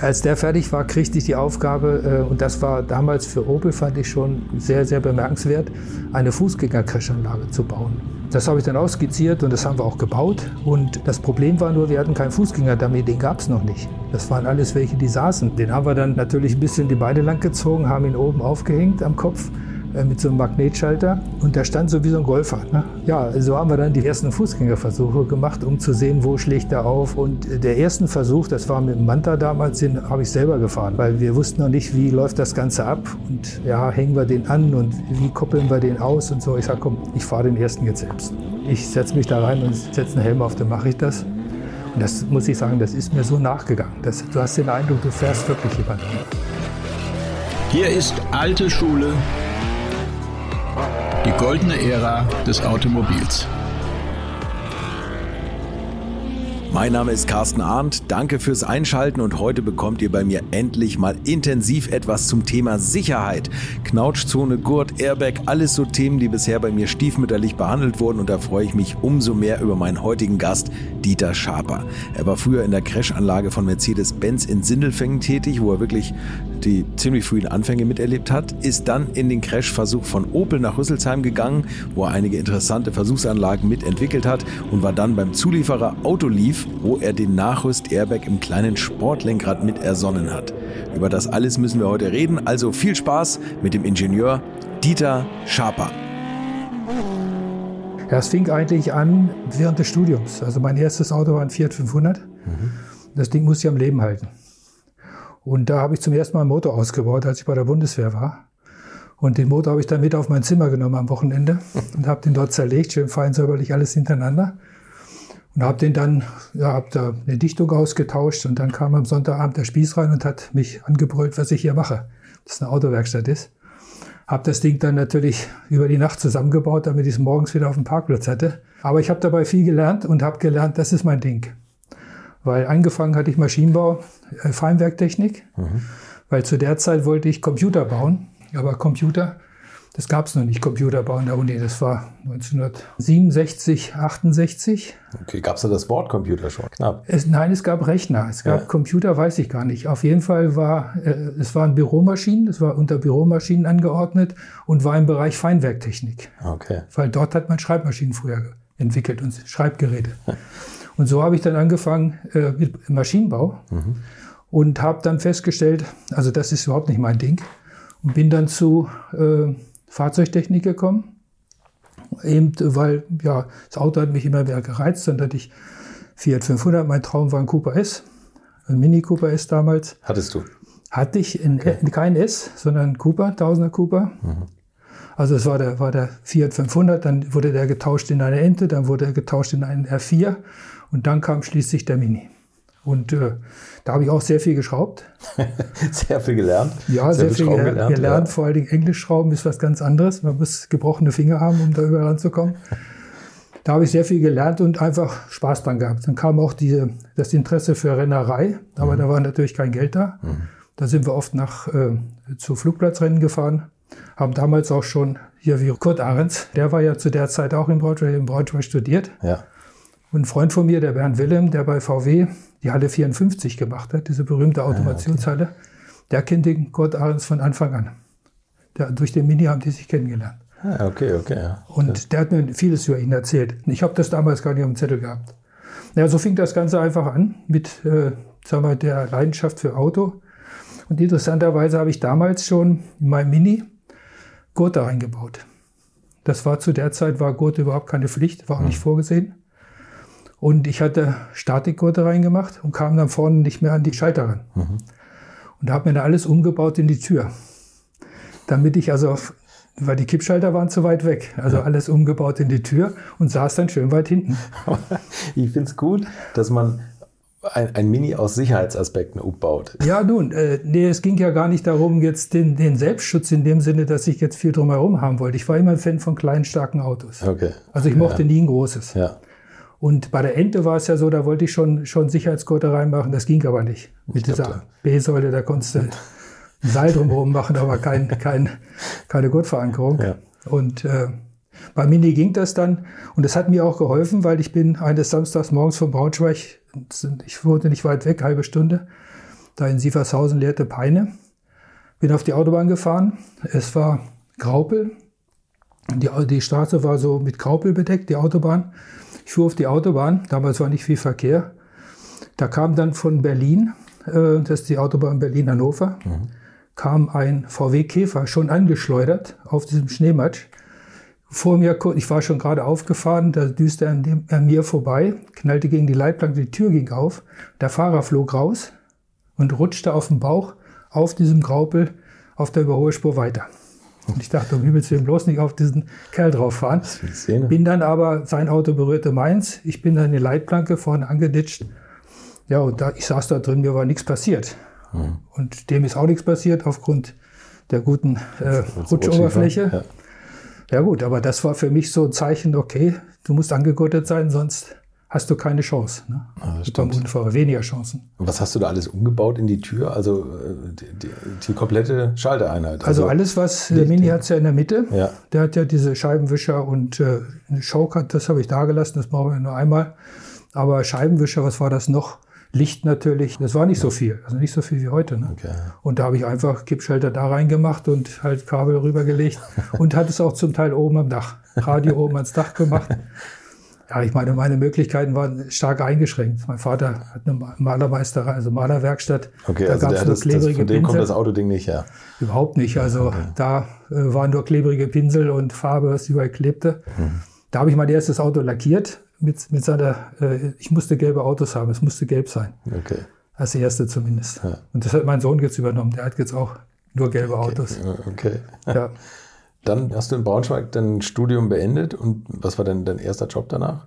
Als der fertig war, kriegte ich die Aufgabe, äh, und das war damals für Opel, fand ich schon sehr, sehr bemerkenswert, eine Fußgänger-Crashanlage zu bauen. Das habe ich dann ausskizziert und das haben wir auch gebaut. Und das Problem war nur, wir hatten keinen Fußgänger-Dummy, den gab es noch nicht. Das waren alles welche, die saßen. Den haben wir dann natürlich ein bisschen die Beine lang gezogen, haben ihn oben aufgehängt am Kopf mit so einem Magnetschalter und der stand so wie so ein Golfer. Ne? Ja, so haben wir dann die ersten Fußgängerversuche gemacht, um zu sehen, wo schlägt er auf. Und der ersten Versuch, das war mit dem Manta damals, den habe ich selber gefahren, weil wir wussten noch nicht, wie läuft das Ganze ab und ja, hängen wir den an und wie koppeln wir den aus und so. Ich sage, komm, ich fahre den ersten jetzt selbst. Ich setze mich da rein und setze einen Helm auf, dann mache ich das. Und das muss ich sagen, das ist mir so nachgegangen. Das, du hast den Eindruck, du fährst wirklich jemanden. Hier ist alte Schule die goldene Ära des Automobils. Mein Name ist Carsten Arndt. Danke fürs Einschalten und heute bekommt ihr bei mir endlich mal intensiv etwas zum Thema Sicherheit. Knautschzone, Gurt, Airbag, alles so Themen, die bisher bei mir stiefmütterlich behandelt wurden und da freue ich mich umso mehr über meinen heutigen Gast, Dieter Schaper. Er war früher in der Crashanlage von Mercedes-Benz in Sindelfängen tätig, wo er wirklich die ziemlich frühen Anfänge miterlebt hat, ist dann in den Crashversuch von Opel nach Rüsselsheim gegangen, wo er einige interessante Versuchsanlagen mitentwickelt hat und war dann beim Zulieferer Autolief, wo er den Nachrüst-Airbag im kleinen Sportlenkrad mit ersonnen hat. Über das alles müssen wir heute reden, also viel Spaß mit dem Ingenieur Dieter Schaper. Ja, es fing eigentlich an während des Studiums. Also mein erstes Auto war ein Fiat 500. Mhm. Das Ding musste ich am Leben halten. Und da habe ich zum ersten Mal einen Motor ausgebaut, als ich bei der Bundeswehr war. Und den Motor habe ich dann mit auf mein Zimmer genommen am Wochenende und habe den dort zerlegt, schön fein säuberlich alles hintereinander. Und habe den dann, ja, habe da eine Dichtung ausgetauscht und dann kam am Sonntagabend der Spieß rein und hat mich angebrüllt, was ich hier mache. Das eine Autowerkstatt ist. Habe das Ding dann natürlich über die Nacht zusammengebaut, damit ich es morgens wieder auf dem Parkplatz hatte. Aber ich habe dabei viel gelernt und habe gelernt, das ist mein Ding. Weil angefangen hatte ich Maschinenbau, Feinwerktechnik, mhm. weil zu der Zeit wollte ich Computer bauen. Aber Computer, das gab es noch nicht, Computerbau in der Uni. Das war 1967, 68. Okay, gab es da das Wort Computer schon? Knapp. Es, nein, es gab Rechner. Es gab ja. Computer, weiß ich gar nicht. Auf jeden Fall war, äh, es waren Büromaschinen, es war unter Büromaschinen angeordnet und war im Bereich Feinwerktechnik. Okay. Weil dort hat man Schreibmaschinen früher entwickelt und Schreibgeräte. Und so habe ich dann angefangen äh, mit Maschinenbau mhm. Und habe dann festgestellt, also das ist überhaupt nicht mein Ding. Und bin dann zu äh, Fahrzeugtechnik gekommen. Eben, weil ja, das Auto hat mich immer mehr gereizt. Dann hatte ich Fiat 500. Mein Traum war ein Cooper S, ein Mini Cooper S damals. Hattest du? Hatte ich in, okay. kein S, sondern ein Cooper, 1000er Cooper. Mhm. Also es war der, war der Fiat 500, dann wurde der getauscht in eine Ente, dann wurde er getauscht in einen R4 und dann kam schließlich der Mini. Und äh, da habe ich auch sehr viel geschraubt. sehr viel gelernt. Ja, sehr, sehr viel gelernt. gelernt. gelernt. Ja. Vor allen Dingen Englisch schrauben ist was ganz anderes. Man muss gebrochene Finger haben, um da überall ranzukommen. Da habe ich sehr viel gelernt und einfach Spaß dran gehabt. Dann kam auch diese, das Interesse für Rennerei, aber mhm. da war natürlich kein Geld da. Mhm. Da sind wir oft nach, äh, zu Flugplatzrennen gefahren, haben damals auch schon hier wie Kurt Ahrens, der war ja zu der Zeit auch in Braunschweig, in Braunschweig studiert. Ja. Und ein Freund von mir, der Bernd Willem, der bei VW die Halle 54 gemacht hat, diese berühmte Automationshalle, ah, okay. der kennt den Kurt Ahrens von Anfang an. Der, durch den Mini haben die sich kennengelernt. Ah, okay, okay. Ja. Und der hat mir vieles über ihn erzählt. Ich habe das damals gar nicht auf dem Zettel gehabt. Ja, so fing das Ganze einfach an mit äh, sagen wir, der Leidenschaft für Auto. Und interessanterweise habe ich damals schon in meinem Mini Gurte eingebaut. Das war zu der Zeit, war Gurte überhaupt keine Pflicht, war auch nicht hm. vorgesehen. Und ich hatte Statikgurte reingemacht und kam dann vorne nicht mehr an die Schalter ran. Mhm. Und habe mir da alles umgebaut in die Tür. Damit ich also, weil die Kippschalter waren zu weit weg, also ja. alles umgebaut in die Tür und saß dann schön weit hinten. ich finde es gut, dass man ein, ein, Mini aus Sicherheitsaspekten umbaut. Ja, nun, äh, nee, es ging ja gar nicht darum, jetzt den, den Selbstschutz in dem Sinne, dass ich jetzt viel drumherum haben wollte. Ich war immer ein Fan von kleinen, starken Autos. Okay. Also ich mochte ja. nie ein großes. Ja. Und bei der Ente war es ja so, da wollte ich schon, schon Sicherheitsgurte reinmachen, das ging aber nicht. Mit dieser B-Säule, da konntest du ein Seil drumherum machen, aber kein, kein, keine Gurtverankerung. Ja. Und äh, bei Mini ging das dann und das hat mir auch geholfen, weil ich bin eines Samstags morgens von Braunschweig, ich wohnte nicht weit weg, halbe Stunde, da in Sievershausen lehrte Peine. Bin auf die Autobahn gefahren. Es war Graupel. Die, die Straße war so mit Graupel bedeckt, die Autobahn. Ich fuhr auf die Autobahn. Damals war nicht viel Verkehr. Da kam dann von Berlin, äh, das ist die Autobahn Berlin-Hannover, mhm. kam ein VW Käfer schon angeschleudert auf diesem Schneematsch. Vor mir, ich war schon gerade aufgefahren, da düste er an, dem, an mir vorbei, knallte gegen die Leitplanke, die Tür ging auf, der Fahrer flog raus und rutschte auf dem Bauch auf diesem Graupel auf der Überholspur weiter. Und ich dachte, um Himmels Willen bloß nicht auf diesen Kerl drauf fahren. Bin dann aber, sein Auto berührte meins. Ich bin dann in die Leitplanke vorne angeditscht. Ja, und da, ich saß da drin, mir war nichts passiert. Mhm. Und dem ist auch nichts passiert aufgrund der guten äh, Rutschoberfläche. Ja. Ja gut, aber das war für mich so ein Zeichen, okay, du musst angegurtet sein, sonst hast du keine Chance. Ne? Ah, beim Unfall weniger Chancen. Und was hast du da alles umgebaut in die Tür? Also äh, die, die, die komplette Schaltereinheit? Also, also alles, was, der Mini hat es ja in der Mitte. Ja. Der hat ja diese Scheibenwischer und äh, Choke, das habe ich da gelassen, das brauchen wir nur einmal. Aber Scheibenwischer, was war das noch? Licht natürlich, das war nicht so viel, also nicht so viel wie heute. Ne? Okay. Und da habe ich einfach Kippschalter da reingemacht und halt Kabel rübergelegt und hat es auch zum Teil oben am Dach, Radio oben ans Dach gemacht. Ja, ich meine, meine Möglichkeiten waren stark eingeschränkt. Mein Vater hat eine Malermeisterei, also Malerwerkstatt. Okay, da also gab es nur klebrige das, von dem Pinsel. kommt das Autoding nicht her. Überhaupt nicht. Also okay. da äh, waren nur klebrige Pinsel und Farbe, was überall klebte. Hm. Da habe ich mein erstes Auto lackiert mit, mit seiner, äh, ich musste gelbe Autos haben, es musste gelb sein. Okay. Als erste zumindest. Ja. Und das hat mein Sohn jetzt übernommen. Der hat jetzt auch nur gelbe okay. Autos. Okay. Ja. Dann hast du in Braunschweig dein Studium beendet und was war denn dein erster Job danach?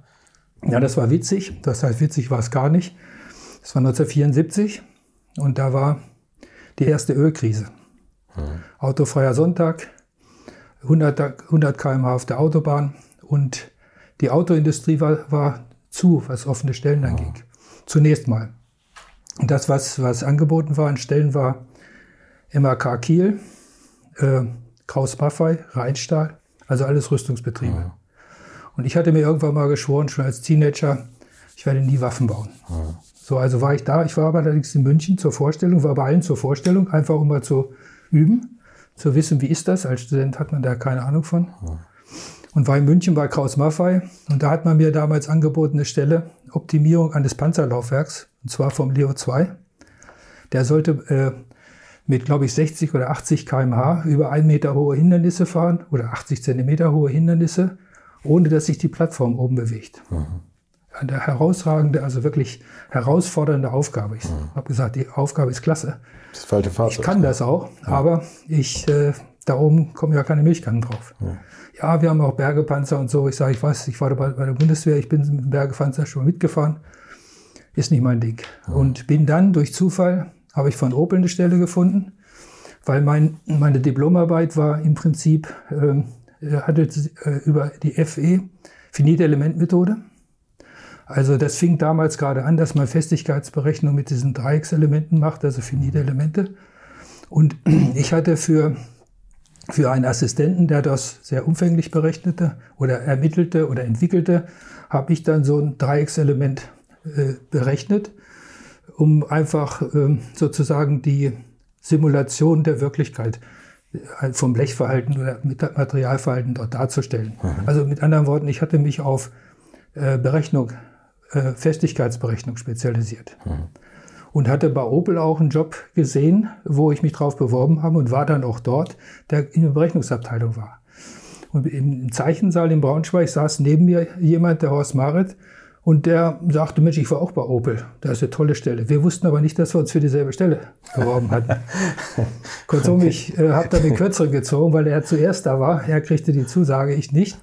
Ja, das war witzig. Das heißt, witzig war es gar nicht. Das war 1974 und da war die erste Ölkrise. Hm. Autofreier Sonntag, 100, 100 km/h auf der Autobahn und die Autoindustrie war, war zu, was offene Stellen anging. Zunächst mal. Und das, was, was angeboten war an Stellen, war MAK Kiel, äh, Kraus Maffei, Rheinstahl, also alles Rüstungsbetriebe. Ja. Und ich hatte mir irgendwann mal geschworen, schon als Teenager, ich werde nie Waffen bauen. Ja. So, also war ich da. Ich war aber allerdings in München zur Vorstellung, war bei allen zur Vorstellung, einfach um mal zu üben, zu wissen, wie ist das. Als Student hat man da keine Ahnung von. Ja und war in München bei Kraus Maffei. Und da hat man mir damals angeboten, eine Stelle, Optimierung eines Panzerlaufwerks, und zwar vom Leo 2. Der sollte äh, mit, glaube ich, 60 oder 80 kmh über ein Meter hohe Hindernisse fahren oder 80 Zentimeter hohe Hindernisse, ohne dass sich die Plattform oben bewegt. Mhm. Eine herausragende, also wirklich herausfordernde Aufgabe. Ich mhm. habe gesagt, die Aufgabe ist klasse. Das falte Fahrzeug. Ich kann das auch, ja. aber ich, äh, da oben kommen ja keine Milchkannen drauf. Ja ja, wir haben auch Bergepanzer und so. Ich sage, ich weiß, ich war bei, bei der Bundeswehr, ich bin mit dem Bergepanzer schon mitgefahren. Ist nicht mein Ding. Mhm. Und bin dann durch Zufall, habe ich von Opel eine Stelle gefunden, weil mein, meine Diplomarbeit war im Prinzip, ähm, äh, hatte äh, über die FE, Finite Elementmethode. Also das fing damals gerade an, dass man Festigkeitsberechnung mit diesen Dreieckselementen macht, also finite Elemente. Und ich hatte für für einen Assistenten, der das sehr umfänglich berechnete oder ermittelte oder entwickelte, habe ich dann so ein Dreieckselement äh, berechnet, um einfach äh, sozusagen die Simulation der Wirklichkeit äh, vom Blechverhalten oder Materialverhalten dort darzustellen. Mhm. Also mit anderen Worten, ich hatte mich auf äh, Berechnung, äh, Festigkeitsberechnung spezialisiert. Mhm und hatte bei Opel auch einen Job gesehen, wo ich mich drauf beworben habe und war dann auch dort, der in der Berechnungsabteilung war. Und im Zeichensaal in Braunschweig saß neben mir jemand, der Horst Marit, und der sagte, Mensch, ich war auch bei Opel. Das ist eine tolle Stelle. Wir wussten aber nicht, dass wir uns für dieselbe Stelle beworben hatten. Kurzum, ich äh, habe da den Kürzeren gezogen, weil er zuerst da war. Er kriegte die Zusage, ich nicht.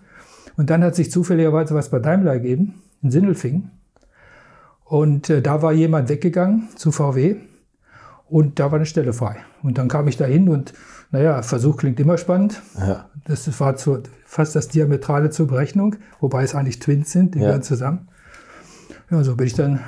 Und dann hat sich zufälligerweise was bei Daimler gegeben, in Sindelfingen. Und äh, da war jemand weggegangen zu VW und da war eine Stelle frei. Und dann kam ich da hin und naja, Versuch klingt immer spannend. Ja. Das war zu, fast das Diametrale zur Berechnung, wobei es eigentlich Twins sind, die ja. gehören zusammen. Ja, so bin ich dann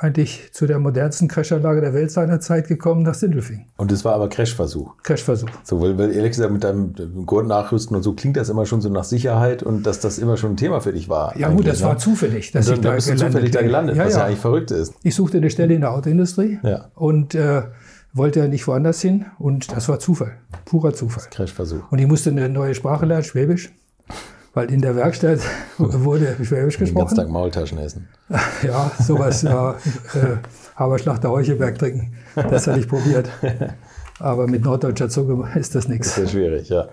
eigentlich zu der modernsten Crashanlage der Welt seiner Zeit gekommen, nach Sindelfing. Und das war aber Crashversuch. Crashversuch. So, weil, weil ehrlich gesagt, mit deinem Gurt-Nachrüsten und so klingt das immer schon so nach Sicherheit und dass das immer schon ein Thema für dich war. Ja gut, das ne? war zufällig, dass und dann, ich da, bist du zufällig da gelandet, ja, was ja. ja eigentlich verrückt ist. Ich suchte eine Stelle in der Autoindustrie ja. und äh, wollte ja nicht woanders hin und das war Zufall, purer Zufall. Crashversuch. Und ich musste eine neue Sprache lernen, Schwäbisch weil in der Werkstatt wurde Schwäbisch gesprochen. Den ganzen Tag Maultaschen essen. Ja, sowas, ja. Äh, Haberschlachter Heuchelberg trinken. Das hatte ich probiert. Aber mit norddeutscher Zunge ist das nichts. Ist ja schwierig, ja.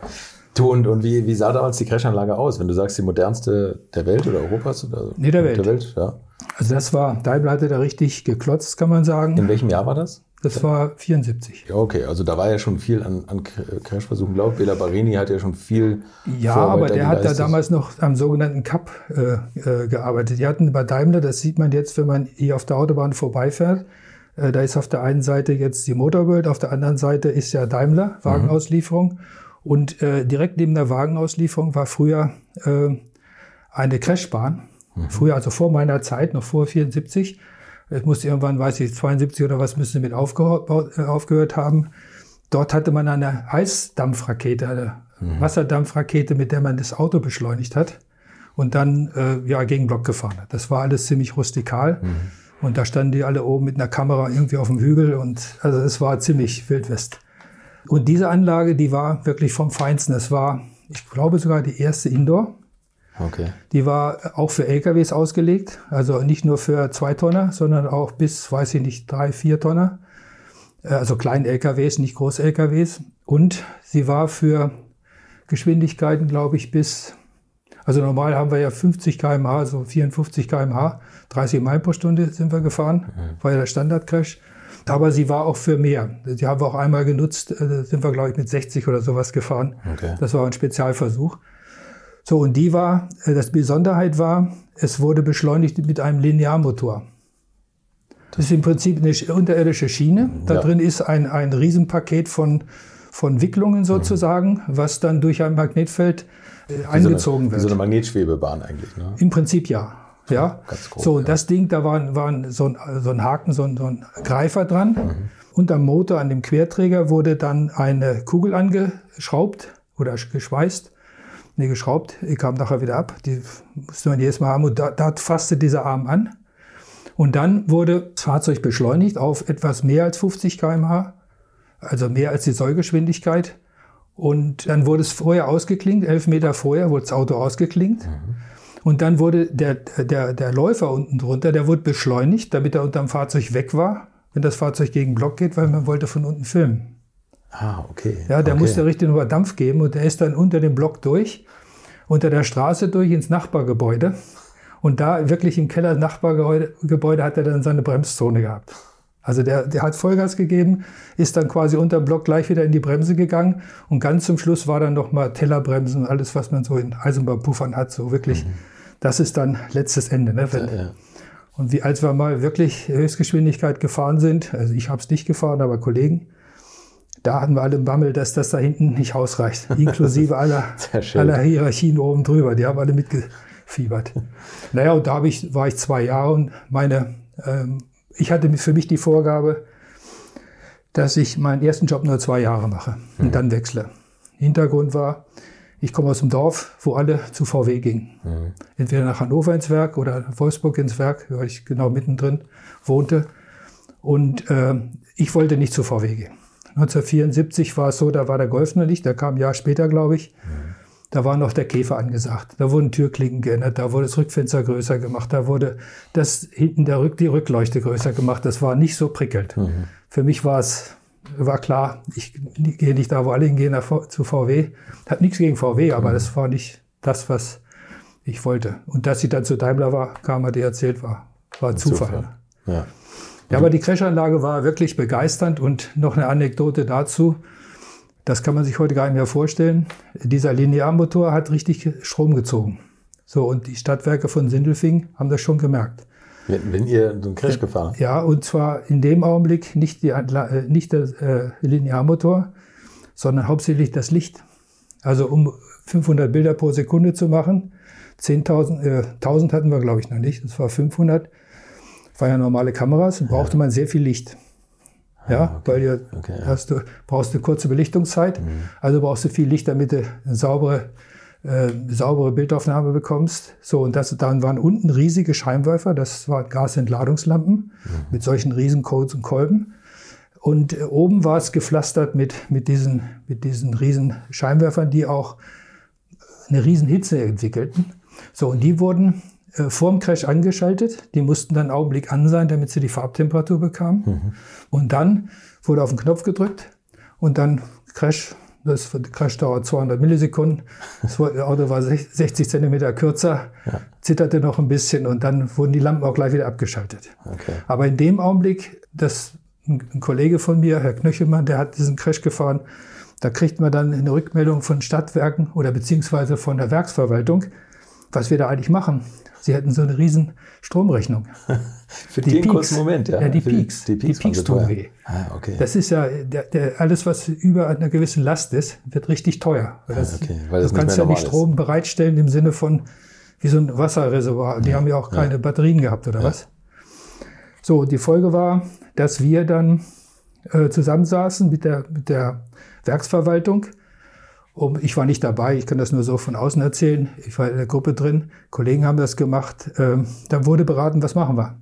Du, und, und wie, wie sah damals die Crashanlage aus? Wenn du sagst, die modernste der Welt oder Europas? Oder nee, der Welt. Der Welt ja. Also das war, Daimler hatte da richtig geklotzt, kann man sagen. In welchem Jahr war das? Das war 74. Ja, okay, also da war ja schon viel an, an Crashversuchen. Glaube Bela Barini hat ja schon viel. Ja, aber der hat da damals noch am sogenannten Cup äh, äh, gearbeitet. Die hatten bei Daimler, das sieht man jetzt, wenn man hier auf der Autobahn vorbeifährt. Äh, da ist auf der einen Seite jetzt die Motorworld, auf der anderen Seite ist ja Daimler, Wagenauslieferung. Mhm. Und äh, direkt neben der Wagenauslieferung war früher äh, eine Crashbahn. Mhm. Früher, also vor meiner Zeit, noch vor 74 es muss irgendwann, weiß ich, 72 oder was müsste mit aufgehört, äh, aufgehört haben. Dort hatte man eine Heißdampfrakete, eine mhm. Wasserdampfrakete, mit der man das Auto beschleunigt hat und dann äh, ja, gegen Block gefahren hat. Das war alles ziemlich rustikal. Mhm. Und da standen die alle oben mit einer Kamera irgendwie auf dem Hügel und also es war ziemlich Wildwest. Und diese Anlage, die war wirklich vom Feinsten. Es war, ich glaube sogar die erste Indoor. Okay. Die war auch für LKWs ausgelegt, also nicht nur für zwei Tonner, sondern auch bis, weiß ich nicht, drei, vier Tonner. Äh, also kleinen LKWs, nicht groß LKWs. Und sie war für Geschwindigkeiten, glaube ich, bis, also normal haben wir ja 50 km/h, also 54 km/h, 30 Meilen pro Stunde sind wir gefahren, mhm. war ja der Standardcrash. Aber sie war auch für mehr. Die haben wir auch einmal genutzt, äh, sind wir, glaube ich, mit 60 oder sowas gefahren. Okay. Das war ein Spezialversuch. So, und die war, äh, das Besonderheit war, es wurde beschleunigt mit einem Linearmotor. Das ist im Prinzip eine unterirdische Schiene. Da ja. drin ist ein, ein Riesenpaket von, von Wicklungen sozusagen, mhm. was dann durch ein Magnetfeld äh, eingezogen so eine, wird. So eine Magnetschwebebahn eigentlich. Ne? Im Prinzip ja. Ja, grob, so, ja. das Ding, da war, war so, ein, so ein Haken, so ein, so ein Greifer dran. Mhm. Und am Motor, an dem Querträger, wurde dann eine Kugel angeschraubt oder geschweißt nee, geschraubt, ich kam nachher wieder ab. Die musste man jedes Mal haben und da, da fasste dieser Arm an. Und dann wurde das Fahrzeug beschleunigt auf etwas mehr als 50 km/h, also mehr als die Sollgeschwindigkeit. Und dann wurde es vorher ausgeklingt, elf Meter vorher wurde das Auto ausgeklingt. Mhm. Und dann wurde der, der, der Läufer unten drunter, der wurde beschleunigt, damit er unterm Fahrzeug weg war, wenn das Fahrzeug gegen Block geht, weil man wollte von unten filmen. Ah, okay. Ja, der okay. musste richtig nur Dampf geben und der ist dann unter dem Block durch, unter der Straße durch ins Nachbargebäude. Und da wirklich im Keller Nachbargebäude hat er dann seine Bremszone gehabt. Also der, der hat Vollgas gegeben, ist dann quasi unter dem Block gleich wieder in die Bremse gegangen und ganz zum Schluss war dann nochmal Tellerbremsen und alles, was man so in Eisenbahnpuffern hat, so wirklich. Mhm. Das ist dann letztes Ende. Ne? Ja, ja. Und wie, als wir mal wirklich Höchstgeschwindigkeit gefahren sind, also ich habe es nicht gefahren, aber Kollegen, da hatten wir alle Bammel, dass das da hinten nicht ausreicht. Inklusive aller, aller Hierarchien oben drüber. Die haben alle mitgefiebert. Naja, und da ich, war ich zwei Jahre und meine, ähm, ich hatte für mich die Vorgabe, dass ich meinen ersten Job nur zwei Jahre mache und mhm. dann wechsle. Hintergrund war, ich komme aus dem Dorf, wo alle zu VW gingen. Mhm. Entweder nach Hannover ins Werk oder Wolfsburg ins Werk, weil ich genau mittendrin wohnte. Und äh, ich wollte nicht zu VW gehen. 1974 war es so, da war der Golf noch nicht, der kam ein Jahr später, glaube ich. Mhm. Da war noch der Käfer angesagt. Da wurden Türklinken geändert, da wurde das Rückfenster größer gemacht, da wurde das hinten der Rück, die Rückleuchte größer gemacht. Das war nicht so prickelnd. Mhm. Für mich war es war klar, ich gehe nicht da, wo alle hingehen, zu VW. Hat nichts gegen VW, aber mhm. das war nicht das, was ich wollte. Und dass sie dann zu Daimler war, kam, hat ihr erzählt, war, war Zufall. Zufall. Ja. Ja, aber die Crashanlage war wirklich begeisternd und noch eine Anekdote dazu. Das kann man sich heute gar nicht mehr vorstellen. Dieser Linearmotor hat richtig Strom gezogen. So, und die Stadtwerke von Sindelfing haben das schon gemerkt. Wenn, ihr so einen Crash gefahren habt? Ja, und zwar in dem Augenblick nicht, die, äh, nicht der äh, Linearmotor, sondern hauptsächlich das Licht. Also um 500 Bilder pro Sekunde zu machen, 10.000, äh, 1000 hatten wir glaube ich noch nicht, das war 500, waren ja normale Kameras brauchte man sehr viel Licht. Ja, Ah, okay. weil du, Okay, ja. hast du brauchst eine kurze Belichtungszeit, also brauchst du viel Licht, damit du eine saubere, äh, saubere Bildaufnahme bekommst. So, und das, dann waren unten riesige Scheinwerfer, das waren Gasentladungslampen mit solchen riesen Codes und Kolben. Und äh, oben war es gepflastert mit, mit, diesen, mit diesen riesen Scheinwerfern, die auch eine riesen Hitze entwickelten. So, und die wurden äh, vorm Crash angeschaltet. Die mussten dann einen Augenblick an sein, damit sie die Farbtemperatur bekamen. Und dann wurde auf den Knopf gedrückt und dann Crash. Das Crash dauert 200 Millisekunden. Das Auto war 60 Zentimeter kürzer, zitterte noch ein bisschen und dann wurden die Lampen auch gleich wieder abgeschaltet. Okay. Aber in dem Augenblick, das, ein ein Kollege von mir, Herr Knöchelmann, der hat diesen Crash gefahren, da kriegt man dann eine Rückmeldung von Stadtwerken oder beziehungsweise von der Werksverwaltung, was wir da eigentlich machen. Sie hätten so eine riesen Stromrechnung. Für den kurzen Moment, ja. Ja, die Peaks. Die Peaks, waren so tun weh. Ah, okay. Das ist ja, der, der, alles, was über einer gewissen Last ist, wird richtig teuer. Weil das, okay, weil das du kannst ja nicht normal ist. Strom bereitstellen im Sinne von wie so ein Wasserreservoir. Die haben ja auch keine Batterien gehabt oder was. So, die Folge war, dass wir dann äh, zusammensaßen mit der, mit der Werksverwaltung. Um, ich war nicht dabei, ich kann das nur so von außen erzählen. Ich war in der Gruppe drin, Kollegen haben das gemacht. Ähm, dann wurde beraten, was machen wir.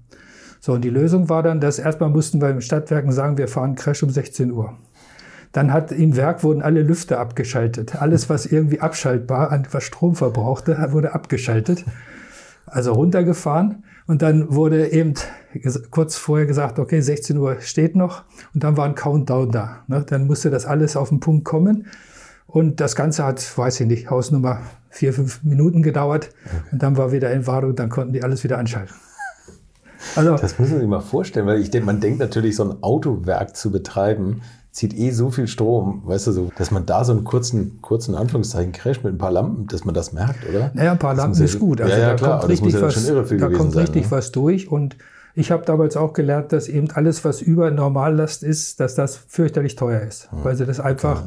So, und die Lösung war dann, dass erstmal mussten wir im Stadtwerken sagen, wir fahren Crash um 16 Uhr. Dann hat im Werk wurden alle Lüfter abgeschaltet. Alles, was irgendwie abschaltbar, an- was Strom verbrauchte, wurde abgeschaltet. Also runtergefahren. Und dann wurde eben kurz vorher gesagt, okay, 16 Uhr steht noch. Und dann war ein Countdown da. Ne? Dann musste das alles auf den Punkt kommen. Und das Ganze hat, weiß ich nicht, Hausnummer vier, fünf Minuten gedauert. Und dann war wieder in Wartung, dann konnten die alles wieder anschalten. Also, Das muss man sich mal vorstellen, weil ich denke, man denkt natürlich, so ein Autowerk zu betreiben, zieht eh so viel Strom, weißt du, so, dass man da so einen kurzen, kurzen Anführungszeichen Crash mit ein paar Lampen, dass man das merkt, oder? Naja, ein paar Das Lampen ja- ist gut. Ja, Also ja, da klar, kommt richtig, ja was, da kommt sein, richtig ne? was durch. Und ich habe damals auch gelernt, dass eben alles, was über Normallast ist, dass das fürchterlich teuer ist, weil sie das einfach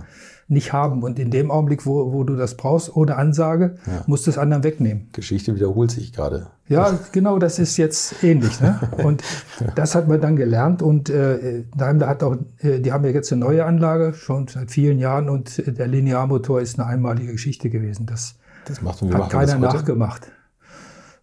nicht haben. Und in dem Augenblick, wo, wo du das brauchst, ohne Ansage, musst du es anderen wegnehmen. Geschichte wiederholt sich gerade. Ja, genau, das ist jetzt ähnlich. Ne? Und das hat man dann gelernt. Und äh, Daimler hat auch, äh, die haben ja jetzt eine neue Anlage, schon seit vielen Jahren. Und der Linearmotor ist eine einmalige Geschichte gewesen. Das Das macht hat keiner nachgemacht.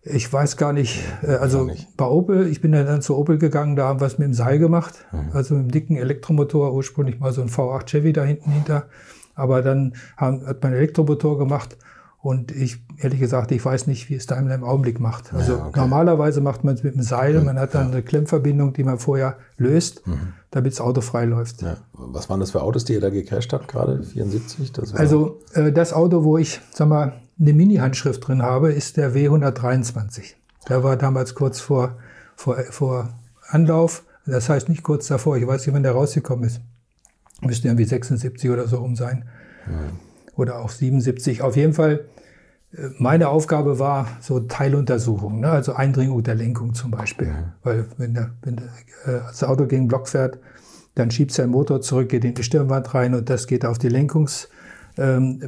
Ich weiß gar nicht, äh, also gar nicht. bei Opel, ich bin dann, zu Opel gegangen, da haben wir es mit dem Seil gemacht, Mhm. also mit dem dicken Elektromotor, ursprünglich mal so ein V8 Chevy da hinten hinter, aber dann haben, hat man Elektromotor gemacht und ich, ehrlich gesagt, ich weiß nicht, wie es Daimler im Augenblick macht. Also Ja, okay. normalerweise macht man es mit dem Seil, man hat dann eine Klemmverbindung, die man vorher löst, damit das Auto frei läuft. Mhm. Ja. Was waren das für Autos, die ihr da gecrasht habt gerade? 74? Das Also äh, das Auto, wo ich, sag mal, eine Mini-Handschrift drin habe, ist der W123. Der war damals kurz vor, vor, vor Anlauf. Das heißt nicht kurz davor. Ich weiß nicht, wann der rausgekommen ist. Müsste irgendwie 76 oder so rum sein. Oder auch 77. Auf jeden Fall, äh, meine Aufgabe war so Teiluntersuchung, ne? also Eindringung der Lenkung zum Beispiel. Weil wenn, der, wenn der, äh, das Auto gegen den Block fährt, dann schiebt sein Motor zurück, geht in die Stirnwand rein und das geht auf die Lenkungs, ähm,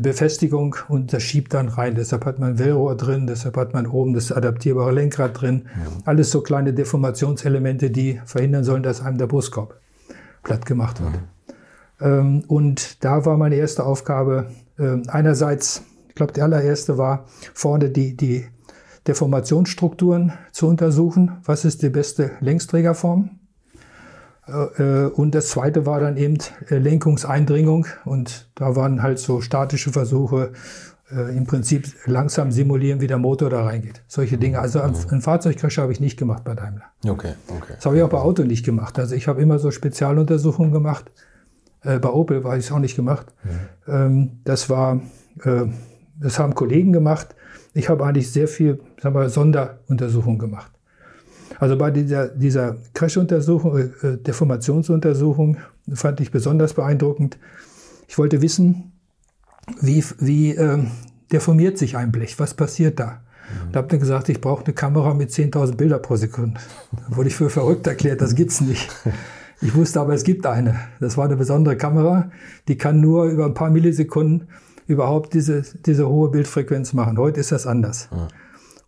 und das schiebt dann rein. Deshalb hat man Wellrohr drin, deshalb hat man oben das adaptierbare Lenkrad drin. Alles so kleine Deformationselemente, die verhindern sollen, dass einem der Brustkorb platt gemacht wird. Ähm, und da war meine erste Aufgabe, ähm, einerseits, ich glaube, die allererste war, vorne die, die Deformationsstrukturen zu untersuchen. Was ist die beste Längsträgerform? Äh, äh, Und das zweite war dann eben äh, Lenkungseindringung. Und da waren halt so statische Versuche, äh, im Prinzip langsam simulieren, wie der Motor da reingeht. Solche Dinge. Also einen einen Fahrzeugcrash habe ich nicht gemacht bei Daimler. Okay, okay. Das habe ich auch bei Auto nicht gemacht. Also ich habe immer so Spezialuntersuchungen gemacht. Äh, bei Opel habe ich es auch nicht gemacht. Ähm, das war, äh, das haben Kollegen gemacht. Ich habe eigentlich sehr viel, sagen wir, Sonderuntersuchungen gemacht. Also bei dieser, dieser Crash-Untersuchung, äh, Deformationsuntersuchung fand ich besonders beeindruckend. Ich wollte wissen, wie, wie ähm, deformiert sich ein Blech? Was passiert da? Und habe dann gesagt, ich brauche eine Kamera mit 10.000 Bilder pro Sekunde. Da wurde ich für verrückt erklärt, das gibt's nicht. Ich wusste aber, es gibt eine. Das war eine besondere Kamera, die kann nur über ein paar Millisekunden überhaupt diese, diese hohe Bildfrequenz machen. Heute ist das anders.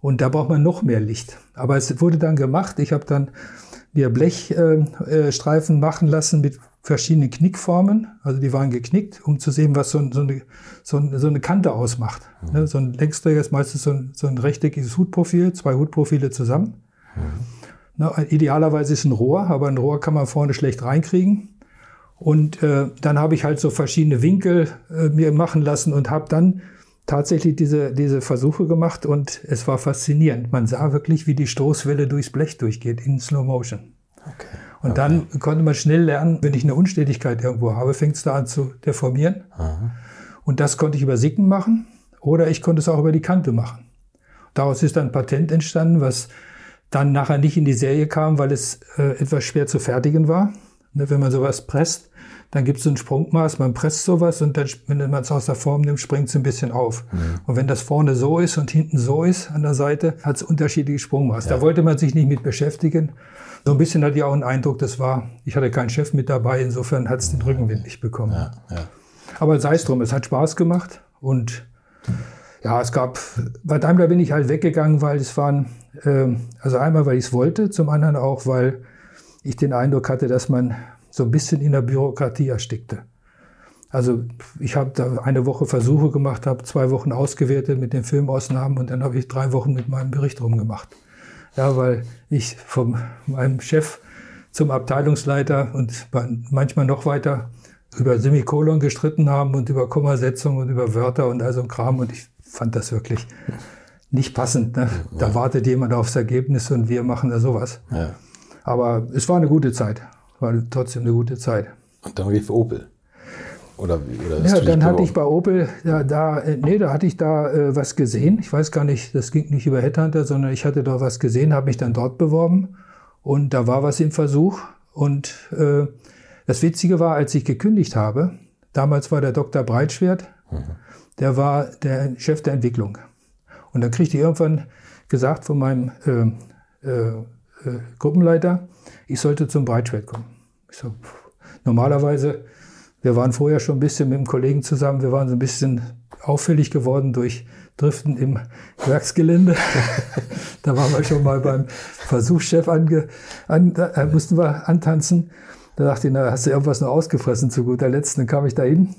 Und da braucht man noch mehr Licht. Aber es wurde dann gemacht. Ich habe dann mir Blechstreifen äh, machen lassen mit verschiedenen Knickformen. Also die waren geknickt, um zu sehen, was so, so, eine, so, so eine Kante ausmacht. Mhm. Ne, so ein Längsträger ist meistens so ein, ein rechteckiges Hutprofil, zwei Hutprofile zusammen. Mhm. Na, idealerweise ist ein Rohr, aber ein Rohr kann man vorne schlecht reinkriegen. Und äh, dann habe ich halt so verschiedene Winkel äh, mir machen lassen und habe dann tatsächlich diese, diese Versuche gemacht und es war faszinierend. Man sah wirklich, wie die Stoßwelle durchs Blech durchgeht in Slow Motion. Okay. Und okay. dann konnte man schnell lernen, wenn ich eine Unstetigkeit irgendwo habe, fängt es da an zu deformieren. Aha. Und das konnte ich über Sicken machen oder ich konnte es auch über die Kante machen. Daraus ist dann ein Patent entstanden, was dann nachher nicht in die Serie kam, weil es äh, etwas schwer zu fertigen war. Ne, wenn man sowas presst, dann gibt es ein Sprungmaß, man presst sowas und dann, wenn man es aus der Form nimmt, springt es ein bisschen auf. Mhm. Und wenn das vorne so ist und hinten so ist an der Seite, hat es unterschiedliche Sprungmaß. Ja. Da wollte man sich nicht mit beschäftigen. So ein bisschen hatte ich auch einen Eindruck, das war, ich hatte keinen Chef mit dabei, insofern hat es den Rückenwind nicht bekommen. Ja, ja. Aber sei es drum, es hat Spaß gemacht und ja, es gab, bei Daimler bin ich halt weggegangen, weil es waren, also einmal, weil ich es wollte, zum anderen auch, weil ich den Eindruck hatte, dass man so ein bisschen in der Bürokratie erstickte. Also ich habe da eine Woche Versuche gemacht, habe zwei Wochen ausgewertet mit den Filmausnahmen und dann habe ich drei Wochen mit meinem Bericht rumgemacht. Ja, weil ich von meinem Chef zum Abteilungsleiter und manchmal noch weiter über Semikolon gestritten haben und über Kommasetzung und über Wörter und all so ein Kram und ich fand das wirklich nicht passend. Ne? Da wartet jemand aufs Ergebnis und wir machen da sowas. Ja. Aber es war eine gute Zeit war trotzdem eine gute Zeit. Und dann rief Opel. Oder, oder ja, dann hatte ich bei Opel, ja, da, äh, nee, da hatte ich da äh, was gesehen. Ich weiß gar nicht, das ging nicht über Headhunter, sondern ich hatte da was gesehen, habe mich dann dort beworben und da war was im Versuch. Und äh, das Witzige war, als ich gekündigt habe, damals war der Dr. Breitschwert, mhm. der war der Chef der Entwicklung. Und dann kriegte ich irgendwann gesagt von meinem äh, äh, äh Gruppenleiter, ich sollte zum Breitschwert kommen. Ich so, normalerweise, wir waren vorher schon ein bisschen mit einem Kollegen zusammen, wir waren so ein bisschen auffällig geworden durch Driften im Werksgelände. da waren wir schon mal beim Versuchschef ange, an, da mussten wir antanzen. Da dachte ich, na, hast du irgendwas noch ausgefressen zu guter Letzt? Dann kam ich da hin,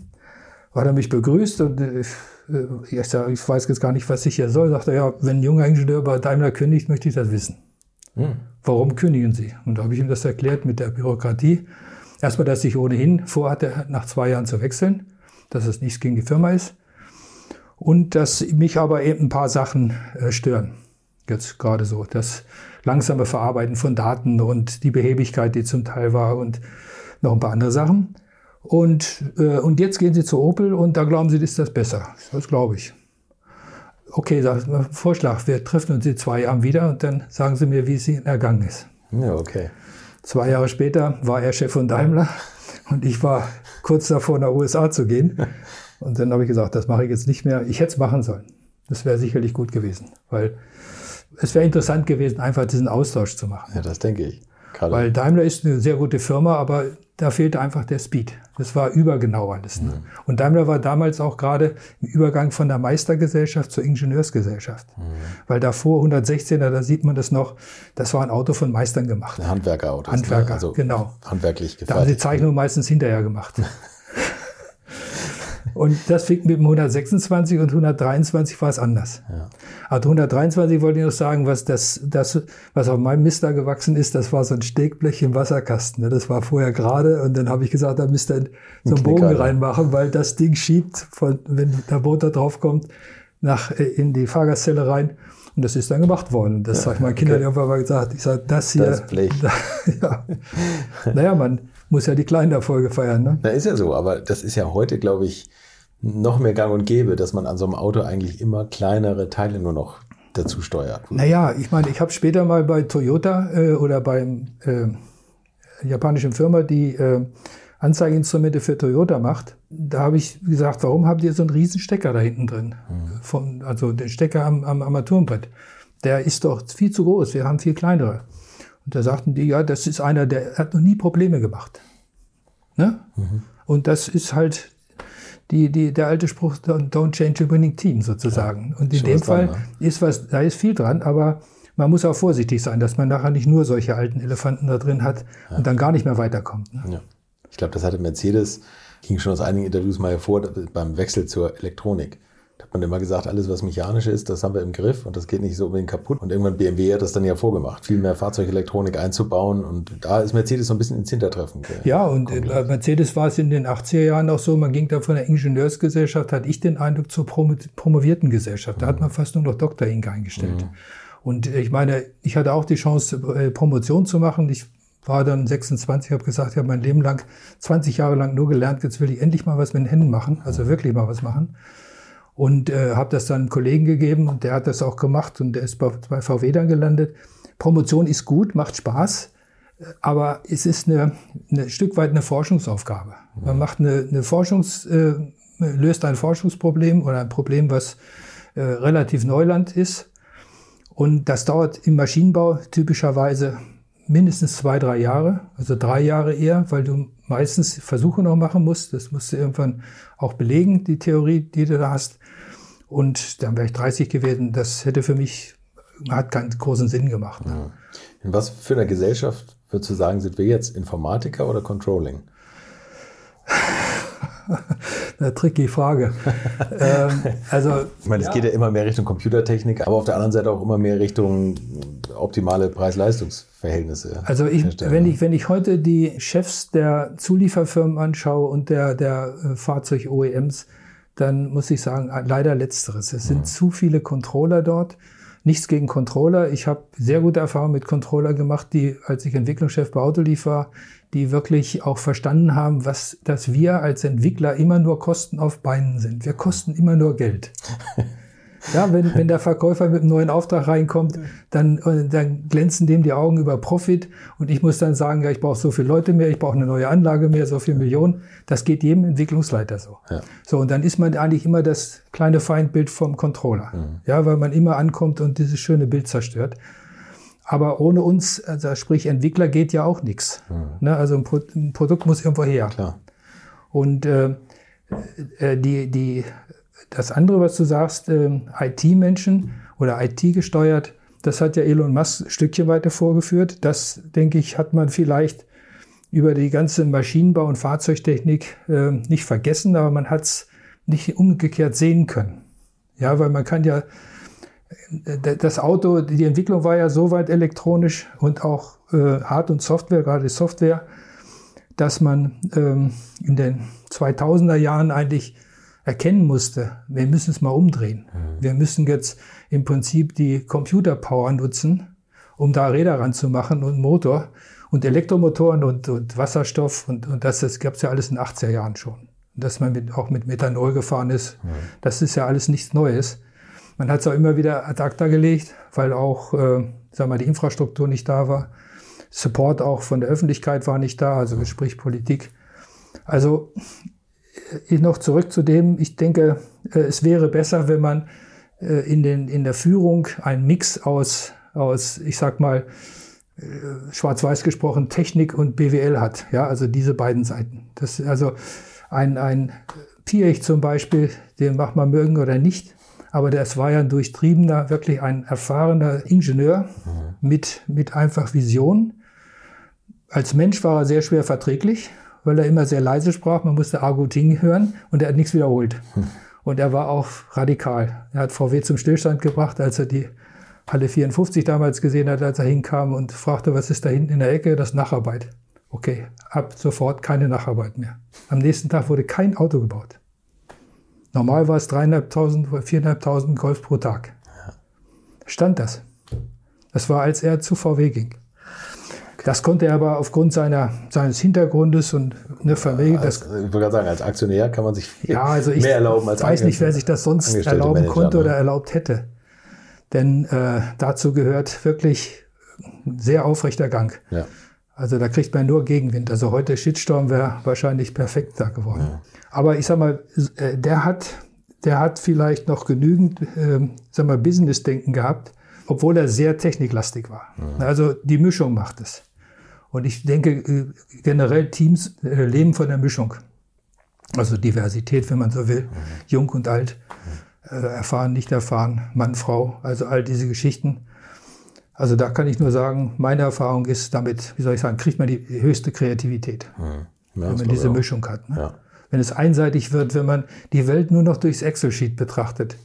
war er mich begrüßt und äh, ich, ich weiß jetzt gar nicht, was ich hier soll. Sagte, ja, wenn ein junger Ingenieur bei Daimler kündigt, möchte ich das wissen. Hm. Warum kündigen Sie? Und da habe ich ihm das erklärt mit der Bürokratie. Erstmal, dass ich ohnehin vorhatte, nach zwei Jahren zu wechseln, dass es nichts gegen die Firma ist. Und dass mich aber eben ein paar Sachen äh, stören. Jetzt gerade so. Das langsame Verarbeiten von Daten und die Behebigkeit, die zum Teil war und noch ein paar andere Sachen. Und, äh, und jetzt gehen Sie zu Opel und da glauben Sie, ist das besser. Das glaube ich okay, sag, Vorschlag, wir treffen uns in zwei Jahren wieder und dann sagen Sie mir, wie es Ihnen ergangen ist. Ja, okay. Zwei Jahre später war er Chef von Daimler und ich war kurz davor, nach USA zu gehen. Und dann habe ich gesagt, das mache ich jetzt nicht mehr. Ich hätte es machen sollen. Das wäre sicherlich gut gewesen, weil es wäre interessant gewesen, einfach diesen Austausch zu machen. Ja, das denke ich. Gerade. Weil Daimler ist eine sehr gute Firma, aber da fehlte einfach der Speed. Das war übergenau alles. Ne? Mhm. Und Daimler war damals auch gerade im Übergang von der Meistergesellschaft zur Ingenieursgesellschaft. Mhm. Weil davor 116er, da sieht man das noch, das war ein Auto von Meistern gemacht. Ein Handwerkerauto. Handwerker, ne? also genau. Handwerklich gefertigt. Da haben die Zeichnung meistens hinterher gemacht. Und das fing mit dem 126 und 123 war es anders. Ja. Aber 123 wollte ich noch sagen, was das, das, was auf meinem Mister gewachsen ist, das war so ein Stegblech im Wasserkasten. Ne? Das war vorher gerade und dann habe ich gesagt, da müsst ihr so einen Bogen reinmachen, weil das Ding schiebt, von, wenn der Motor draufkommt, nach, äh, in die Fahrgastzelle rein. Und das ist dann gemacht worden. Das habe ich meinen Kindern okay. irgendwann mal gesagt. Ich sage, das hier. Das Blech. Da, ja. naja, man muss ja die kleinen Erfolge feiern. Ne? Na, ist ja so. Aber das ist ja heute, glaube ich, noch mehr gang und gäbe, dass man an so einem Auto eigentlich immer kleinere Teile nur noch dazu steuert. Naja, ich meine, ich habe später mal bei Toyota äh, oder beim äh, japanischen Firma, die äh, Anzeigeinstrumente für Toyota macht, da habe ich gesagt, warum habt ihr so einen riesen Stecker da hinten drin? Mhm. Von, also den Stecker am, am Armaturenbrett. Der ist doch viel zu groß, wir haben viel kleinere. Und da sagten die, ja, das ist einer, der hat noch nie Probleme gemacht. Ne? Mhm. Und das ist halt die, die, der alte Spruch, don't change a winning team sozusagen. Ja, und in dem Fall dran, ne? ist was, da ist viel dran, aber man muss auch vorsichtig sein, dass man nachher nicht nur solche alten Elefanten da drin hat ja. und dann gar nicht mehr weiterkommt. Ne? Ja. Ich glaube, das hatte Mercedes, ging schon aus einigen Interviews mal hervor, beim Wechsel zur Elektronik da hat man immer gesagt, alles was mechanisch ist, das haben wir im Griff und das geht nicht so unbedingt kaputt. Und irgendwann BMW hat das dann ja vorgemacht, viel mehr Fahrzeugelektronik einzubauen und da ist Mercedes so ein bisschen ins Hintertreffen. Ja, und bei Mercedes war es in den 80er Jahren auch so, man ging da von der Ingenieursgesellschaft, hatte ich den Eindruck, zur promovierten Gesellschaft. Da hat man fast nur noch. Inc. eingestellt. Mhm. Und ich meine, ich hatte auch die Chance, äh, Promotion zu machen. Ich war dann 26, habe gesagt, ich habe mein Leben lang, 20 Jahre lang nur gelernt, jetzt will ich endlich mal was mit den Händen machen, also wirklich mal was machen und äh, habe das dann einem Kollegen gegeben und der hat das auch gemacht und der ist bei, bei VW dann gelandet. Promotion ist gut, macht Spaß, aber es ist eine, eine Stück weit eine Forschungsaufgabe. Man macht eine, eine Forschungs, äh, löst ein Forschungsproblem oder ein Problem, was äh, relativ Neuland ist. Und das dauert im Maschinenbau typischerweise mindestens zwei, drei Jahre, also drei Jahre eher, weil du meistens Versuche noch machen musst. Das musst du irgendwann auch belegen, die Theorie, die du da hast. Und dann wäre ich 30 gewesen. Das hätte für mich, hat keinen großen Sinn gemacht. Ja. In was für einer Gesellschaft würdest du sagen, sind wir jetzt? Informatiker oder Controlling? Eine tricky Frage. ähm, also, ich meine, es ja. geht ja immer mehr Richtung Computertechnik, aber auf der anderen Seite auch immer mehr Richtung optimale Preis-Leistungs-Verhältnisse. Also ich, wenn, ich, wenn ich heute die Chefs der Zulieferfirmen anschaue und der, der äh, Fahrzeug-OEMs, dann muss ich sagen, leider letzteres. Es sind zu viele Controller dort. Nichts gegen Controller. Ich habe sehr gute Erfahrungen mit Controller gemacht, die, als ich Entwicklungschef bei Autolief war, die wirklich auch verstanden haben, was, dass wir als Entwickler immer nur Kosten auf Beinen sind. Wir kosten immer nur Geld. Ja, wenn, wenn der Verkäufer mit einem neuen Auftrag reinkommt, dann, äh, dann glänzen dem die Augen über Profit und ich muss dann sagen, ja, ich brauche so viele Leute mehr, ich brauche eine neue Anlage mehr, so viel Millionen. Das geht jedem Entwicklungsleiter so. Ja. So, und dann ist man eigentlich immer das kleine Feindbild vom Controller. Mhm. Ja, weil man immer ankommt und dieses schöne Bild zerstört. Aber ohne uns, also sprich Entwickler, geht ja auch nichts. Mhm. Ne, also ein, Pro ein, Produkt muss irgendwo her. Klar. Und äh, äh die, die das andere, was du sagst, äh, IT-Menschen oder IT gesteuert, das hat ja Elon Musk ein Stückchen weiter vorgeführt. Das, denke ich, hat man vielleicht über die ganze Maschinenbau- und Fahrzeugtechnik äh, nicht vergessen, aber man hat es nicht umgekehrt sehen können. Ja, weil man kann ja, äh, das Auto, die Entwicklung war ja so weit elektronisch und auch äh, Hard- und Software, gerade Software, dass man ähm, in den 2000er Jahren eigentlich erkennen musste, wir müssen es mal umdrehen. Mhm. Wir müssen jetzt im Prinzip die Computerpower nutzen, um da Räder ranzumachen und Motor und Elektromotoren und, und Wasserstoff und, und das, das gab es ja alles in den 80er Jahren schon. Dass man mit, auch mit Methanol gefahren ist, mhm. das ist ja alles nichts Neues. Man hat es auch immer wieder ad acta gelegt, weil auch, äh, sagen wir, die Infrastruktur nicht da war. Support auch von der Öffentlichkeit war nicht da, also sprich Politik. Also noch zurück zu dem, ich denke, äh, es wäre besser, wenn man äh, in, den, in der Führung einen Mix aus, aus ich sag mal, schwarz-weiß gesprochen, Technik und BWL hat. Ja, also diese beiden Seiten. Das, also ein, ein Piech zum Beispiel, den macht man mögen oder nicht, aber das war ja ein durchtriebener, wirklich ein erfahrener Ingenieur mhm. mit, mit einfach Vision. Als Mensch war er sehr schwer verträglich, weil er immer sehr leise sprach. Man musste Arguting hören und er hat nichts wiederholt. Hm. Und er war auch radikal. Er hat VW zum Stillstand gebracht, als er die Halle 54 damals gesehen hat, als er hinkam und fragte, was ist da hinten in der Ecke? Das Nacharbeit. Okay, ab sofort keine Nacharbeit mehr. Am nächsten Tag wurde kein Auto gebaut. Normal war es 3.500 oder 4.500 Golf pro Tag. Stand das. Das war, als er zu VW ging. Das konnte er aber aufgrund seiner, seines Hintergrundes und eine Familie. Das, ich wollte gerade sagen, als Aktionär kann man sich ja, also ich mehr erlauben als weiß nicht, wer sich das sonst erlauben Manager, konnte ne? oder erlaubt hätte. Denn äh, dazu gehört wirklich ein sehr aufrechter Gang. Ja. Also da kriegt man nur Gegenwind. Also heute Shitstorm wäre wahrscheinlich perfekt da geworden. Ja. Aber ich sag mal, äh, der hat, der hat vielleicht noch genügend, äh, sag mal, Business-Denken gehabt, obwohl er sehr techniklastig war. Ja. Also die Mischung macht es. Und ich denke, äh, generell Teams äh, leben von der Mischung. Also Diversität, wenn man so will. Jung und alt, äh, erfahren, nicht erfahren, Mann, Frau, also all diese Geschichten. Also da kann ich nur sagen, meine Erfahrung ist damit, wie soll ich sagen, kriegt man die höchste Kreativität, Ja, wenn man diese. Mischung hat. Ne? Ja. Wenn es einseitig wird, wenn man die Welt nur noch durchs Excel-Sheet betrachtet,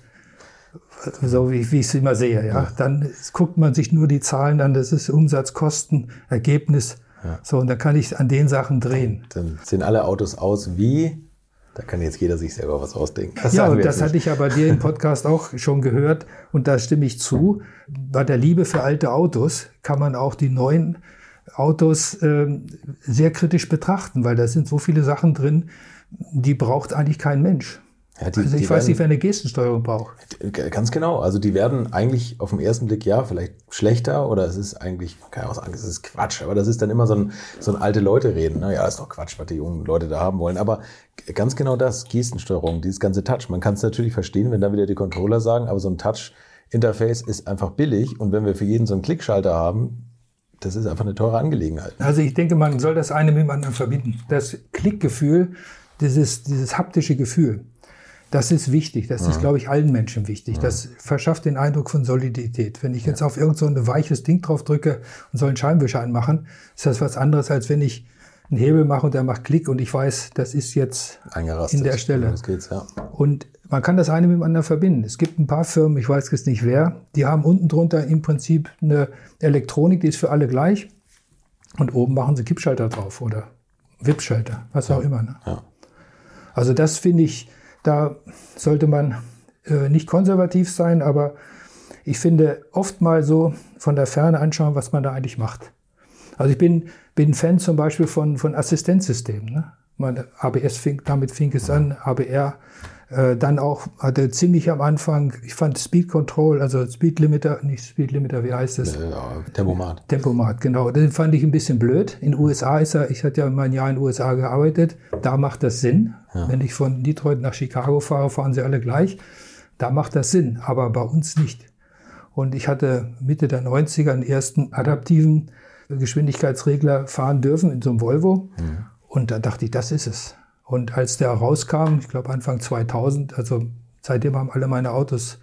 so wie, wie ich es immer sehe, ja, dann guckt man sich nur die Zahlen an, das ist Umsatz, Kosten, Ergebnis. So, und dann kann ich an den Sachen drehen. Dann sehen alle Autos aus wie, da kann jetzt jeder sich selber was ausdenken. Das ja, und das hatte ich ja bei dir im Podcast auch schon gehört und da stimme ich zu. Bei der Liebe für alte Autos kann man auch die neuen Autos ähm, sehr kritisch betrachten, weil da sind so viele Sachen drin, die braucht eigentlich kein Mensch. Ja, die- also ich weiß nicht, wer eine Gestensteuerung braucht. Ganz genau. Also die werden eigentlich auf den ersten Blick ja vielleicht schlechter oder es ist eigentlich, man kann ja auch sagen, es ist Quatsch, aber das ist dann immer so ein, so ein alte Leute reden. Ne? Ja, ist doch Quatsch, was die jungen Leute da haben wollen. Aber ganz genau das, Gestensteuerung, dieses ganze Touch. Man kann es natürlich verstehen, wenn da wieder die Controller sagen, aber so ein Touch-Interface ist einfach billig und wenn wir für jeden so einen Klickschalter haben, das ist einfach eine teure Angelegenheit. Also ich denke, man soll das eine mit dem anderen verbinden. Das Klickgefühl, dieses, dieses haptische Gefühl, das ist wichtig. Das ist, glaube ich, allen Menschen wichtig. Das verschafft den Eindruck von Solidität. Wenn ich jetzt auf irgend so ein weiches Ding drauf drücke und soll einen Scheinwischer anmachen, ist das was anderes, als wenn ich einen Hebel mache und der macht Klick und ich weiß, das ist jetzt in der Stelle. Das geht's, ja. Und man kann das eine mit dem anderen verbinden. Es gibt ein paar Firmen, ich weiß jetzt nicht wer, die haben unten drunter im Prinzip eine Elektronik, die ist für alle gleich. Und oben machen sie Kippschalter drauf oder Wippschalter, was auch immer. Ne? Ja. Also das finde ich, da sollte man äh, nicht konservativ sein, aber ich finde oft mal so von der Ferne anschauen, was man da eigentlich macht. Also ich bin, bin Fan zum Beispiel von, von Assistenzsystemen. Ne? Man, ABS fing, damit fing es an, ABR. Äh, dann auch hatte ziemlich am Anfang, ich fand Speed Control, also Speed Limiter, nicht Speed Limiter, wie heißt es? Äh, ja, Tempomat. Tempomat, genau. Den fand ich ein bisschen blöd. In den USA ist er, ich hatte ja mal ein Jahr in den USA gearbeitet, da macht das Sinn. Wenn ich von Detroit nach Chicago fahre, fahren sie alle gleich. Da macht das Sinn, aber bei uns nicht. Und ich hatte Mitte der 90er einen ersten adaptiven Geschwindigkeitsregler fahren dürfen in so einem Volvo. Und da dachte ich, das ist es. Und als der rauskam, ich glaube Anfang 2000, also seitdem haben alle meine Autos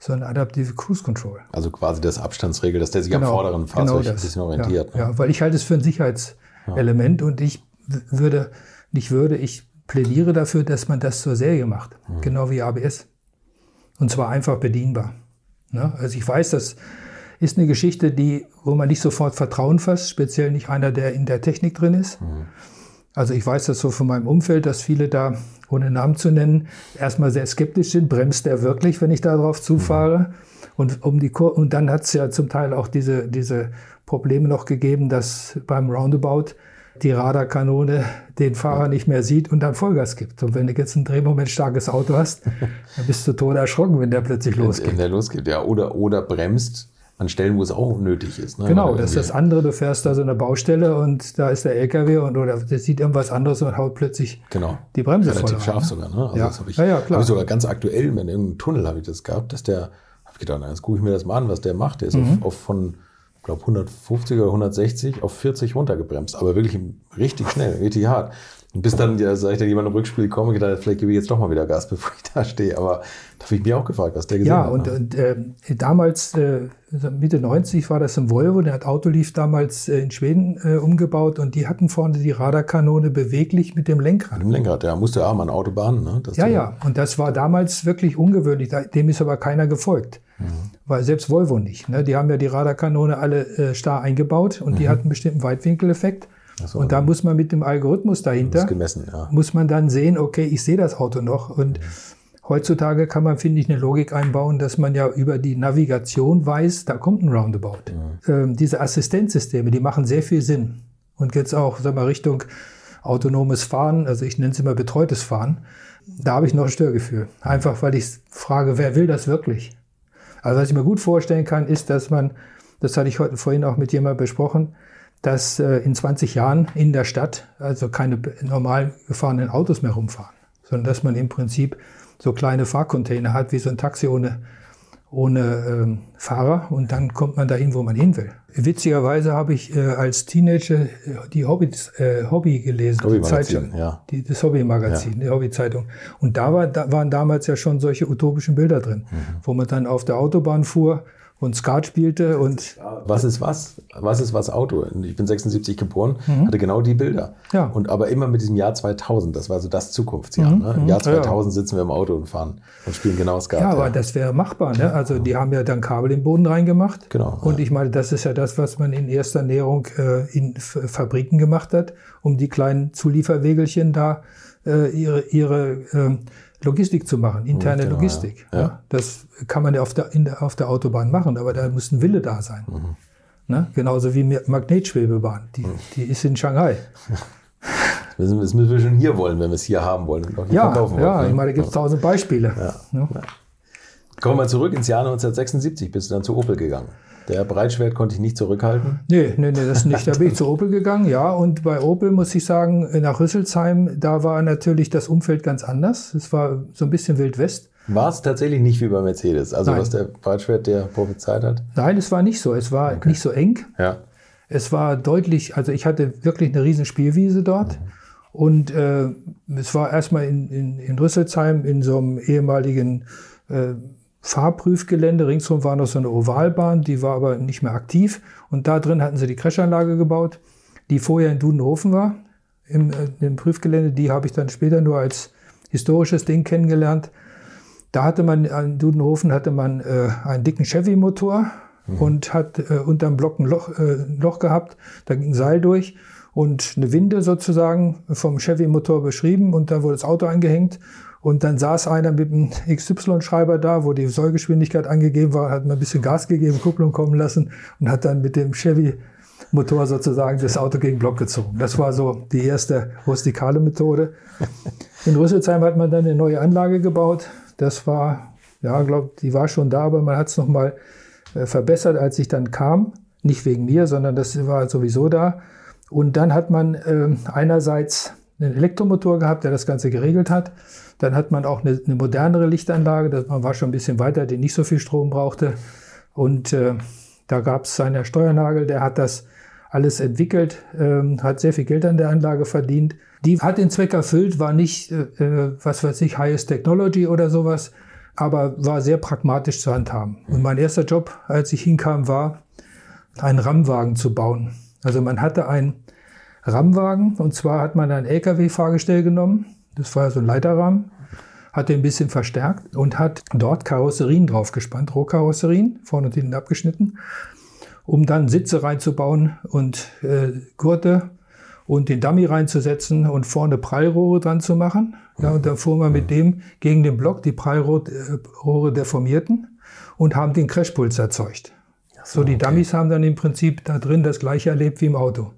so eine adaptive Cruise Control. Also quasi das Abstandsregel, dass der sich am vorderen Fahrzeug ein bisschen orientiert. Genau Ja, ne? ja, weil ich halte es für ein Sicherheitselement und ich würde, nicht würde, ich plädiere dafür, dass man das zur Serie macht. Hm. Genau wie ABS. Und zwar einfach bedienbar. Ne? Also ich weiß, das ist eine Geschichte, die, wo man nicht sofort Vertrauen fasst, speziell nicht einer, der in der Technik drin ist. Hm. Also ich weiß das so von meinem Umfeld, dass viele da, ohne Namen zu nennen, erstmal sehr skeptisch sind. Bremst der wirklich, wenn ich da drauf zufahre? Und, um die Kur und dann hat es ja zum Teil auch diese, diese Probleme noch gegeben, dass beim Roundabout die Radarkanone den Fahrer nicht mehr sieht und dann Vollgas gibt. Und wenn du jetzt ein Drehmoment starkes Auto hast, dann bist du tot erschrocken, wenn der plötzlich losgeht. Wenn der losgeht, ja. Oder, oder bremst an Stellen, wo es auch nötig ist. Ne? Genau, das ist das andere. Du fährst da so eine Baustelle und da ist der LKW und oder der sieht irgendwas anderes und haut plötzlich Genau. die Bremse Relativ voll rein, scharf ne? sogar, ne? Also Ja. das habe ich, Ja, ja, klar. hab ich sogar ganz aktuell, in irgendeinem Tunnel habe ich das gehabt, dass der, habe ich gedacht, na, jetzt gucke ich mir das mal an, was der macht. Der ist Mhm. auf, auf von, ich glaube, 150 oder 160 auf 40 runtergebremst, aber wirklich richtig schnell, richtig hart. Und bis dann, ja, sag ich, da jemand im Rückspiel komme, gedacht, vielleicht gebe ich jetzt doch mal wieder Gas, bevor ich da stehe. Aber da habe ich mich auch gefragt, was der gesehen Ja, hat. und, ne? und äh, damals, äh, Mitte 90 war das im Volvo, der hat Autolief damals äh, in Schweden äh, umgebaut und die hatten vorne die Radarkanone beweglich mit dem Lenkrad. Mit dem Lenkrad, der musste ja an Autobahnen, ne? Dass Ja, ja, und das war damals wirklich ungewöhnlich, dem ist aber keiner gefolgt. Mhm. Weil selbst Volvo nicht. Ne? Die haben ja die Radarkanone alle äh, starr eingebaut und Mhm. die hatten einen bestimmten Weitwinkeleffekt. Und da muss man mit dem Algorithmus dahinter, gemessen, ja. muss man dann sehen, okay, ich sehe das Auto noch. Und heutzutage kann man, finde ich, eine Logik einbauen, dass man ja über die Navigation weiß, da kommt ein Roundabout. Ähm, diese Assistenzsysteme, die machen sehr viel Sinn. Und jetzt auch, sag mal, Richtung autonomes Fahren, also ich nenne es immer betreutes Fahren, da habe ich noch ein Störgefühl. Einfach, weil ich frage, wer will das wirklich? Also was ich mir gut vorstellen kann, ist, dass man, das hatte ich heute vorhin auch mit jemandem besprochen, dass äh, in 20 Jahren in der Stadt also keine normal gefahrenen Autos mehr rumfahren, sondern dass man im Prinzip so kleine Fahrcontainer hat, wie so ein Taxi ohne, ohne ähm, Fahrer und dann kommt man dahin, wo man hin will. Witzigerweise habe ich äh, als Teenager äh, die Hobbys, äh, Hobby gelesen, die Hobbymagazin, ja. die, das Hobbymagazin, die Hobbyzeitung. Und da, war, da waren damals ja schon solche utopischen Bilder drin, wo man dann auf der Autobahn fuhr und Skat spielte und Was ist was? Was ist was Auto? Ich bin 76 geboren, hatte genau die Bilder. Mhm. Ja. Und aber immer mit diesem Jahr 2000. Das war so das Zukunftsjahr. Ne? Im Jahr Mhm. Ja, ja. 2000 sitzen wir im Auto und fahren und spielen genau Skat. Ja, aber das wäre machbar. Ne? Also die haben ja dann Kabel im Boden reingemacht. Genau, Und ich meine, das ist ja das, was man in erster Näherung äh, in F Fabriken gemacht hat, um die kleinen Zulieferwegelchen da äh, ihre, ihre ähm, Logistik zu machen, interne Genau, Logistik. ja. Ja. Das kann man ja auf der, der, auf der Autobahn machen, aber da muss ein Wille da sein. Mhm. Ne? Genauso wie Magnetschwebebahn. Die, die ist in Shanghai. Das müssen, wir schon hier wollen, wenn wir es hier haben wollen und auch hier Ja, verkaufen ja, wollen. ich ne? meine, da gibt es tausend Beispiele. Ne? Kommen wir zurück ins Jahr 1976. Bist du dann zu Opel gegangen? Der Breitschwert konnte ich nicht zurückhalten. Nee, nee, nee, das nicht. Da bin ich zu Opel gegangen, ja. Und bei Opel muss ich sagen, nach Rüsselsheim, da war natürlich das Umfeld ganz anders. Es war so ein bisschen Wild West. War es tatsächlich nicht wie bei Mercedes? Also Nein. was der Breitschwert der prophezeit hat? Nein, es war nicht so. Es war nicht so eng. Ja. Es war deutlich, also ich hatte wirklich eine riesen Spielwiese dort. Und äh, es war erstmal in, in, in Rüsselsheim in so einem ehemaligen äh, Fahrprüfgelände. Ringsherum war noch so eine Ovalbahn, die war aber nicht mehr aktiv. Und da drin hatten sie die Crashanlage gebaut, die vorher in Dudenhofen war, im, äh, im Prüfgelände. Die habe ich dann später nur als historisches Ding kennengelernt. Da hatte man an Dudenhofen hatte man äh, einen dicken Chevy-Motor und hat äh, unterm Block ein Loch, äh, ein Loch gehabt. Da ging ein Seil durch und eine Winde sozusagen vom Chevy-Motor beschrieben und da wurde das Auto eingehängt. Und dann saß einer mit einem XY-Schreiber da, wo die Sollgeschwindigkeit angegeben war, hat mal ein bisschen Gas gegeben, Kupplung kommen lassen und hat dann mit dem Chevy-Motor sozusagen das Auto gegen Block gezogen. Das war so die erste rustikale Methode. In Rüsselsheim hat man dann eine neue Anlage gebaut. Das war, ja, glaube die war schon da, aber man hat es nochmal äh, verbessert, als ich dann kam. Nicht wegen mir, sondern das war sowieso da. Und dann hat man ähm, einerseits einen Elektromotor gehabt, der das Ganze geregelt hat. Dann hat man auch eine, eine modernere Lichtanlage. Das, man war schon ein bisschen weiter, die nicht so viel Strom brauchte. Und äh, da gab es seinen Herr Steuernagel, der hat das alles entwickelt, ähm, hat sehr viel Geld an der Anlage verdient. Die hat den Zweck erfüllt, war nicht, äh, äh, was weiß ich, Highest Technology oder sowas, aber war sehr pragmatisch zu handhaben. Und mein erster Job, als ich hinkam, war, einen RAM-Wagen zu bauen. Also man hatte einen RAM-Wagen und zwar hat man ein LKW-Fahrgestell genommen, das war so ein Leiterrahmen, hat den ein bisschen verstärkt und hat dort Karosserien draufgespannt, Rohkarosserien, vorne und hinten abgeschnitten, um dann Sitze reinzubauen und äh, Gurte und den Dummy reinzusetzen und vorne Prallrohre dran zu machen. Ja, und dann fuhren wir mit dem gegen den Block, die Prallrohre deformierten und haben den Crashpuls erzeugt. So, die Dummies haben dann im Prinzip da drin das gleiche erlebt wie im Auto.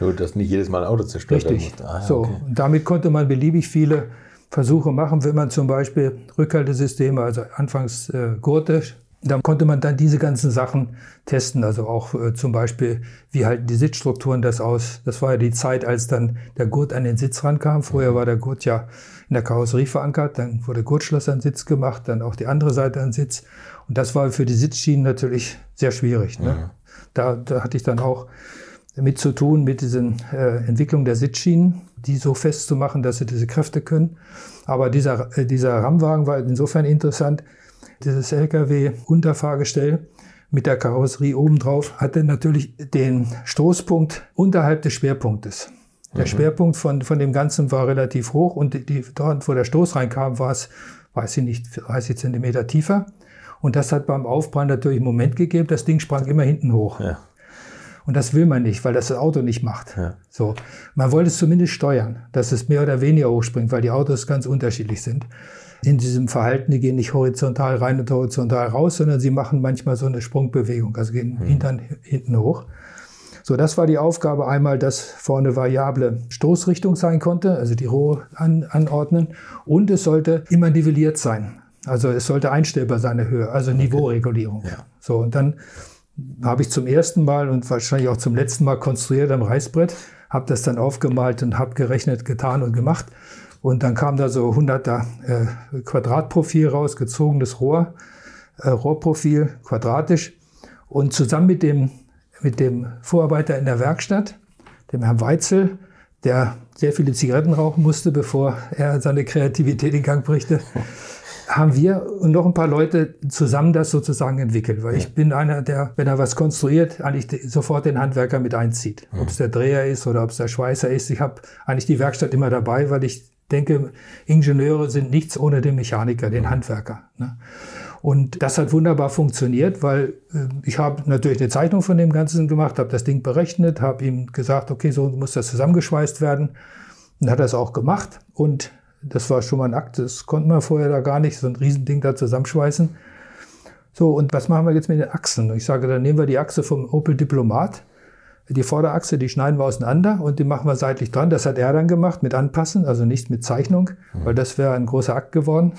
Nur, dass nicht jedes Mal ein Auto zerstört werden Richtig. musste. Ah, ja, so, okay. und damit konnte man beliebig viele Versuche machen, wenn man zum Beispiel Rückhaltesysteme, also anfangs äh, Gurte, da konnte man dann diese ganzen Sachen testen. Also auch äh, zum Beispiel, wie halten die Sitzstrukturen das aus? Das war ja die Zeit, als dann der Gurt an den Sitz rankam. Vorher war der Gurt ja in der Karosserie verankert, dann wurde Gurtschloss an Sitz gemacht, dann auch die andere Seite an Sitz. Und das war für die Sitzschienen natürlich sehr schwierig. Ne? Da, da hatte ich dann auch mit zu tun, mit diesen äh, Entwicklung der Sitzschienen, die so festzumachen, dass sie diese Kräfte können. Aber dieser, äh, dieser RAM-Wagen war insofern interessant. Dieses LKW-Unterfahrgestell mit der Karosserie obendrauf hatte natürlich den Stoßpunkt unterhalb des Schwerpunktes. Der Schwerpunkt von, von dem Ganzen war relativ hoch und die, die, dort, wo der Stoß reinkam, war es, weiß ich nicht, 30 Zentimeter tiefer. Und das hat beim Aufprall natürlich einen Moment gegeben. Das Ding sprang immer hinten hoch. Ja. Und das will man nicht, weil das das Auto nicht macht. Ja. So, man wollte es zumindest steuern, dass es mehr oder weniger hochspringt, weil die Autos ganz unterschiedlich sind. In diesem Verhalten, die gehen nicht horizontal rein und horizontal raus, sondern sie machen manchmal so eine Sprungbewegung, also gehen hintern hinten hoch. So, das war die Aufgabe einmal, dass vorne variable Stoßrichtung sein konnte, also die Rohre an, anordnen. Und es sollte immer nivelliert sein. Also es sollte einstellbar sein, eine Höhe, also Niveauregulierung. Ja. So, und dann habe ich zum ersten Mal und wahrscheinlich auch zum letzten Mal konstruiert am Reißbrett, habe das dann aufgemalt und habe gerechnet, getan und gemacht. Und dann kam da so 100er äh, Quadratprofil raus, gezogenes Rohr, äh, Rohrprofil, quadratisch. Und zusammen mit dem, mit dem Vorarbeiter in der Werkstatt, dem Herrn Weitzel, der sehr viele Zigaretten rauchen musste, bevor er seine Kreativität in Gang brichte, haben wir und noch ein paar Leute zusammen das sozusagen entwickelt. Weil ich bin einer, der, wenn er was konstruiert, eigentlich sofort den Handwerker mit einzieht. Ob es der Dreher ist oder ob es der Schweißer ist. Ich habe eigentlich die Werkstatt immer dabei, weil ich denke, Ingenieure sind nichts ohne den Mechaniker, den Handwerker. Ne? Und das hat wunderbar funktioniert, weil äh, ich habe natürlich eine Zeichnung von dem Ganzen gemacht, habe das Ding berechnet, habe ihm gesagt, okay, so muss das zusammengeschweißt werden. Und hat das auch gemacht. Und das war schon mal ein Akt, das konnte man vorher da gar nicht, so ein Riesending da zusammenschweißen. So, und was machen wir jetzt mit den Achsen? Ich sage, dann nehmen wir die Achse vom Opel Diplomat, die Vorderachse, die schneiden wir auseinander und die machen wir seitlich dran. Das hat er dann gemacht mit Anpassen, also nicht mit Zeichnung, mhm. weil das wäre ein großer Akt geworden.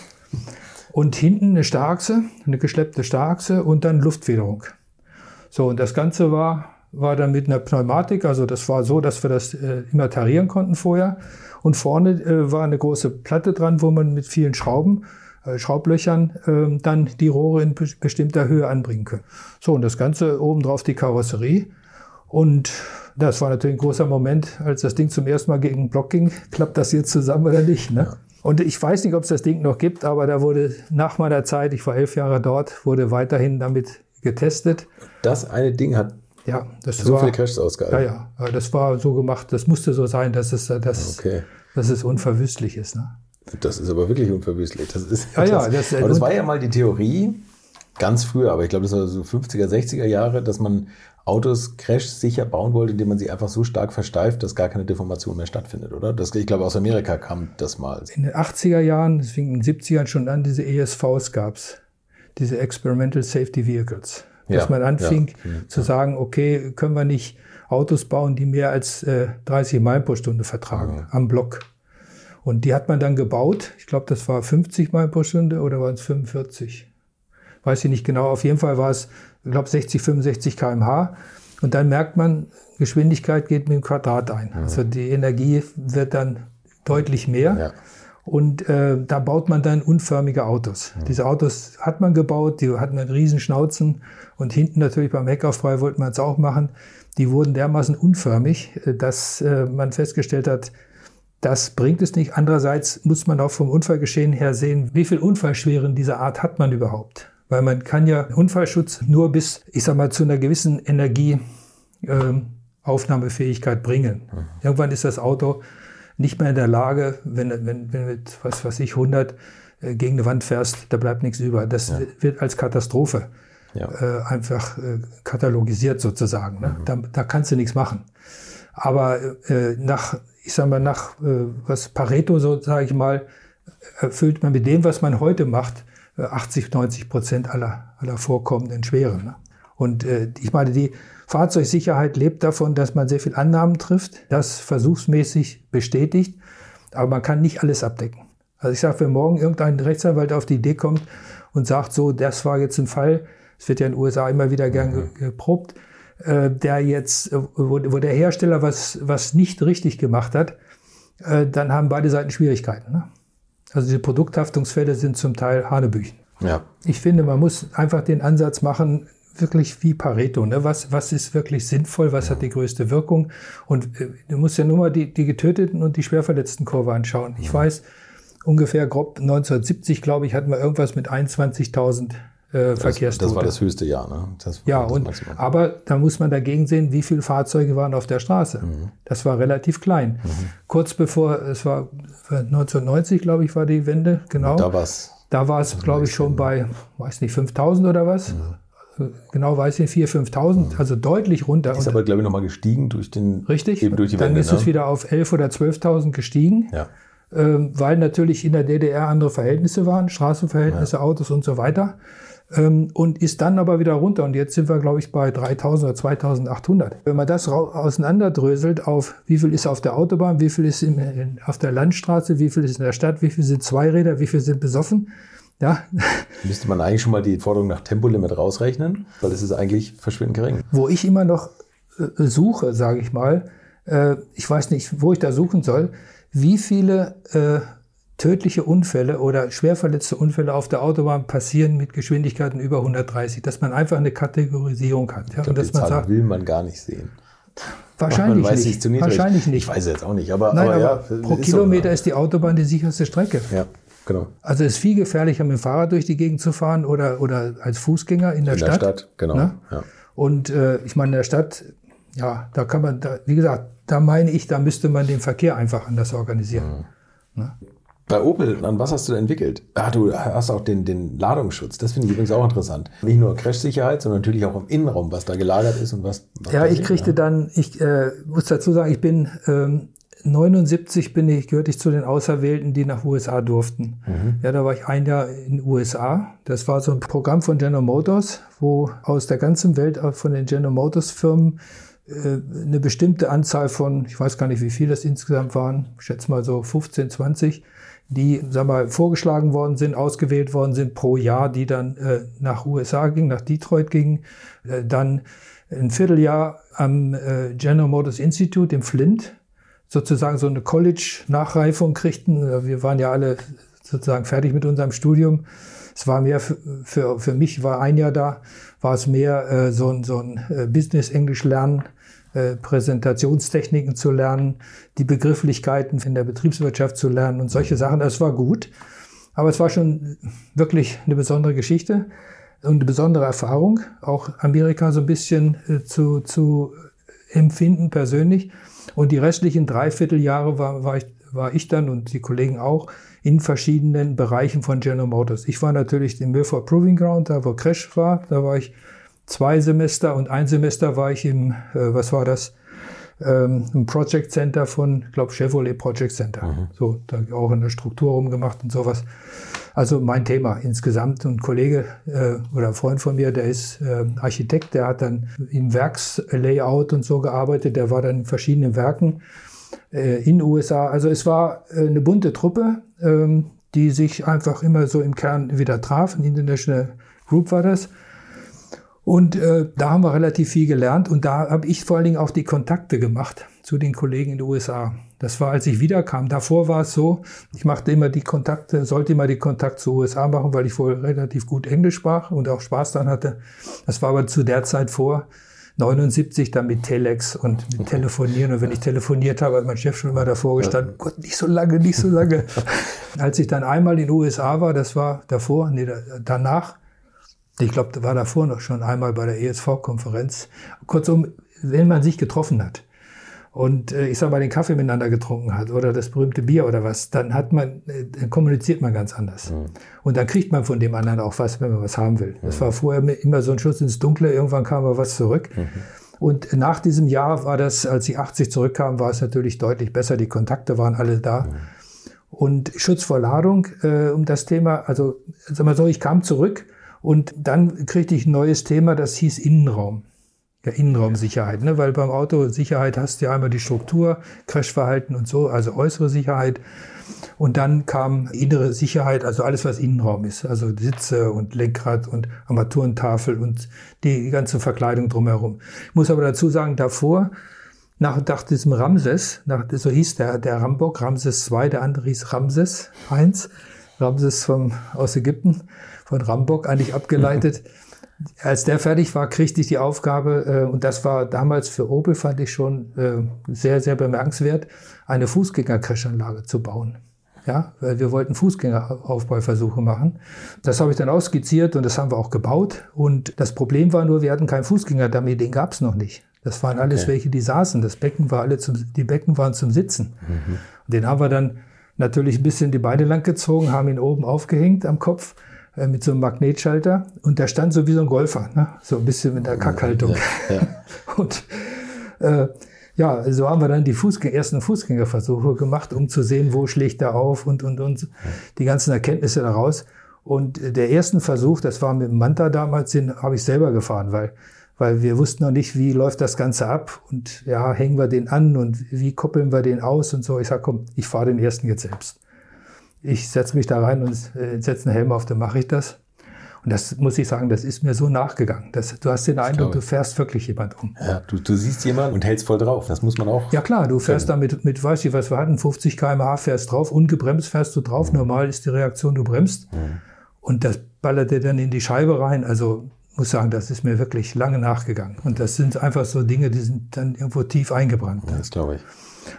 Und hinten eine Starrachse, eine geschleppte Starrachse und dann Luftfederung. So, und das Ganze war, war dann mit einer Pneumatik, also das war so, dass wir das äh, immer tarieren konnten vorher. Und vorne äh, war eine große Platte dran, wo man mit vielen Schrauben, äh, Schraublöchern, äh, dann die Rohre in be bestimmter Höhe anbringen können. So, und das Ganze oben drauf die Karosserie. Und das war natürlich ein großer Moment, als das Ding zum ersten Mal gegen den Block ging. Klappt das jetzt zusammen oder nicht? Ne? Und ich weiß nicht, ob es das Ding noch gibt, aber da wurde nach meiner Zeit, ich war elf Jahre dort, wurde weiterhin damit getestet. Das eine Ding hat ja, das so war, viele Crashs ausgehalten. Ja, ja, das war so gemacht, das musste so sein, dass es, dass, okay. dass es unverwüstlich ist. Ne? Das ist aber wirklich unverwüstlich. Das ist, ja, ja, das, aber das war ja mal die Theorie, ganz früher, aber ich glaube, das war so 50er, 60er Jahre, dass man Autos crash-sicher bauen wollte, indem man sie einfach so stark versteift, dass gar keine Deformation mehr stattfindet, oder? Das, ich glaube, aus Amerika kam das mal. In den 80er Jahren, deswegen in den 70ern schon an, diese ESVs gab es, diese Experimental Safety Vehicles. Dass ja, man anfing ja, zu sagen, okay, können wir nicht Autos bauen, die mehr als äh, 30 Meilen pro Stunde vertragen ja. am Block. Und die hat man dann gebaut. Ich glaube, das war 50 Meilen pro Stunde oder waren es 45? Weiß ich nicht genau. Auf jeden Fall war es, ich glaube, 60, 65 kmh. Und dann merkt man, Geschwindigkeit geht mit dem Quadrat ein. Also die Energie wird dann deutlich mehr. Und äh, da baut man dann unförmige Autos. Ja. Diese Autos hat man gebaut, die hatten einen riesen Schnauzen und hinten natürlich beim Heckaufprall wollte man es auch machen. Die wurden dermaßen unförmig, äh, dass äh, man festgestellt hat, das bringt es nicht. Andererseits muss man auch vom Unfallgeschehen her sehen, wie viel Unfallschweren dieser Art hat man überhaupt. Weil man kann ja Unfallschutz nur bis, ich sag mal, zu einer gewissen Energieaufnahmefähigkeit äh, bringen. Mhm. Irgendwann ist das Auto nicht mehr in der Lage, wenn, wenn, wenn mit, was weiß ich, 100 äh, gegen eine Wand fährst, da bleibt nichts über. Das ja. wird als Katastrophe ja. äh, einfach äh, katalogisiert sozusagen. Ne? Mhm. Da, da kannst du nichts machen. Aber äh, nach, ich sag mal, nach äh, was Pareto, so sage ich mal, erfüllt man mit dem, was man heute macht, 80, äh, 90 Prozent aller, aller vorkommenden Schweren. Ne? Und äh, ich meine, die, Fahrzeugsicherheit lebt davon, dass man sehr viel Annahmen trifft, das versuchsmäßig bestätigt, aber man kann nicht alles abdecken. Also ich sage, wenn morgen irgendein Rechtsanwalt auf die Idee kommt und sagt, so, das war jetzt ein Fall, es wird ja in den USA immer wieder gern mhm. geprobt, äh, der jetzt, äh, wo, wo, der Hersteller was, was nicht richtig gemacht hat, äh, dann haben beide Seiten Schwierigkeiten. Ne? Also diese Produkthaftungsfälle sind zum Teil Hanebüchen. Ja. Ich finde, man muss einfach den Ansatz machen, wirklich wie Pareto. Ne? Was, was ist wirklich sinnvoll? Was hat die größte Wirkung? Und äh, du musst ja nur mal die, die Getöteten und die schwerverletzten Kurve anschauen. Ich weiß, ungefähr grob 1970, glaube ich, hatten wir irgendwas mit 21.000 äh, Verkehrstote. Das war das höchste Jahr, ne? ja, und, aber da muss man dagegen sehen, wie viele Fahrzeuge waren auf der Straße. Mhm. Das war relativ klein. Mhm. Kurz bevor, es war 1990, glaube ich, war die Wende, genau. da war es. Da war es, glaube ich, schon bei, weiß nicht, 5000 oder was. Mhm genau weiß ich, 4.000, 5.000, also deutlich runter. Ist aber, glaube ich, nochmal gestiegen durch den. Richtig, eben durch die dann Wende, ist ne? es wieder auf 11.000 oder 12.000 gestiegen. Ja. Ähm, weil natürlich in der DDR andere Verhältnisse waren, Straßenverhältnisse, ja. Autos und so weiter. Ähm, und ist dann aber wieder runter. Und jetzt sind wir, glaube ich, bei 3.000 oder 2.800. Wenn man das auseinanderdröselt auf, wie viel ist auf der Autobahn, wie viel ist in, auf der Landstraße, wie viel ist in der Stadt, wie viel sind Zweiräder, wie viel sind besoffen, ja. Müsste man eigentlich schon mal die Forderung nach Tempolimit rausrechnen, weil es ist eigentlich verschwindend gering. Wo ich immer noch äh, suche, sage ich mal, äh, ich weiß nicht, wo ich da suchen soll, wie viele äh, tödliche Unfälle oder schwer verletzte Unfälle auf der Autobahn passieren mit Geschwindigkeiten über 130, dass man einfach eine Kategorisierung hat. Ja? Glaub, und dass man sagt, will man gar nicht sehen. Wahrscheinlich man weiß nicht. Wahrscheinlich nicht. Ich weiß jetzt auch nicht, aber, Nein, aber, aber ja, pro ist Kilometer ist die Autobahn die sicherste Strecke. Ja, genau. Also es ist viel gefährlicher, mit dem Fahrrad durch die Gegend zu fahren oder, oder als Fußgänger in der In der Stadt. Stadt, genau. Ne? Ja. Und äh, ich meine, in der Stadt, ja, da kann man, da, wie gesagt, da meine ich, da müsste man den Verkehr einfach anders organisieren. Ne? Bei Opel, an was hast du da entwickelt? Ah, du hast auch den, den Ladungsschutz. Das finde ich übrigens auch interessant. Nicht nur Crash-Sicherheit, sondern natürlich auch im Innenraum, was da gelagert ist und was. was Ja, ich kriegte ja. dann, ich äh, muss dazu sagen, ich bin ähm, 79 bin ich, gehörte ich zu den Auserwählten, die nach USA durften. Ja, da war ich ein Jahr in den USA. Das war so ein Programm von General Motors, wo aus der ganzen Welt äh, von den General Motors Firmen äh, eine bestimmte Anzahl von, ich weiß gar nicht, wie viel das insgesamt waren, ich schätze mal so 15, 20, die, sag mal, vorgeschlagen worden sind, ausgewählt worden sind pro Jahr, die dann äh, nach USA gingen, nach Detroit gingen, äh, dann ein Vierteljahr am äh, General Motors Institute im Flint sozusagen so eine College-Nachreifung kriegten. Wir waren ja alle sozusagen fertig mit unserem Studium. Es war mehr für, für, mich, war ein Jahr da, war es mehr äh, so ein, so ein äh, Business-Englisch lernen, äh, Präsentationstechniken zu lernen, die Begrifflichkeiten in der Betriebswirtschaft zu lernen und solche Sachen. Das war gut. Aber es war schon wirklich eine besondere Geschichte und eine besondere Erfahrung, auch Amerika so ein bisschen äh, zu, zu empfinden persönlich. Und die restlichen Dreivierteljahre war, war, ich, war ich dann und die Kollegen auch in verschiedenen Bereichen von General Motors. Ich war natürlich im Milford Proving Ground, da wo Crash war. Da war ich zwei Semester und ein Semester war ich im, äh, was war das? Ähm, im Project Center von, glaube Chevrolet Project Center. Mhm. So, da auch in der Struktur rumgemacht und sowas. Also mein Thema insgesamt. Und ein Kollege äh, oder ein Freund von mir, der ist äh, Architekt, der hat dann im Werkslayout und so gearbeitet. Der war dann in verschiedenen Werken äh, in USA. Also es war äh, eine bunte Truppe, ähm, die sich einfach immer so im Kern wieder traf. Ein International Group war das. Und äh, da haben wir relativ viel gelernt und da habe ich vor allen Dingen auch die Kontakte gemacht zu den Kollegen in den USA. Das war, als ich wiederkam. Davor war es so, ich machte immer die Kontakte, sollte immer die Kontakte zu USA machen, weil ich wohl relativ gut Englisch sprach und auch Spaß daran hatte. Das war aber zu der Zeit vor 79 dann mit Telex und mit Telefonieren. Und wenn ich telefoniert habe, hat mein Chef schon immer davor gestanden, Gott, nicht so lange, nicht so lange. als ich dann einmal in den USA war, das war davor, nee, danach, ich glaube, da war davor noch schon einmal bei der ESV-Konferenz. Kurzum, wenn man sich getroffen hat und äh, ich sag mal den Kaffee miteinander getrunken hat oder das berühmte Bier oder was, dann hat man, äh, dann kommuniziert man ganz anders. Mhm. Und dann kriegt man von dem anderen auch was, wenn man was haben will. Mhm. Das war vorher immer so ein Schuss ins Dunkle, irgendwann kam aber was zurück. Mhm. Und nach diesem Jahr war das, als ich 80 zurückkam, war es natürlich deutlich besser. Die Kontakte waren alle da. Und Schutz vor Ladung, äh, um das Thema, also sag mal so, ich kam zurück und dann kriegte ich ein neues Thema, das hieß Innenraum. Ja, Innenraumsicherheit, ne? weil beim Auto Sicherheit hast du ja einmal die Struktur, Crashverhalten und so, also äußere Sicherheit. Und dann kam innere Sicherheit, also alles, was Innenraum ist, also Sitze und Lenkrad und Armaturentafel und die ganze Verkleidung drumherum. Ich muss aber dazu sagen, davor, nach, nach diesem Ramses, nach, so hieß der, der Rambock, Ramses II, der andere hieß Ramses I, Ramses vom, aus Ägypten, von Rambock eigentlich abgeleitet. Als der fertig war, kriegte ich die Aufgabe, äh, und das war damals für Opel, fand ich schon äh, sehr, sehr bemerkenswert, eine Fußgänger-Crashanlage zu bauen. Ja, weil wir wollten Fußgängeraufbauversuche machen. Das habe ich dann ausskizziert und das haben wir auch gebaut. Und das Problem war nur, wir hatten keinen Fußgängerdummy, den gab es noch nicht. Das waren alles okay. welche, die saßen. Das Becken war alle zum, die Becken waren zum Sitzen. Mhm. Und den haben wir dann natürlich ein bisschen die Beine lang gezogen, haben ihn oben aufgehängt am Kopf äh, mit so einem Magnetschalter und der stand so wie so ein Golfer, ne? so ein bisschen mit der Kackhaltung. Ja, ja. und äh, ja, so haben wir dann die Fußgänger, ersten Fußgängerversuche gemacht, um zu sehen, wo schlägt er auf und, und, und die ganzen Erkenntnisse daraus. Und der ersten Versuch, das war mit dem Manta damals, den habe ich selber gefahren, weil, weil wir wussten noch nicht, wie läuft das Ganze ab und ja, hängen wir den an und wie koppeln wir den aus und so. Ich sag, komm, ich fahre den ersten jetzt selbst. Ich setze mich da rein und äh, setze einen Helm auf, dann mache ich das. Und das muss ich sagen, das ist mir so nachgegangen. Das, du hast den Eindruck, du fährst wirklich jemand um. Ja, du, du siehst jemanden und hältst voll drauf. Das muss man auch. Ja klar, du fährst können. da mit, mit, weiß ich was, wir hatten 50 km/h, fährst drauf, ungebremst fährst du drauf. Mhm. Normal ist die Reaktion, du bremst. Mhm. Und das ballert dir dann in die Scheibe rein. Also muss sagen, das ist mir wirklich lange nachgegangen. Und das sind einfach so Dinge, die sind dann irgendwo tief eingebrannt. Das glaube ich.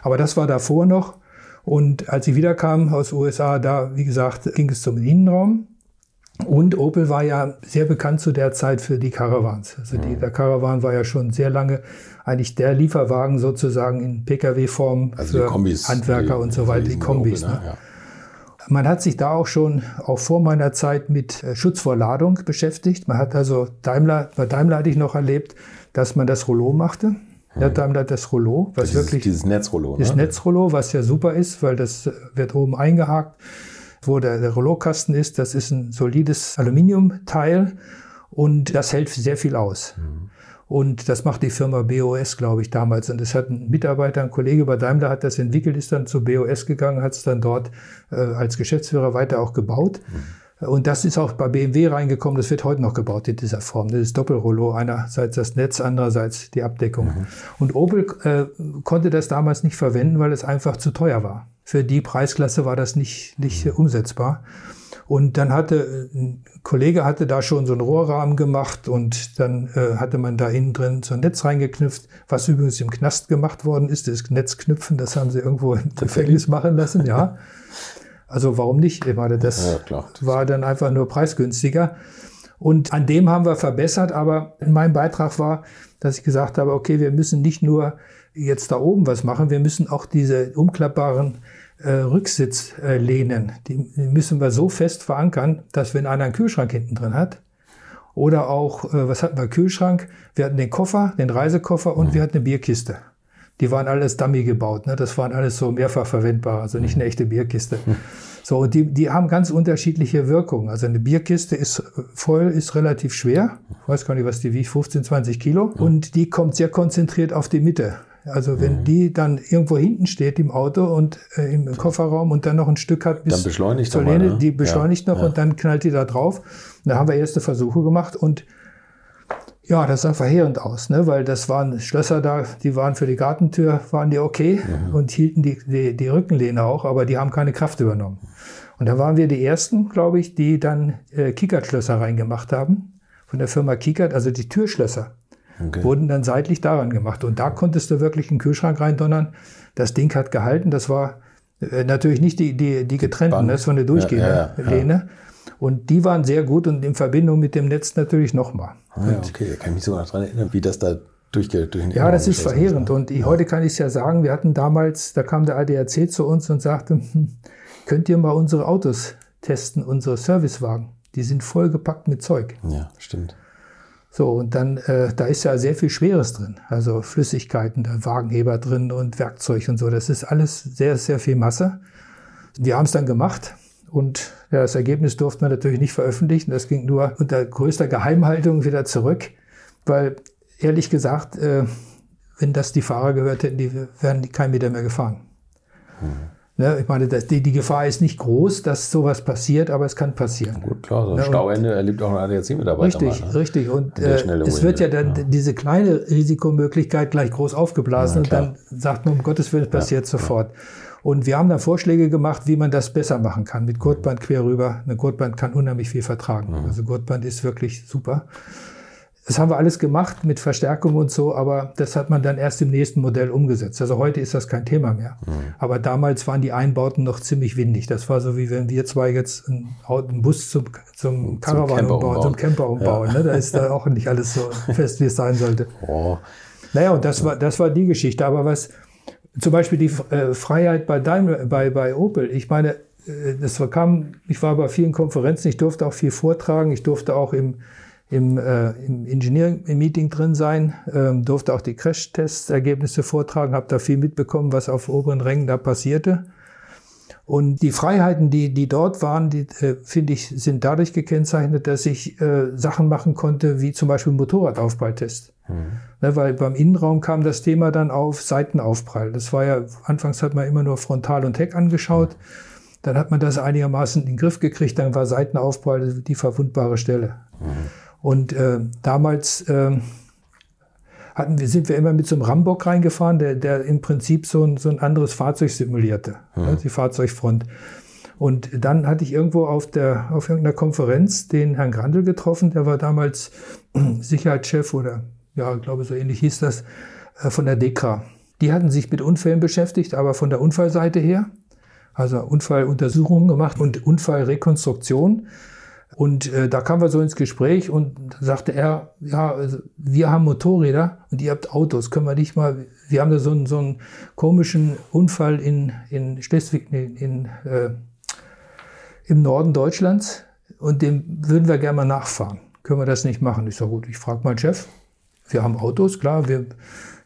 Aber das war davor noch. Und als ich wiederkam aus USA, da, wie gesagt, ging es zum Innenraum. Und Opel war ja sehr bekannt zu der Zeit für die Caravans. Also die, der Caravan war ja schon sehr lange eigentlich der Lieferwagen sozusagen in Pkw-Form also für Kombis, Handwerker die, und so weiter, die Kombis. Opel, ne? Ja. Man hat sich da auch schon, auch vor meiner Zeit, mit äh, Schutz vor Ladung beschäftigt. Man hat also Daimler, bei Daimler hatte ich noch erlebt, dass man das Rollo machte. Ja, Daimler das Rollo, was dieses, wirklich. Dieses Netzrollo. Das ne? Netzrollo, was ja super ist, weil das wird oben eingehakt wo der, der Rollokasten ist. Das ist ein solides Aluminiumteil und das hält sehr viel aus. Mhm. Und das macht die Firma BOS, glaube ich, damals. Und das hat ein Mitarbeiter, ein Kollege bei Daimler hat das entwickelt, ist dann zu BOS gegangen, hat es dann dort äh, als Geschäftsführer weiter auch gebaut. Mhm. Und das ist auch bei BMW reingekommen. Das wird heute noch gebaut in dieser Form. Das ist Doppelrollo. Einerseits das Netz, andererseits die Abdeckung. Mhm. Und Opel äh, konnte das damals nicht verwenden, weil es einfach zu teuer war für die Preisklasse war das nicht, nicht umsetzbar. Und dann hatte ein Kollege hatte da schon so einen Rohrrahmen gemacht und dann äh, hatte man da innen drin so ein Netz reingeknüpft, was übrigens im Knast gemacht worden ist, das Netzknüpfen, das haben sie irgendwo im Gefängnis machen lassen, ja. Also warum nicht? Ich meine, das ja, war dann einfach nur preisgünstiger. Und an dem haben wir verbessert, aber mein Beitrag war, dass ich gesagt habe, okay, wir müssen nicht nur jetzt da oben was machen, wir müssen auch diese umklappbaren äh, Rücksitzlehnen, die, die müssen wir so fest verankern, dass wenn einer einen Kühlschrank hinten drin hat, oder auch, äh, was hatten wir, Kühlschrank, wir hatten den Koffer, den Reisekoffer und mhm. wir hatten eine Bierkiste. Die waren alles Dummy gebaut, ne? das waren alles so mehrfach verwendbar, also nicht eine echte Bierkiste. Mhm. So, und die, die haben ganz unterschiedliche Wirkungen. Also eine Bierkiste ist voll, ist relativ schwer. Ich weiß gar nicht, was die wiegt, 15, 20 Kilo. Mhm. Und die kommt sehr konzentriert auf die Mitte. Also wenn mhm. die dann irgendwo hinten steht im Auto und äh, im Kofferraum und dann noch ein Stück hat bis dann beschleunigt zur Lehne, ne? die beschleunigt ja, noch ja. und dann knallt die da drauf. Und da haben wir erste Versuche gemacht und ja, das sah verheerend aus, ne? weil das waren Schlösser da, die waren für die Gartentür, waren die okay mhm. und hielten die, die, die Rückenlehne auch, aber die haben keine Kraft übernommen. Und da waren wir die Ersten, glaube ich, die dann äh, Kickert-Schlösser reingemacht haben von der Firma Kickert, also die Türschlösser okay. wurden dann seitlich daran gemacht. Und da konntest du wirklich einen Kühlschrank reindonnern. Das Ding hat gehalten. Das war äh, natürlich nicht die, die, die getrennten, das war eine durchgehende ja, ja. Lehne. Und die waren sehr gut und in Verbindung mit dem Netz natürlich nochmal. Ah, ja, okay, da kann ich mich sogar daran erinnern, wie das da durchgeht. Durch ja, das ist verheerend. Und ich, heute kann ich es ja sagen, wir hatten damals, da kam der ADAC zu uns und sagte, hm, könnt ihr mal unsere Autos testen, unsere Servicewagen? Die sind vollgepackt mit Zeug. Ja, stimmt. So, und dann, äh, da ist ja sehr viel Schweres drin. Also Flüssigkeiten, da Wagenheber drin und Werkzeug und so. Das ist alles sehr, sehr viel Masse. Wir haben es dann gemacht und ja, das Ergebnis durften wir natürlich nicht veröffentlichen. Das ging nur unter größter Geheimhaltung wieder zurück, weil ehrlich gesagt, äh, wenn das die Fahrer gehört hätten, die wären kein Meter mehr gefahren. Mhm. Ne, ich meine, das, die, die Gefahr ist nicht groß, dass sowas passiert, aber es kann passieren. Gut, klar, so ein ne, Stauende erlebt auch ein ADAC-Mitarbeiter. Richtig, mal, ne? richtig. Und äh, es wird ja dann ja. diese kleine Risikomöglichkeit gleich groß aufgeblasen ja, und dann sagt man, um Gottes Willen, es passiert ja, sofort. Und wir haben dann Vorschläge gemacht, wie man das besser machen kann. Mit Gurtband quer rüber. Eine Gurtband kann unheimlich viel vertragen. Mhm. Also Gurtband ist wirklich super. Das haben wir alles gemacht mit Verstärkung und so, aber das hat man dann erst im nächsten Modell umgesetzt. Also heute ist das kein Thema mehr. Mhm. Aber damals waren die Einbauten noch ziemlich windig. Das war so, wie wenn wir zwei jetzt einen, Bus zum, zum Caravan umbauen, zum Camper umbauen. Ja. Ne? Da ist da auch nicht alles so fest, wie es sein sollte. Oh. Naja, und das war, das war die Geschichte. Aber was, zum Beispiel die äh, Freiheit bei, Daimler, bei, bei Opel, ich meine, äh, das kam, ich war bei vielen Konferenzen, ich durfte auch viel vortragen, ich durfte auch im, im, äh, im Engineering-Meeting drin sein, ähm, durfte auch die Crash-Test-Ergebnisse vortragen, habe da viel mitbekommen, was auf oberen Rängen da passierte. Und die Freiheiten, die, die dort waren, die, äh, finde ich, sind dadurch gekennzeichnet, dass ich äh, Sachen machen konnte, wie zum Beispiel Motorradaufpralltest. Mhm. Ne, weil beim Innenraum kam das Thema dann auf Seitenaufprall. Das war ja, anfangs hat man immer nur Frontal und Heck angeschaut. Mhm Dann hat man das einigermaßen in den Griff gekriegt, dann war Seitenaufprall die verwundbare Stelle. Mhm. Und äh, damals äh, hatten wir, sind wir immer mit so einem Rambock reingefahren, der, der im Prinzip so ein, so ein anderes Fahrzeug simulierte, mhm. ne, die Fahrzeugfront. Und dann hatte ich irgendwo auf, der, auf irgendeiner Konferenz den Herrn Grandl getroffen, der war damals Sicherheitschef oder ja, ich glaube so ähnlich hieß das, äh, von der DEKRA. Die hatten sich mit Unfällen beschäftigt, aber von der Unfallseite her, also Unfalluntersuchungen gemacht und Unfallrekonstruktion. Und äh, da kamen wir so ins Gespräch und sagte er, ja, also wir haben Motorräder und ihr habt Autos, können wir nicht mal, wir haben da so einen, so einen komischen Unfall in, in Schleswig, in, in äh, im Norden Deutschlands und dem würden wir gerne mal nachfahren. Können wir das nicht machen? Ich sage, gut, ich frage meinen Chef. Wir haben Autos, klar, wir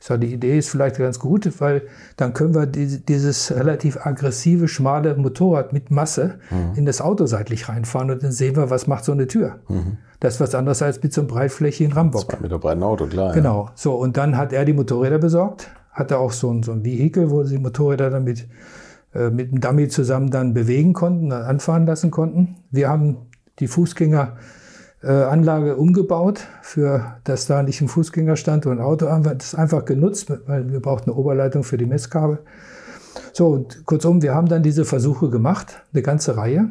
ich sage, die Idee ist vielleicht ganz gut, weil dann können wir dieses relativ aggressive, schmale Motorrad mit Masse mhm. in das Auto seitlich reinfahren und dann sehen wir, was macht so eine Tür. Mhm. Das ist was anderes als mit so einem breitflächigen Rambock. Mit einem breiten Auto, klar. Genau. Ja. So, und dann hat er die Motorräder besorgt, hatte auch so ein, so ein Vehikel, wo sie Motorräder dann mit, äh, mit dem Dummy zusammen dann bewegen konnten, dann anfahren lassen konnten. Wir haben die Fußgänger Anlage umgebaut, für dass da nicht ein Fußgänger stand und ein Auto. Das ist einfach genutzt, weil wir brauchten eine Oberleitung für die Messkabel. So, und kurzum, wir haben dann diese Versuche gemacht, eine ganze Reihe.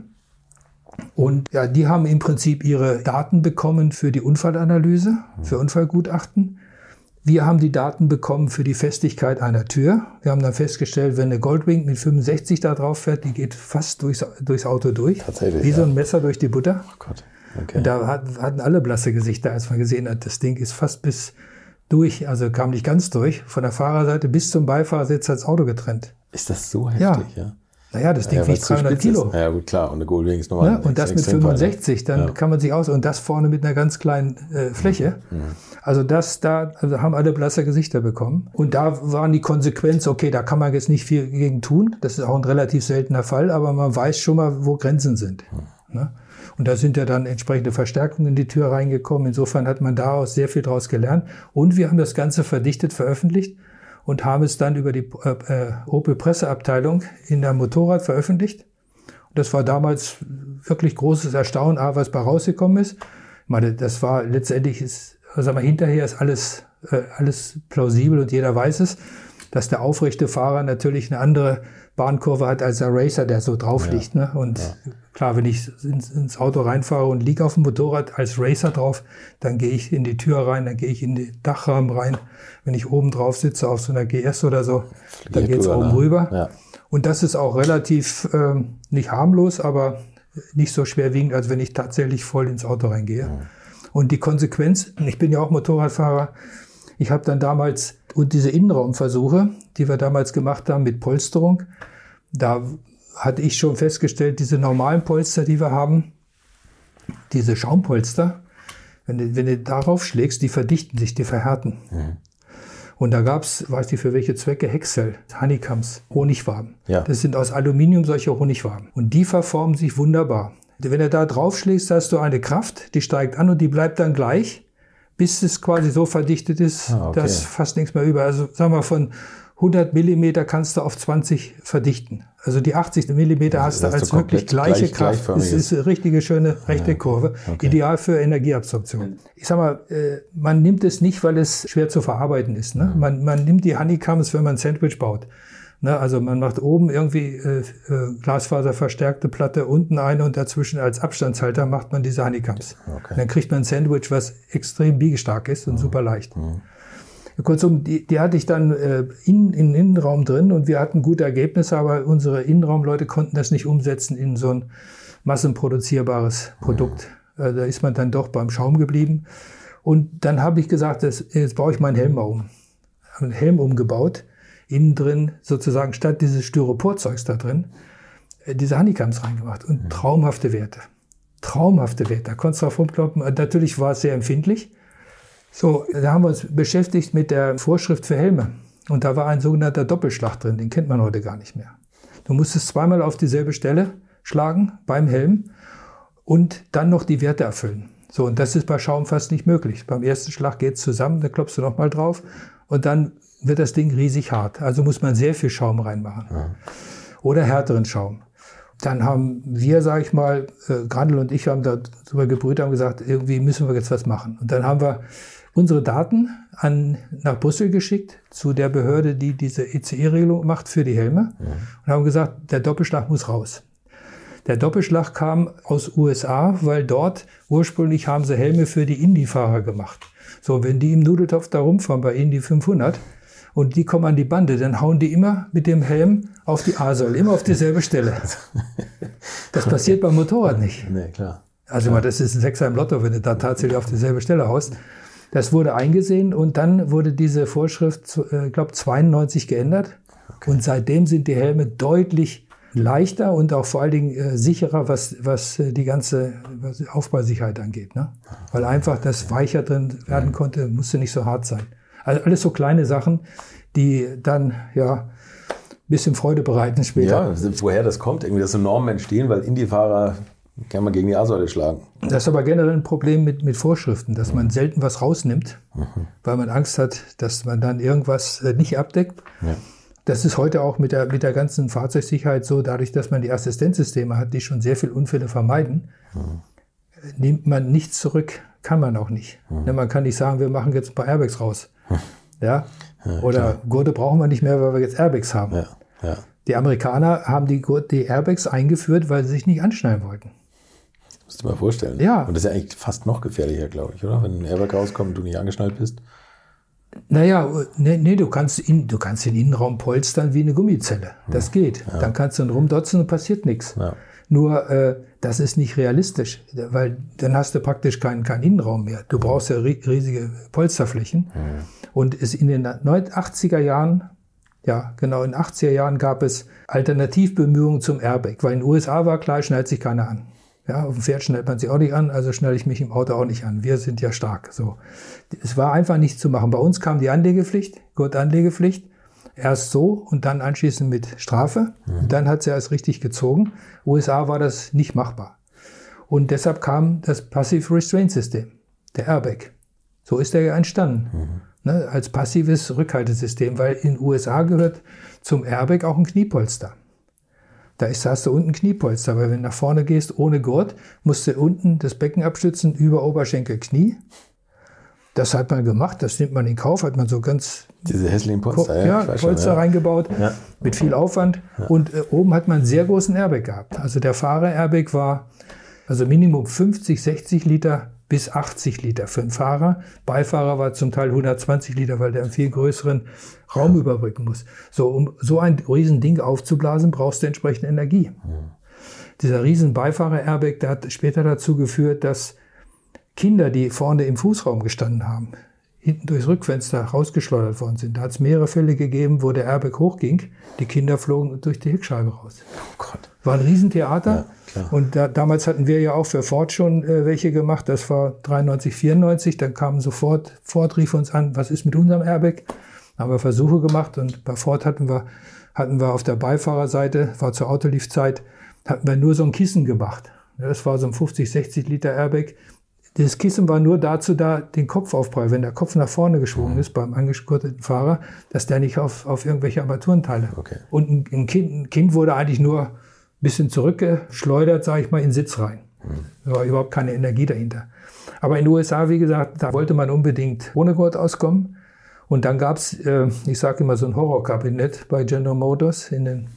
Und ja, die haben im Prinzip ihre Daten bekommen für die Unfallanalyse, für Unfallgutachten. Wir haben die Daten bekommen für die Festigkeit einer Tür. Wir haben dann festgestellt, wenn eine Goldwing mit 65 da drauf fährt, die geht fast durchs, durchs Auto durch. Tatsächlich. Wie ja. so ein Messer durch die Butter. Oh Gott. Okay. Und da hatten alle blasse Gesichter, als man gesehen hat, das Ding ist fast bis durch, also kam nicht ganz durch, von der Fahrerseite bis zum Beifahrersitz das Auto getrennt. Ist das so heftig, ja? ja? Naja, das Ding ja, wiegt 300 Kilo. Ja, gut, klar. Und eine Goldwing ist normal. Ja, und das mit 65, dann ja. kann man sich aus, und das vorne mit einer ganz kleinen äh, Fläche. Mhm. Also das, da also haben alle blasse Gesichter bekommen. Und da waren die Konsequenzen, okay, da kann man jetzt nicht viel gegen tun. Das ist auch ein relativ seltener Fall, aber man weiß schon mal, wo Grenzen sind. Mhm. Ne? Und da sind ja dann entsprechende Verstärkungen in die Tür reingekommen. Insofern hat man daraus sehr viel daraus gelernt. Und wir haben das Ganze verdichtet veröffentlicht und haben es dann über die äh, äh, Opel Presseabteilung in der Motorrad veröffentlicht. Und das war damals wirklich großes Erstaunen, A, was bei rausgekommen ist. Ich meine, das war letztendlich ist, sagen wir, hinterher ist alles, äh, alles plausibel und jeder weiß es, dass der aufrechte Fahrer natürlich eine andere Bahnkurve hat als der Racer, der so drauf liegt. Ne? Und klar, wenn ich ins, ins, Auto reinfahre und liege auf dem Motorrad als Racer drauf, dann gehe ich in die Tür rein, dann gehe ich in den Dachrahmen rein. Wenn ich oben drauf sitze auf so einer GS oder so, Fliegt dann geht es oben ne? rüber. Ja. Und das ist auch relativ ähm, nicht harmlos, aber nicht so schwerwiegend, als wenn ich tatsächlich voll ins Auto reingehe. Und die Konsequenz, ich bin ja auch Motorradfahrer, ich habe dann damals und diese Innenraumversuche, die wir damals gemacht haben mit Polsterung, da hatte ich schon festgestellt, diese normalen Polster, die wir haben, diese Schaumpolster, wenn du, wenn du darauf schlägst, die verdichten sich, die verhärten. Mhm. Und da gab es, weiß nicht für welche Zwecke, Hexel, Honeycombs, Honigwaben. Ja. Das sind aus Aluminium solche Honigwaben. Und die verformen sich wunderbar. Wenn du da drauf schlägst, hast du eine Kraft, die steigt an und die bleibt dann gleich bis es quasi so verdichtet ist, ah, okay. dass fast nichts mehr über. Also sagen wir von 100 Millimeter kannst du auf 20 verdichten. Also die 80 Millimeter also hast du als wirklich gleiche gleich, Kraft. Das ist eine richtige schöne rechte Kurve. Okay. Ideal für Energieabsorption. Ich sag mal, äh, man nimmt es nicht, weil es schwer zu verarbeiten ist. Ne? Man, man nimmt die Honeycombs, wenn man ein Sandwich baut. Ne, also man macht oben irgendwie äh, äh, glasfaserverstärkte Platte, unten eine und dazwischen als Abstandshalter macht man diese Honeycombs. Okay. Dann kriegt man ein Sandwich, was extrem biegestark ist und mhm. super leicht. Mhm. Kurzum, die, die hatte ich dann äh, in, in den Innenraum drin und wir hatten gute Ergebnisse, aber unsere Innenraumleute konnten das nicht umsetzen in so ein massenproduzierbares Produkt. Mhm. Äh, da ist man dann doch beim Schaum geblieben. Und dann habe ich gesagt, das, jetzt baue ich meinen Helm mal um. Einen Helm umgebaut innen drin sozusagen statt dieses Styroporzeugs da drin äh, diese Honeycombs reingemacht und mhm. traumhafte Werte. Traumhafte Werte. Da konntest du drauf rumkloppen. Natürlich war es sehr empfindlich. So, da haben wir uns beschäftigt mit der Vorschrift für Helme. Und da war ein sogenannter Doppelschlag drin. Den kennt man heute gar nicht mehr. Du musstest zweimal auf dieselbe Stelle schlagen beim Helm und dann noch die Werte erfüllen. So, und das ist bei Schaum fast nicht möglich. Beim ersten Schlag geht es zusammen, da klopfst du nochmal drauf und dann wird das Ding riesig hart. Also muss man sehr viel Schaum reinmachen. Ja. Oder härteren Schaum. dann haben wir, sage ich mal, äh, Grandel und ich haben darüber gebrüht, haben gesagt, irgendwie müssen wir jetzt was machen. Und dann haben wir unsere Daten an, nach Brüssel geschickt, zu der Behörde, die diese ECE-Regelung macht für die Helme. Mhm. Und haben gesagt, der Doppelschlag muss raus. Der Doppelschlag kam aus USA, weil dort ursprünglich haben sie Helme für die Indy-Fahrer gemacht. So, wenn die im Nudeltopf da rumfahren bei Indy 500, und die kommen an die Bande, dann hauen die immer mit dem Helm auf die A-Säule, immer auf dieselbe Stelle. Das passiert beim Motorrad nicht. Nee, klar. Also klar. das ist ein Sechser im Lotto, wenn du da tatsächlich auf dieselbe Stelle haust. Das wurde eingesehen und dann wurde diese Vorschrift, ich äh, glaube, 92 geändert. Okay. Und seitdem sind die Helme deutlich leichter und auch vor allen Dingen äh, sicherer, was, was äh, die ganze was Aufbausicherheit angeht. Ne? Weil einfach das weicher drin werden konnte, musste nicht so hart sein. Also alles so kleine Sachen, die dann ja ein bisschen Freude bereiten später. Ja, woher das kommt, irgendwie, dass so Normen entstehen, weil Indie-Fahrer kann man gegen die A-Säule schlagen. Das ist aber generell ein Problem mit, mit Vorschriften, dass man selten was rausnimmt, mhm. weil man Angst hat, dass man dann irgendwas äh, nicht abdeckt. Ja. Das ist heute auch mit der, mit der ganzen Fahrzeugsicherheit so, dadurch, dass man die Assistenzsysteme hat, die schon sehr viele Unfälle vermeiden, mhm. nimmt man nichts zurück, kann man auch nicht. Mhm. Man kann nicht sagen, wir machen jetzt ein paar Airbags raus. Ja? ja Oder klar. Gurte brauchen wir nicht mehr, weil wir jetzt Airbags haben. Ja, ja. Die Amerikaner haben die, die Airbags eingeführt, weil sie sich nicht anschneiden wollten. Musst du dir mal vorstellen. Ja. Und das ist ja eigentlich fast noch gefährlicher, glaube ich, oder? Wenn ein Airbag rauskommt und du nicht angeschnallt bist. Naja, nee, nee du, kannst in, du kannst den Innenraum polstern wie eine Gummizelle. Das ja. geht. Ja. Dann kannst du dann rumdotzen und passiert nichts. Ja. Nur, äh, das ist nicht realistisch, weil dann hast du praktisch keinen, keinen Innenraum mehr. Du brauchst ja riesige Polsterflächen. Mhm. Und es in den 80er Jahren, ja, genau, in den 80er Jahren gab es Alternativbemühungen zum Airbag, weil in den USA war klar, schnallt sich keiner an. Ja, auf dem Pferd schnellt man sich auch nicht an, also schnelle ich mich im Auto auch nicht an. Wir sind ja stark. So. Es war einfach nicht zu machen. Bei uns kam die Anlegepflicht, Gurtanlegepflicht. Erst so und dann anschließend mit Strafe. Mhm. Dann hat sie erst richtig gezogen. USA war das nicht machbar. Und deshalb kam das Passive Restraint System, der Airbag. So ist er ja entstanden. Mhm. Ne, als passives Rückhaltesystem, weil in USA gehört zum Airbag auch ein Kniepolster. Da ist, hast du unten Kniepolster, weil wenn du nach vorne gehst ohne Gurt, musst du unten das Becken abstützen über Oberschenkel, Knie. Das hat man gemacht, das nimmt man in Kauf, hat man so ganz diese hässlichen Polster, ja, ja Polster schon, ja. reingebaut ja. mit viel Aufwand. Und äh, oben hat man einen sehr großen Airbag gehabt. Also der Fahrer-Airbag war also Minimum 50, 60 Liter bis 80 Liter für einen Fahrer. Beifahrer war zum Teil 120 Liter, weil der einen viel größeren Raum überbrücken muss. So, um so ein riesen Ding aufzublasen, brauchst du entsprechend Energie. Mhm. Dieser riesen Beifahrer-Airbag, der hat später dazu geführt, dass Kinder, die vorne im Fußraum gestanden haben, hinten durchs Rückfenster rausgeschleudert worden sind. Da hat es mehrere Fälle gegeben, wo der Airbag hochging. Die Kinder flogen durch die Heckscheibe raus. Oh Gott. War ein Riesentheater. Ja, und da, damals hatten wir ja auch für Ford schon äh, welche gemacht. Das war 93, 94. Dann kam sofort, Ford rief uns an, was ist mit unserem Airbag? Da haben wir Versuche gemacht und bei Ford hatten wir, hatten wir auf der Beifahrerseite, war zur Autoliefzeit, hatten wir nur so ein Kissen gemacht. Das war so ein 50, 60 Liter Airbag. Dieses Kissen war nur dazu da, den Kopf aufprallen. Wenn der Kopf nach vorne geschwungen mhm. ist beim angegurteten Fahrer, dass der nicht auf, auf irgendwelche Armaturenteile. Okay. Und ein, ein, kind, ein, kind, wurde eigentlich nur ein bisschen zurückgeschleudert, sage ich mal, in den Sitz rein. Mhm. Da war überhaupt keine Energie dahinter. Aber in den USA, wie gesagt, da wollte man unbedingt ohne Gurt auskommen. Und dann gab es, äh, ich sage immer, so ein Horrorkabinett bei General Motors in den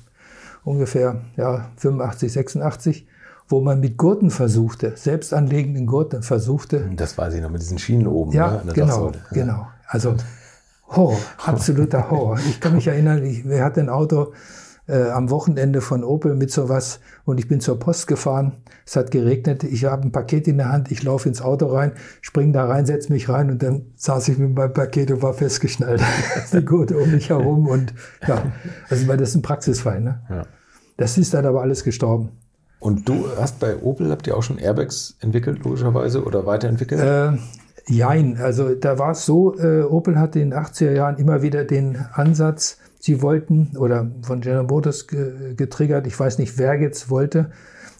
ungefähr ja, 85, 86 wo man mit Gurten versuchte, selbst anlegenden Gurten versuchte. Das weiß ich noch, mit diesen Schienen oben. Ja, ne, genau, ja. genau. Also Horror, absoluter Horror. Ich kann mich erinnern, ich, wir hatten ein Auto äh, am Wochenende von Opel mit sowas und ich bin zur Post gefahren. Es hat geregnet, ich habe ein Paket in der Hand, ich laufe ins Auto rein, springe da rein, setze mich rein und dann saß ich mit meinem Paket und war festgeschnallt. Die Gurte um mich herum und ja, also das ist ein Praxisfall. Ne? Ja. Das ist dann aber alles gestorben. Und du hast bei Opel, habt ihr auch schon Airbags entwickelt, logischerweise, oder weiterentwickelt? Äh, jein, also da war es so, äh, Opel hatte in den 80er Jahren immer wieder den Ansatz, sie wollten, oder von General Motors getriggert, ich weiß nicht, wer jetzt wollte,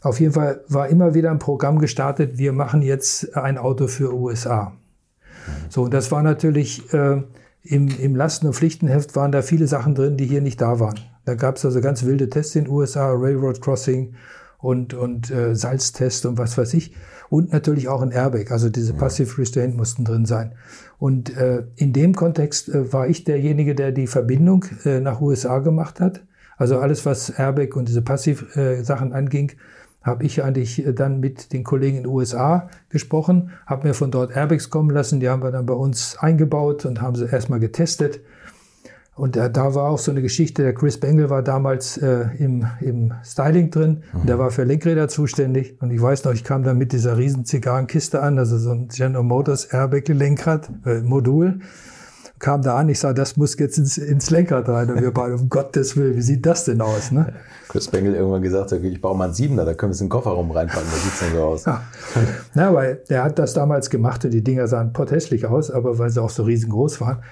auf jeden Fall war immer wieder ein Programm gestartet, wir machen jetzt ein Auto für USA. So, und das war natürlich, äh, im, im Lasten- und Pflichtenheft waren da viele Sachen drin, die hier nicht da waren. Da gab es also ganz wilde Tests in den USA, Railroad Crossing und, und äh, Salztest und was weiß ich. Und natürlich auch ein Airbag, also diese Passive Restraint mussten drin sein. Und äh, in dem Kontext äh, war ich derjenige, der die Verbindung äh, nach USA gemacht hat. Also alles, was Airbag und diese Passiv-Sachen anging, habe ich eigentlich äh, dann mit den Kollegen in den USA gesprochen, habe mir von dort Airbags kommen lassen, die haben wir dann bei uns eingebaut und haben sie erstmal getestet. Und äh, da war auch so eine Geschichte, der Chris Bengal war damals äh, im, im Styling drin, mhm. der war für Lenkräder zuständig. Und ich weiß noch, ich kam dann mit dieser riesen Zigarrenkiste an, also so ein General Motors Airbag Lenkrad, äh, Modul kam da an, ich sage, das muss jetzt ins, ins Lenkrad rein. Und wir beide, um Gottes Willen, wie sieht das denn aus? Ne? Chris Bengel irgendwann gesagt, ich baue mal einen Siebener, da können wir es in den Kofferraum reinpacken, da sieht es dann so aus. Ja. Na, weil der hat das damals gemacht und die Dinger sahen potthässlich aus, aber weil sie auch so riesengroß waren.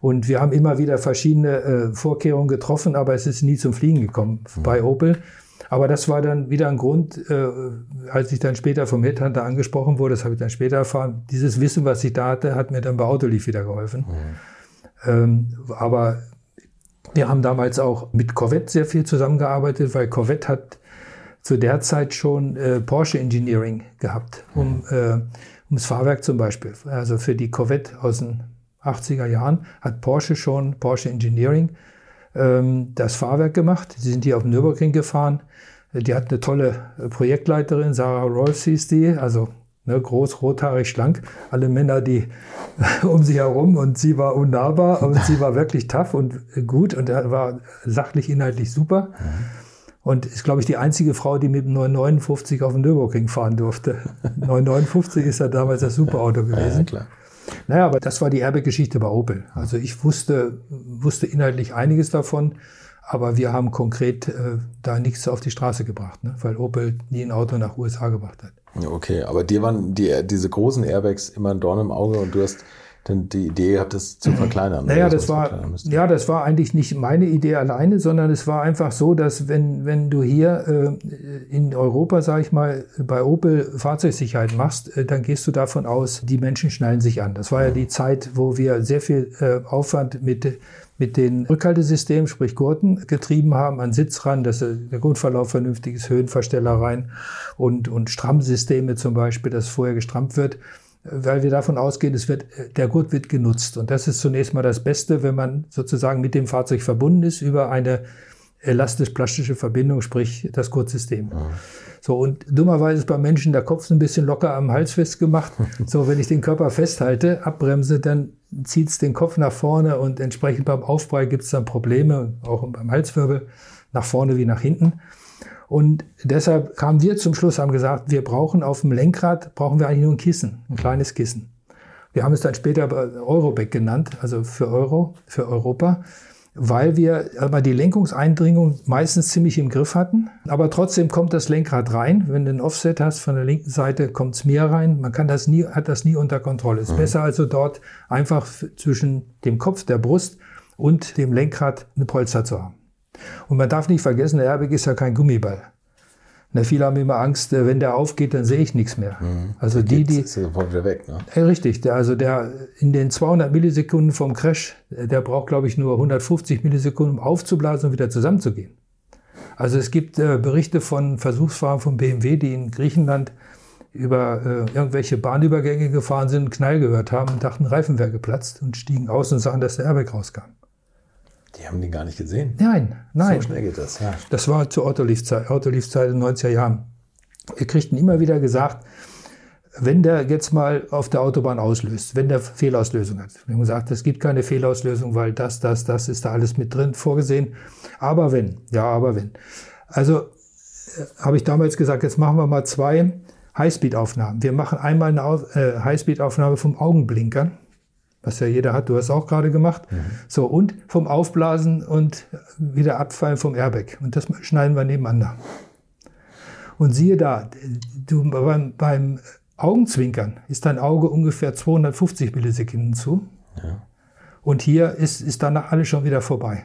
Und wir haben immer wieder verschiedene äh, Vorkehrungen getroffen, aber es ist nie zum Fliegen gekommen mhm. bei Opel. Aber das war dann wieder ein Grund, äh, als ich dann später vom Headhunter angesprochen wurde, das habe ich dann später erfahren, dieses Wissen, was ich da hatte, hat mir dann bei Autolief wieder geholfen. Mhm. Ähm, aber wir haben damals auch mit Corvette sehr viel zusammengearbeitet, weil Corvette hat zu der Zeit schon äh, Porsche Engineering gehabt, um äh, ums Fahrwerk zum Beispiel. Also für die Corvette aus den 80er Jahren hat Porsche schon Porsche Engineering ähm, das Fahrwerk gemacht. Sie sind hier auf dem Nürburgring gefahren. Die hat eine tolle äh, Projektleiterin, Sarah Rolfs hieß die, also Ne, groß, rothaarig, schlank. Alle Männer, die um sie herum und sie war unnahbar und sie war wirklich tough und gut und er war sachlich, inhaltlich super. Und ist, glaube ich, die einzige Frau, die mit dem 959 auf dem Nürburgring fahren durfte. 959 ist ja damals das Superauto gewesen. Ja, klar. Naja, aber das war die Erbegeschichte bei Opel. Also ich wusste, wusste inhaltlich einiges davon, aber wir haben konkret äh, da nichts auf die Straße gebracht, ne? weil Opel nie ein Auto nach USA gebracht hat. Okay, aber dir waren die, diese großen Airbags immer ein Dorn im Auge und du hast dann die Idee gehabt, das zu verkleinern. Naja, das war, ja, das war eigentlich nicht meine Idee alleine, sondern es war einfach so, dass wenn, wenn du hier äh, in Europa, sage ich mal, bei Opel Fahrzeugsicherheit machst, äh, dann gehst du davon aus, die Menschen schnallen sich an. Das war ja die Zeit, wo wir sehr viel äh, Aufwand mit mit den Rückhaltesystemen, sprich Gurten, getrieben haben, an Sitzrand, dass der Gurtverlauf vernünftig ist, Höhenversteller rein und, und Strammsysteme zum Beispiel, dass vorher gestrammt wird, weil wir davon ausgehen, es wird, der Gurt wird genutzt. Und das ist zunächst mal das Beste, wenn man sozusagen mit dem Fahrzeug verbunden ist über eine elastisch-plastische Verbindung, sprich das Gurtsystem. Ja. So, und dummerweise ist beim Menschen der Kopf ein bisschen locker am Hals festgemacht. So, wenn ich den Körper festhalte, abbremse, dann zieht es den Kopf nach vorne und entsprechend beim Aufprall gibt es dann Probleme, auch beim Halswirbel, nach vorne wie nach hinten. Und deshalb kamen wir zum Schluss, haben gesagt, wir brauchen auf dem Lenkrad, brauchen wir eigentlich nur ein Kissen, ein kleines Kissen. Wir haben es dann später Euroback genannt, also für Euro, für Europa weil wir aber die Lenkungseindringung meistens ziemlich im Griff hatten. Aber trotzdem kommt das Lenkrad rein. Wenn du ein Offset hast von der linken Seite, kommt es mehr rein. Man kann das nie, hat das nie unter Kontrolle. Es ist mhm. besser also dort einfach zwischen dem Kopf, der Brust und dem Lenkrad eine Polster zu haben. Und man darf nicht vergessen, der Airbag ist ja kein Gummiball. Na, viele haben immer Angst, äh, wenn der aufgeht, dann sehe ich nichts mehr. Mhm. Also die, die ist sofort wieder weg. Ne? Ja, richtig. Der, also der in den 200 Millisekunden vom Crash, äh, der braucht glaube ich nur 150 Millisekunden, um aufzublasen und wieder zusammenzugehen. Also es gibt äh, Berichte von Versuchsfahrern von BMW, die in Griechenland über äh, irgendwelche Bahnübergänge gefahren sind, Knall gehört haben und dachten, Reifen wäre geplatzt und stiegen aus und sahen, dass der Airbag rauskam. Die haben den gar nicht gesehen. Nein, nein. So schnell geht das, ja. Das war zur Autoliefzeit, Autoliefzeit in den 90er Jahren. Wir kriegten immer wieder gesagt, wenn der jetzt mal auf der Autobahn auslöst, wenn der Fehlauslösung hat. Wir haben gesagt, es gibt keine Fehlauslösung, weil das, das, das ist da alles mit drin vorgesehen. Aber wenn, ja, aber wenn. Also äh, habe ich damals gesagt, jetzt machen wir mal zwei Highspeed-Aufnahmen. Wir machen einmal eine äh, Highspeed-Aufnahme vom Augenblinkern was ja jeder hat, du hast auch gerade gemacht. Mhm. So, und vom Aufblasen und wieder Abfallen vom Airbag. Und das schneiden wir nebeneinander. Und siehe da, du, beim, beim Augenzwinkern ist dein Auge ungefähr 250 Millisekunden zu. Ja. Und hier ist, ist danach alles schon wieder vorbei.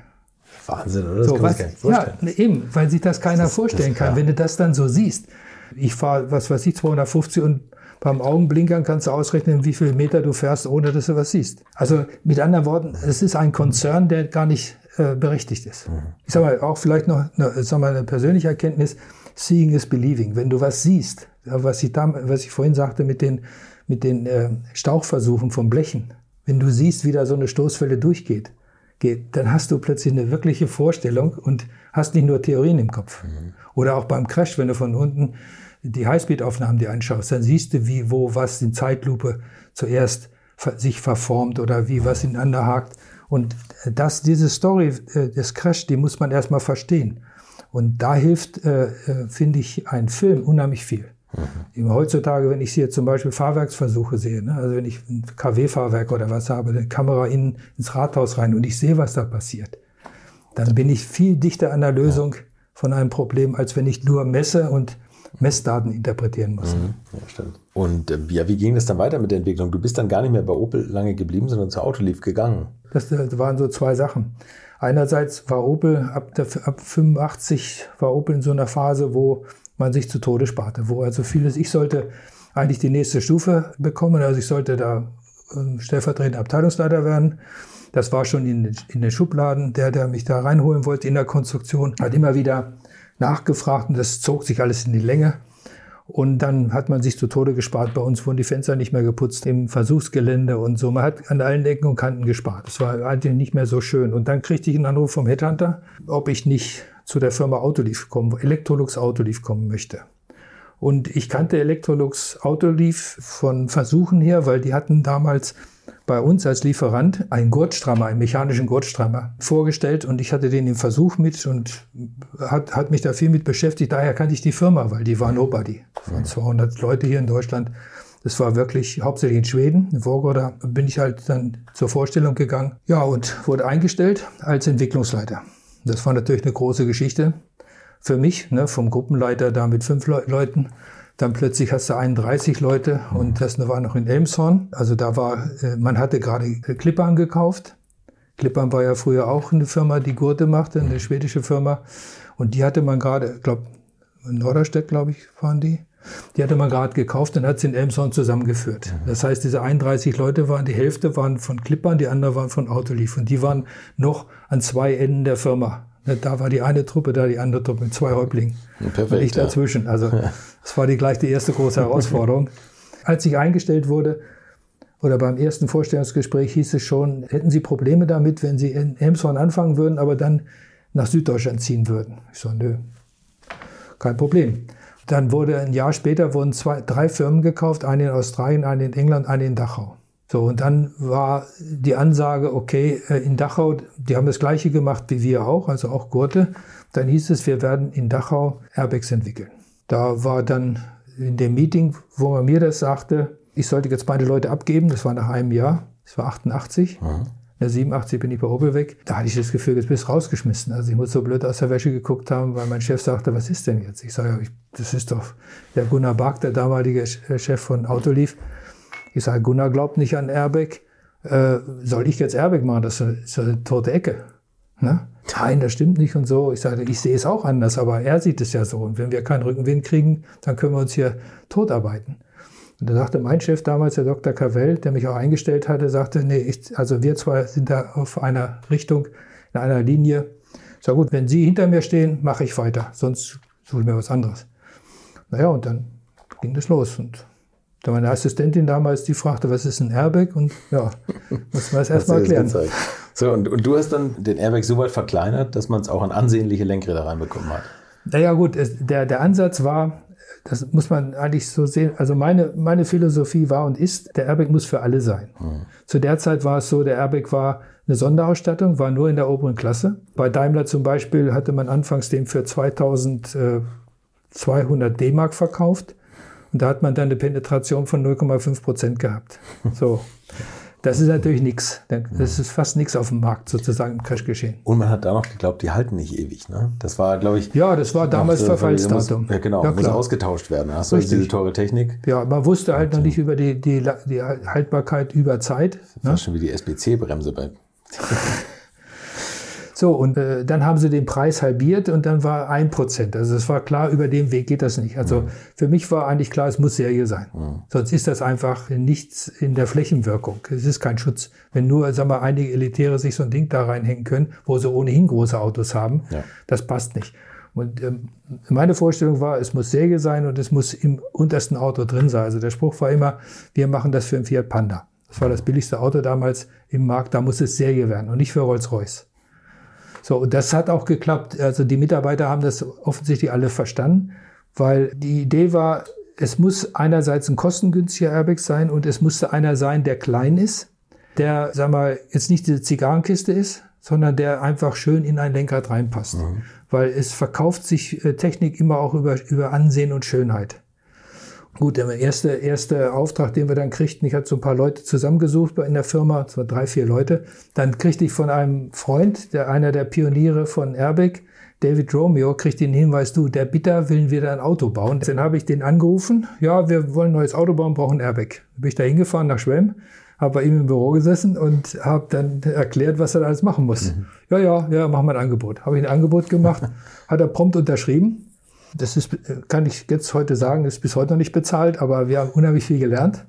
Wahnsinn, oder? Das so, kann was, sich vorstellen. Ja, eben, weil sich das keiner das, vorstellen das, kann. Wenn du das dann so siehst, ich fahre, was weiß ich, 250 und beim Augenblinkern kannst du ausrechnen, wie viele Meter du fährst, ohne dass du was siehst. Also mit anderen Worten, es ist ein Konzern, der gar nicht äh, berechtigt ist. Mhm. Ich sage mal, auch vielleicht noch eine, sag mal, eine persönliche Erkenntnis, seeing is believing. Wenn du was siehst, was ich, da, was ich vorhin sagte mit den, mit den äh, Stauchversuchen vom Blechen, wenn du siehst, wie da so eine Stoßwelle durchgeht, geht, dann hast du plötzlich eine wirkliche Vorstellung und hast nicht nur Theorien im Kopf. Mhm. Oder auch beim Crash, wenn du von unten die Highspeed-Aufnahmen dir anschaust, dann siehst du, wie, wo, was in Zeitlupe zuerst sich verformt oder wie was ineinander hakt. Und das, diese Story äh, des Crash, die muss man erstmal verstehen. Und da hilft, äh, äh finde ich, ein Film unheimlich viel. Mhm. Heutzutage, wenn ich hier zum Beispiel Fahrwerksversuche sehe, ne, also wenn ich ein KW-Fahrwerk oder was habe, eine Kamera in, ins Rathaus rein und ich sehe, was da passiert, dann bin ich viel dichter an der Lösung von einem Problem, als wenn ich nur messe und Messdaten interpretieren muss. Mhm. Ja, stimmt. Und äh, ja, wie ging es dann weiter mit der Entwicklung? Du bist dann gar nicht mehr bei Opel lange geblieben, sondern zu Autoliv gegangen. Das, das waren so zwei Sachen. Einerseits war Opel ab, der, ab 85 war Opel in so einer Phase, wo man sich zu Tode sparte, wo also vieles, ich sollte eigentlich die nächste Stufe bekommen, also ich sollte da äh, stellvertretender Abteilungsleiter werden. Das war schon in, in den Schubladen. Der, der mich da reinholen wollte in der Konstruktion, hat immer wieder nachgefragt und das zog sich alles in die Länge. Und dann hat man sich zu Tode gespart. Bei uns wurden die Fenster nicht mehr geputzt im Versuchsgelände und so. Man hat an allen Ecken und Kanten gespart. Das war eigentlich nicht mehr so schön. Und dann kriegte ich einen Anruf vom Headhunter, ob ich nicht zu der Firma Autolief kommen, Electrolux Autolief kommen möchte. Und ich kannte Electrolux Autolief von Versuchen her, weil die hatten damals bei uns als Lieferant einen Gurtstrammer, einen mechanischen Gurtstrammer vorgestellt und ich hatte den im Versuch mit und hat, hat mich da viel mit beschäftigt. Daher kannte ich die Firma, weil die war Nobody. Das waren 200 Leute hier in Deutschland. Das war wirklich hauptsächlich in Schweden. In Vorgorda bin ich halt dann zur Vorstellung gegangen. Ja, und wurde eingestellt als Entwicklungsleiter. Das war natürlich eine große Geschichte für mich, ne, vom Gruppenleiter da mit fünf Le Leuten dann plötzlich hast du 31 Leute und das war noch in Elmshorn. Also da war, äh, man hatte gerade Klippern gekauft. Klippern war ja früher auch eine Firma, die Gurte machte, eine schwedische Firma. Und die hatte man gerade, ich glaube, in Norderstedt, glaube ich, waren die. Die hatte man gerade gekauft und hat sie in Elmshorn zusammengeführt. Das heißt, diese 31 Leute waren, die Hälfte waren von Klippern, die anderen waren von Autolief. Und die waren noch an zwei Enden der Firma. Da war die eine Truppe, da die andere Truppe mit zwei Häuptlingen. Perfekt, und ich dazwischen. Also das war die gleich die erste große Herausforderung. Als ich eingestellt wurde, oder beim ersten Vorstellungsgespräch hieß es schon, hätten Sie Probleme damit, wenn Sie in Elmshorn anfangen würden, aber dann nach Süddeutschland ziehen würden. Ich so, nö, kein Problem. Dann wurde ein Jahr später wurden zwei, drei Firmen gekauft, eine in Australien, eine in England, eine in Dachau. So, und dann war die Ansage, okay, äh, in Dachau, die haben das Gleiche gemacht wie wir auch, also auch Gurte. Dann hieß es, wir werden in Dachau Airbags entwickeln. Da war dann in dem Meeting, wo man mir das sagte, ich sollte jetzt meine Leute abgeben, das war nach einem Jahr, das war 88. Mhm. In 87 bin ich bei Opel weg. Da hatte ich das Gefühl, jetzt bist du rausgeschmissen. Also ich muss so blöd aus der Wäsche geguckt haben, weil mein Chef sagte, was ist denn jetzt? Ich sage, das ist doch der Gunnar Bark, der damalige Chef von Autolief. Ich sage, Gunnar glaubt nicht an Airbag. Äh, soll ich jetzt Airbag machen? Das ist eine tote Ecke. Ne? Nein, das stimmt nicht und so. Ich sage, ich sehe es auch anders, aber er sieht es ja so. Und wenn wir keinen Rückenwind kriegen, dann können wir uns hier totarbeiten. Und da sagte mein Chef damals, der Dr. Cavell, der mich auch eingestellt hatte, sagte, nee, ich, also wir zwei sind da auf einer Richtung, in einer Linie. Ich sage, gut, wenn Sie hinter mir stehen, mache ich weiter, sonst suche ich mir was anderes. Naja, und dann ging das los. Und da meine Assistentin damals, die fragte, was ist ein Airbag? Und ja, muss man es erstmal erklären. So, und, und du hast dann den Airbag so weit verkleinert, dass man es auch an ansehnliche Lenkräder reinbekommen hat. Naja, gut, es, der, der Ansatz war, das muss man eigentlich so sehen. Also meine, meine Philosophie war und ist, der Airbag muss für alle sein. Mhm. Zu der Zeit war es so, der Airbag war eine Sonderausstattung, war nur in der oberen Klasse. Bei Daimler zum Beispiel hatte man anfangs den für 2200 D-Mark verkauft. Und da hat man dann eine Penetration von 0,5 Prozent gehabt. So. Das ist natürlich nichts. Das ist fast nichts auf dem Markt sozusagen im Crash-Geschehen. Und man hat da noch geglaubt, die halten nicht ewig. Ne? Das war, glaube ich. Ja, das war damals Verfallsdatum. ja, genau, ja, muss ausgetauscht werden. Hast du diese teure Technik? Ja, man wusste halt noch nicht über die, die, die Haltbarkeit über Zeit. Das ne? war schon wie die SBC-Bremse bei. So, und äh, dann haben sie den Preis halbiert und dann war ein Prozent. Also es war klar, über den Weg geht das nicht. Also mhm. für mich war eigentlich klar, es muss Serie sein. Mhm. Sonst ist das einfach nichts in der Flächenwirkung. Es ist kein Schutz. Wenn nur, sagen wir, einige Elitäre sich so ein Ding da reinhängen können, wo sie ohnehin große Autos haben, ja. das passt nicht. Und ähm, meine Vorstellung war, es muss Serie sein und es muss im untersten Auto drin sein. Also der Spruch war immer, wir machen das für einen Fiat Panda. Das war das billigste Auto damals im Markt, da muss es Serie werden und nicht für Rolls-Royce. So, und das hat auch geklappt. Also die Mitarbeiter haben das offensichtlich alle verstanden, weil die Idee war, es muss einerseits ein kostengünstiger Airbag sein und es musste einer sein, der klein ist, der, sag mal, jetzt nicht diese Zigarrenkiste ist, sondern der einfach schön in ein Lenkrad reinpasst. Mhm. Weil es verkauft sich äh, Technik immer auch über, über Ansehen und Schönheit. Gut, der erste, erste Auftrag, den wir dann kriegten, ich hatte so ein paar Leute zusammengesucht in der Firma, zwar drei, vier Leute. Dann kriegte ich von einem Freund, der einer der Pioniere von Airbag, David Romeo, kriegt den Hinweis, du, der Bitter will wieder ein Auto bauen. Dann habe ich den angerufen, ja, wir wollen ein neues Auto bauen, brauchen Airbag. Dann bin ich da hingefahren nach Schwemm, habe bei ihm im Büro gesessen und habe dann erklärt, was er da alles machen muss. Mhm. Ja, ja, ja, machen wir ein Angebot. Habe ich ein Angebot gemacht, hat er prompt unterschrieben das ist, kann ich jetzt heute sagen, ist bis heute noch nicht bezahlt, aber wir haben unheimlich viel gelernt.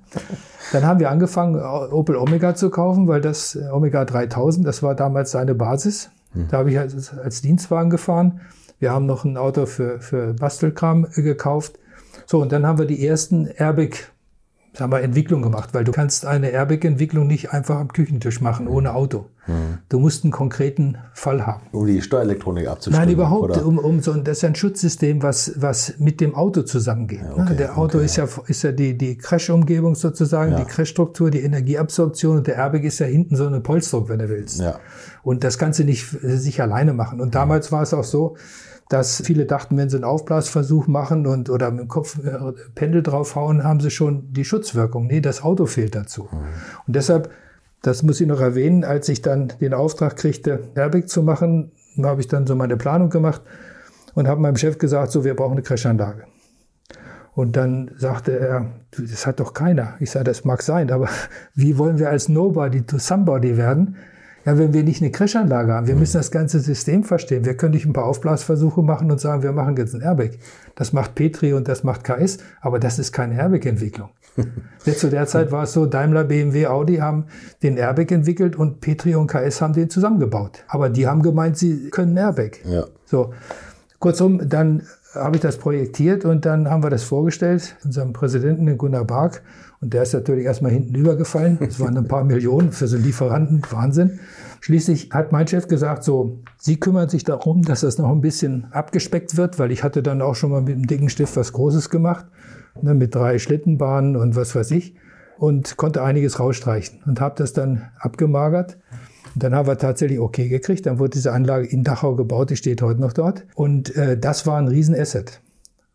Dann haben wir angefangen, Opel Omega zu kaufen, weil das Omega 3000, das war damals seine Basis. Hm. Da habe ich als, als Dienstwagen gefahren. Wir haben noch ein Auto für, für Bastelkram gekauft. So, und dann haben wir die ersten Airbag sagen wir, Entwicklung gemacht, weil du kannst eine Airbag-Entwicklung nicht einfach am Küchentisch machen, ohne Auto. Mhm. Du musst einen konkreten Fall haben. Um die Steuerelektronik abzustimmen? Nein, überhaupt, um, um so, das ist ein Schutzsystem, was, was mit dem Auto zusammengeht. Ja, ne? okay, Der Auto okay, ist ja, ist ja die, die Crash-Umgebung sozusagen, ja. die Crash-Struktur, die Energieabsorption und der Airbag ist ja hinten so eine Polsterung, wenn du willst. Ja. Und das kannst du nicht sich alleine machen. Und damals war es auch so, dass viele dachten, wenn sie einen Aufblasversuch machen und oder mit dem Kopf äh, Pendel draufhauen, haben sie schon die Schutzwirkung. Nee, das Auto fehlt dazu. Mhm. Und deshalb, das muss ich noch erwähnen, als ich dann den Auftrag kriegte, Airbag zu machen, habe ich dann so meine Planung gemacht und habe meinem Chef gesagt, so, wir brauchen eine Crashanlage. Und dann sagte er, das hat doch keiner. Ich sage, das mag sein, aber wie wollen wir als Nobody to Somebody werden, ja, wenn wir nicht eine Crashanlage haben, wir müssen das ganze System verstehen. Wir können nicht ein paar Aufblasversuche machen und sagen, wir machen jetzt ein Airbag. Das macht Petri und das macht KS, aber das ist keine Airbag-Entwicklung. zu der Zeit war es so, Daimler, BMW, Audi haben den Airbag entwickelt und Petri und KS haben den zusammengebaut. Aber die haben gemeint, sie können Airbag. Ja. So. Kurzum, dann habe ich das projektiert und dann haben wir das vorgestellt, unserem Präsidenten, den Gunnar Bark. Und der ist natürlich erstmal hinten übergefallen. Das waren ein paar Millionen für so einen Lieferanten. Wahnsinn. Schließlich hat mein Chef gesagt, so, Sie kümmern sich darum, dass das noch ein bisschen abgespeckt wird, weil ich hatte dann auch schon mal mit einem dicken Stift was Großes gemacht, ne, mit drei Schlittenbahnen und was weiß ich. Und konnte einiges rausstreichen und habe das dann abgemagert. Und dann haben wir tatsächlich okay gekriegt. Dann wurde diese Anlage in Dachau gebaut, die steht heute noch dort. Und äh, das war ein Riesenasset.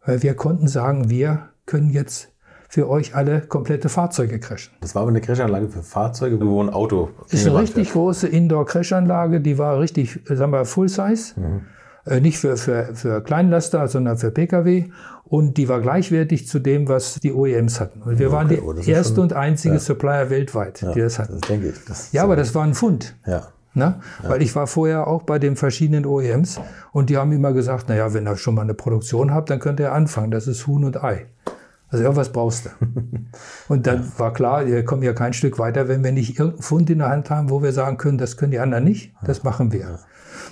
Weil wir konnten sagen, wir können jetzt für euch alle komplette Fahrzeuge crashen. Das war aber eine Crashanlage für Fahrzeuge, wo ein Auto. Das ist eine richtig wird. große Indoor-Crashanlage, die war richtig, sagen wir, Full-Size. Mhm. Äh, nicht für, für, für Kleinlaster, sondern für Pkw. Und die war gleichwertig zu dem, was die OEMs hatten. Und wir okay, waren die oh, erste schon, und einzige ja. Supplier weltweit, ja, die das hatten. Das denke ich. Das ja, aber das war ein Fund. Ja. Ne? Ja. Weil ich war vorher auch bei den verschiedenen OEMs und die haben immer gesagt, naja, wenn ihr schon mal eine Produktion habt, dann könnt ihr anfangen. Das ist Huhn und Ei. Also irgendwas brauchst du. Und dann ja. war klar, wir kommen ja kein Stück weiter, wenn wir nicht irgendeinen Fund in der Hand haben, wo wir sagen können, das können die anderen nicht, das machen wir. Ja.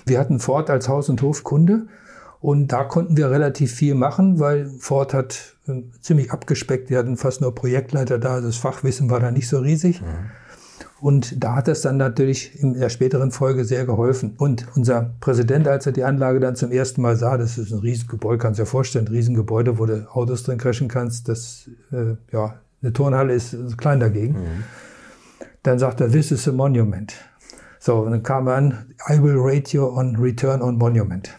Wir hatten Ford als Haus- und Hofkunde und da konnten wir relativ viel machen, weil Ford hat äh, ziemlich abgespeckt, wir hatten fast nur Projektleiter da, das Fachwissen war da nicht so riesig. Mhm. Und da hat es dann natürlich in der späteren Folge sehr geholfen. Und unser Präsident, als er die Anlage dann zum ersten Mal sah, das ist ein Riesengebäude, kannst du dir vorstellen, ein Riesengebäude, wo du Autos drin crashen kannst, das, äh, ja, eine Turnhalle ist klein dagegen. Mhm. Dann sagt er, this is a monument. So, und dann kam er an, I will rate you on return on monument.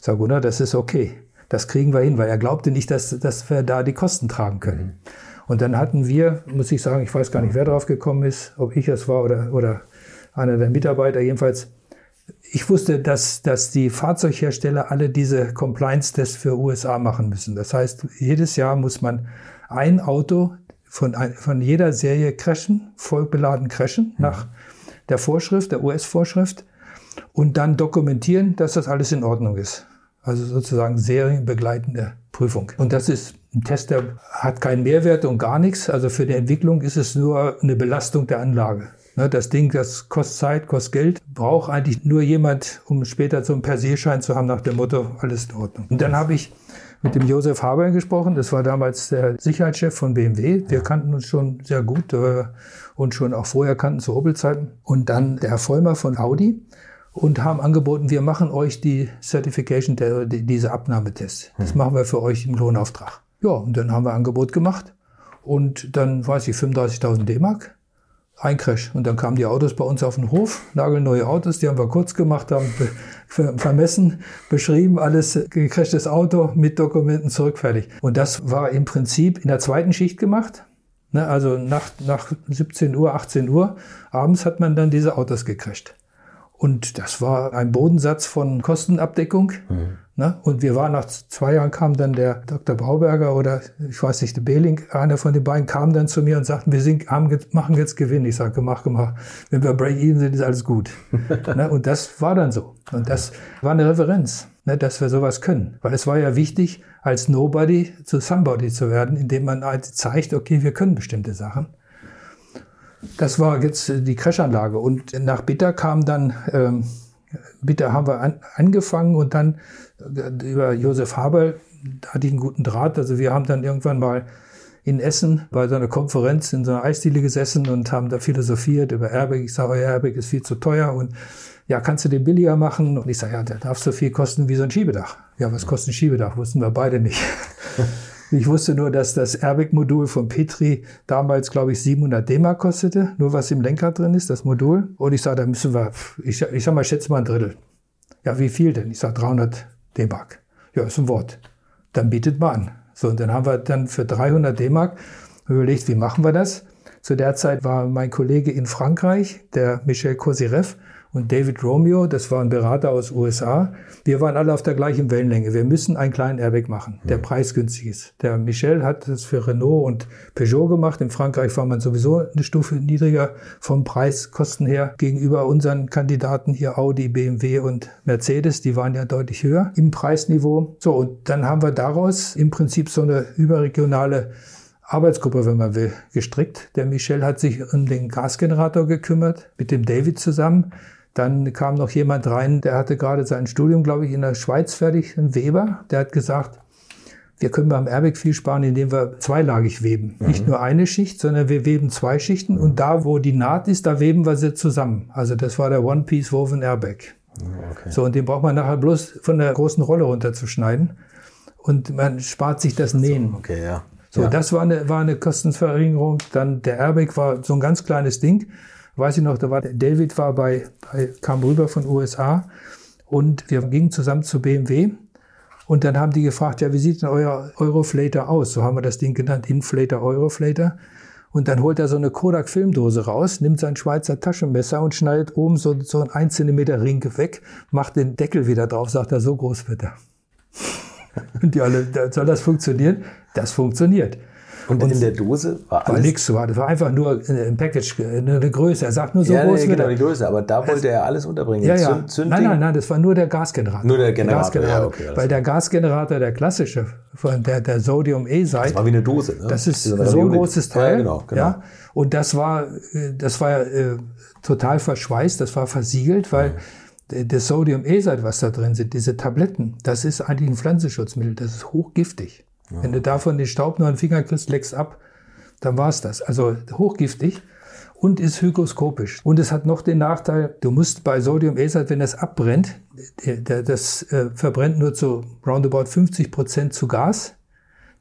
Sag, Gunnar, das ist okay. Das kriegen wir hin, weil er glaubte nicht, dass, dass wir da die Kosten tragen können. Mhm. Und dann hatten wir, muss ich sagen, ich weiß gar nicht, wer drauf gekommen ist, ob ich es war oder, oder einer der Mitarbeiter, jedenfalls, ich wusste, dass, dass die Fahrzeughersteller alle diese Compliance-Tests für USA machen müssen. Das heißt, jedes Jahr muss man ein Auto von, von jeder Serie crashen, voll beladen crashen, mhm. nach der Vorschrift, der US-Vorschrift. und dann dokumentieren, dass das alles in Ordnung ist. Also sozusagen serienbegleitende Prüfung. Und das ist ein Test, der hat keinen Mehrwert und gar nichts. Also für die Entwicklung ist es nur eine Belastung der Anlage. Ne, das Ding, das kostet Zeit, kostet Geld, braucht eigentlich nur jemand, um später so einen Per-Se-Schein zu haben nach dem Motto, alles in Ordnung. Und dann habe ich mit dem Josef Haber gesprochen. Das war damals der Sicherheitschef von BMW. Wir kannten uns schon sehr gut äh, und schon auch vorher kannten zu Opel-Zeiten. Und dann der Herr Vollmer von Audi und haben angeboten, wir machen euch die Certification, der, die, diese Abnahmetests. Das machen wir für euch im Lohnauftrag. Ja, und dann haben wir Angebot gemacht. Und dann, weiß ich, 35.000 D-Mark. Ein Crash. Und dann kamen die Autos bei uns auf den Hof, nagelneue Autos, die haben wir kurz gemacht, haben vermessen, beschrieben, alles gecrashtes Auto mit Dokumenten zurück, fertig. Und das war im Prinzip in der zweiten Schicht gemacht. Ne, also nach, nach 17 Uhr, 18 Uhr abends hat man dann diese Autos gecrasht. Und das war ein Bodensatz von Kostenabdeckung. Mhm. Ne? Und wir waren nach zwei Jahren, kam dann der Dr. Bauberger oder ich weiß nicht, der Behling, einer von den beiden, kam dann zu mir und sagten, wir sind, haben, machen jetzt Gewinn. Ich sage, mach, mach. Wenn wir Break-Even sind, ist alles gut. ne? Und das war dann so. Und das war eine Referenz, ne? dass wir sowas können. Weil es war ja wichtig, als Nobody zu Somebody zu werden, indem man halt zeigt, okay, wir können bestimmte Sachen. Das war jetzt die Crashanlage. Und nach Bitter kam dann, ähm, Bitter haben wir an, angefangen und dann äh, über Josef Haber hatte ich einen guten Draht. Also wir haben dann irgendwann mal in Essen bei so einer Konferenz in so einer Eisdiele gesessen und haben da philosophiert über Airbag. Ich sage, euer Airbag ist viel zu teuer und ja, kannst du den billiger machen? Und ich sage, ja, der darf so viel kosten wie so ein Schiebedach. Ja, was kostet ein Schiebedach? Wussten wir beide nicht. Ich wusste nur, dass das Airbag-Modul von Petri damals, glaube ich, 700 D-Mark kostete, nur was im Lenkrad drin ist, das Modul. Und ich sage, da müssen wir, ich, ich sag mal, schätze mal ein Drittel. Ja, wie viel denn? Ich sage 300 D-Mark. Ja, ist ein Wort. Dann bietet man an. So, und dann haben wir dann für 300 D-Mark überlegt, wie machen wir das? Zu der Zeit war mein Kollege in Frankreich, der Michel Kosirev, und David Romeo, das war ein Berater aus USA. Wir waren alle auf der gleichen Wellenlänge. Wir müssen einen kleinen Airbag machen, der preisgünstig ist. Der Michel hat das für Renault und Peugeot gemacht. In Frankreich war man sowieso eine Stufe niedriger vom Preiskosten her gegenüber unseren Kandidaten hier Audi, BMW und Mercedes. Die waren ja deutlich höher im Preisniveau. So, und dann haben wir daraus im Prinzip so eine überregionale Arbeitsgruppe, wenn man will, gestrickt. Der Michel hat sich um den Gasgenerator gekümmert, mit dem David zusammen. Dann kam noch jemand rein, der hatte gerade sein Studium, glaube ich, in der Schweiz fertig, ein Weber. Der hat gesagt, wir können beim Airbag viel sparen, indem wir zweilagig weben. Mhm. Nicht nur eine Schicht, sondern wir weben zwei Schichten und da, wo die Naht ist, da weben wir sie zusammen. Also das war der One-Piece Woven Airbag. Okay. So, und den braucht man nachher bloß von der großen Rolle runterzuschneiden. Und man spart sich das Nähen. So, okay, ja. So, ja. das war eine, war eine Kostenverringerung. Dann der Airbag war so ein ganz kleines Ding weiß ich noch, da war David war bei, bei kam rüber von USA und wir gingen zusammen zu BMW und dann haben die gefragt, ja, wie sieht denn euer Euroflater aus? So haben wir das Ding genannt, Inflator, Euroflater. Und dann holt er so eine Kodak-Filmdose raus, nimmt sein Schweizer Taschenmesser und schneidet oben so, so einen 1 Zentimeter Ring weg, macht den Deckel wieder drauf, sagt er, so groß wird er. Und die alle, soll das funktionieren? Das funktioniert. Und, und in der Dose war alles? Nichts, war, das war einfach nur ein Package, eine Größe. Er sagt nur so ja, groß. Ja, genau, die Größe, aber da wollte er alles unterbringen. Ja, ja. Zünd, nein, nein, nein, das war nur der Gasgenerator. Nur der Generator, der Gasgenerator. Ja, okay, Weil der Gasgenerator, der klassische, der, der Sodium E-Seite. Das war wie eine Dose, ne? Das ist so ein großes Teil. Ja, genau, genau. Ja? Und das war, das war äh, total verschweißt, das war versiegelt, weil mhm. das Sodium E-Seite, was da drin sind, diese Tabletten, das ist eigentlich ein Pflanzenschutzmittel, das ist hochgiftig. Ja. Wenn du davon den Staub nur einen Finger kriegst, leckst ab dann war es das. Also hochgiftig und ist hygroskopisch. Und es hat noch den Nachteil, du musst bei Sodium-Esat, wenn das abbrennt, das äh, verbrennt nur zu roundabout 50 Prozent zu Gas.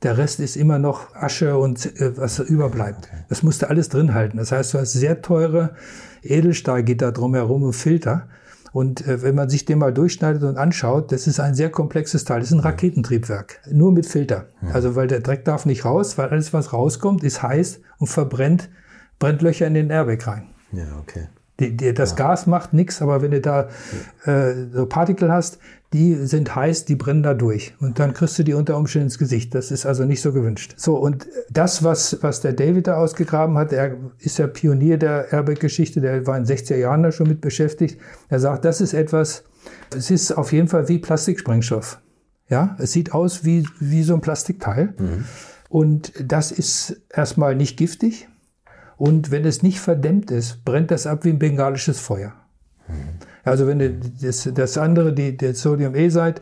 Der Rest ist immer noch Asche und äh, was überbleibt. Das musst du alles drin halten. Das heißt, du hast sehr teure Edelstahlgitter drumherum und Filter. Und äh, wenn man sich den mal durchschneidet und anschaut, das ist ein sehr komplexes Teil. Das ist ein Raketentriebwerk. Nur mit Filter. Ja. Also weil der Dreck darf nicht raus, weil alles, was rauskommt, ist heiß und verbrennt, brennt Löcher in den Airbag rein. Ja, okay. Die, die, das ja. Gas macht nichts, aber wenn du da äh, so Partikel hast, die sind heiß, die brennen da durch. Und dann kriegst du die unter Umständen ins Gesicht. Das ist also nicht so gewünscht. So, und das, was, was der David da ausgegraben hat, er ist ja Pionier der Airbag-Geschichte, der war in 60er Jahren da schon mit beschäftigt. Er sagt, das ist etwas, es ist auf jeden Fall wie Plastiksprengstoff. Ja, es sieht aus wie, wie so ein Plastikteil. Mhm. Und das ist erstmal nicht giftig. Und wenn es nicht verdämmt ist, brennt das ab wie ein bengalisches Feuer. Mhm. Also wenn du das, das andere, die, der Sodium E-Seid,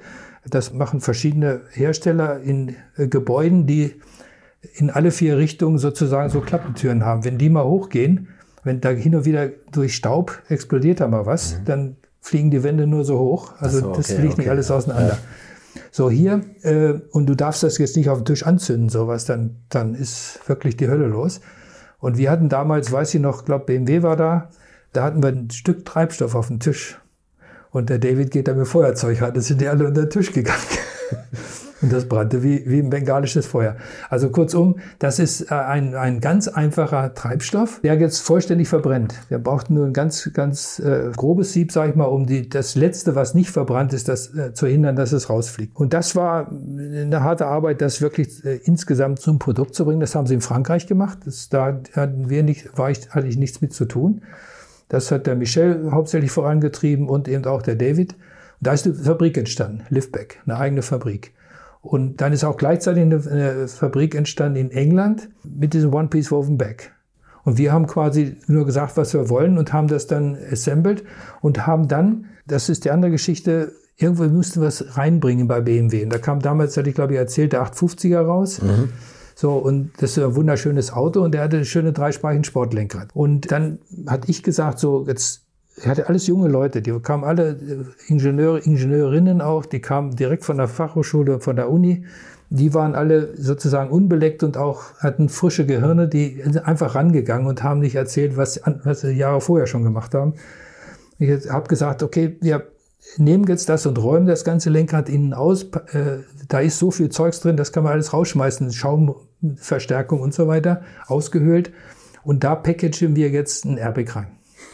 das machen verschiedene Hersteller in äh, Gebäuden, die in alle vier Richtungen sozusagen so Klappentüren haben. Wenn die mal hochgehen, wenn da hin und wieder durch Staub explodiert da mal was, mhm. dann fliegen die Wände nur so hoch. Also so, okay, das fliegt okay. nicht alles auseinander. Ja. So hier, äh, und du darfst das jetzt nicht auf den Tisch anzünden, sowas, dann, dann ist wirklich die Hölle los. Und wir hatten damals, weiß ich noch, glaube BMW war da, da hatten wir ein Stück Treibstoff auf dem Tisch. Und der David geht da mit Feuerzeug ran. Das sind die alle unter den Tisch gegangen. Und das brannte wie, wie ein bengalisches Feuer. Also kurzum, das ist äh, ein, ein ganz einfacher Treibstoff, der jetzt vollständig verbrennt. Wir brauchten nur ein ganz, ganz äh, grobes Sieb, sage ich mal, um die, das Letzte, was nicht verbrannt ist, das äh, zu hindern, dass es rausfliegt. Und das war eine harte Arbeit, das wirklich äh, insgesamt zum Produkt zu bringen. Das haben sie in Frankreich gemacht. Das, da hatten wir nicht, war ich, hatte ich nichts mit zu tun. Das hat der Michel hauptsächlich vorangetrieben und eben auch der David. Und da ist eine Fabrik entstanden, Liftback, eine eigene Fabrik. Und dann ist auch gleichzeitig eine, Fabrik entstanden in England mit diesem One-Piece Woven Back. Und wir haben quasi nur gesagt, was wir wollen und haben das dann assembled und haben dann, das ist die andere Geschichte, irgendwo mussten wir es reinbringen bei BMW. Und da kam damals, hatte ich glaube ich erzählt, der 850er raus. Mhm. So, und das ist ein wunderschönes Auto und der hatte schöne dreispeichen Sportlenkrad. Und dann hatte ich gesagt, so, jetzt, er hatte alles junge Leute, die kamen alle äh, Ingenieure, Ingenieurinnen auch, die kamen direkt von der Fachhochschule, von der Uni. Die waren alle sozusagen unbeleckt und auch hatten frische Gehirne, die einfach rangegangen und haben nicht erzählt, was, was sie Jahre vorher schon gemacht haben. Ich habe gesagt, okay, wir nehmen jetzt das und räumen das ganze Lenkrad innen aus. Äh, da ist so viel Zeugs drin, das kann man alles rausschmeißen, Schaumverstärkung und so weiter, ausgehöhlt. Und da packagen wir jetzt ein Airbag rein.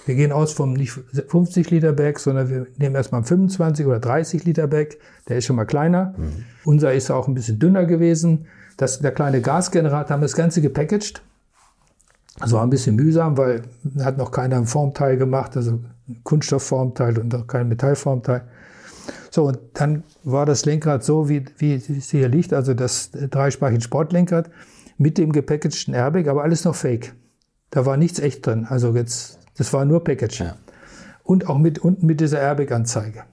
Wir gehen aus vom nicht 50 Liter Bag, sondern wir nehmen erstmal 25 oder 30 Liter Bag. Der ist schon mal kleiner. Mhm. Unser ist auch ein bisschen dünner gewesen. Das, der kleine Gasgenerator haben das Ganze gepackaged. Das war ein bisschen mühsam, weil hat noch keiner ein Formteil gemacht, also Kunststoffformteil und auch kein Metallformteil. So, und dann war das Lenkrad so, wie, wie es hier liegt, also das dreispeichen Sportlenkrad mit dem gepackagten Airbag, aber alles noch fake. Da war nichts echt drin. Also jetzt, das war nur Package. Ja. Und auch mit, unten mit dieser Airbag-Anzeige.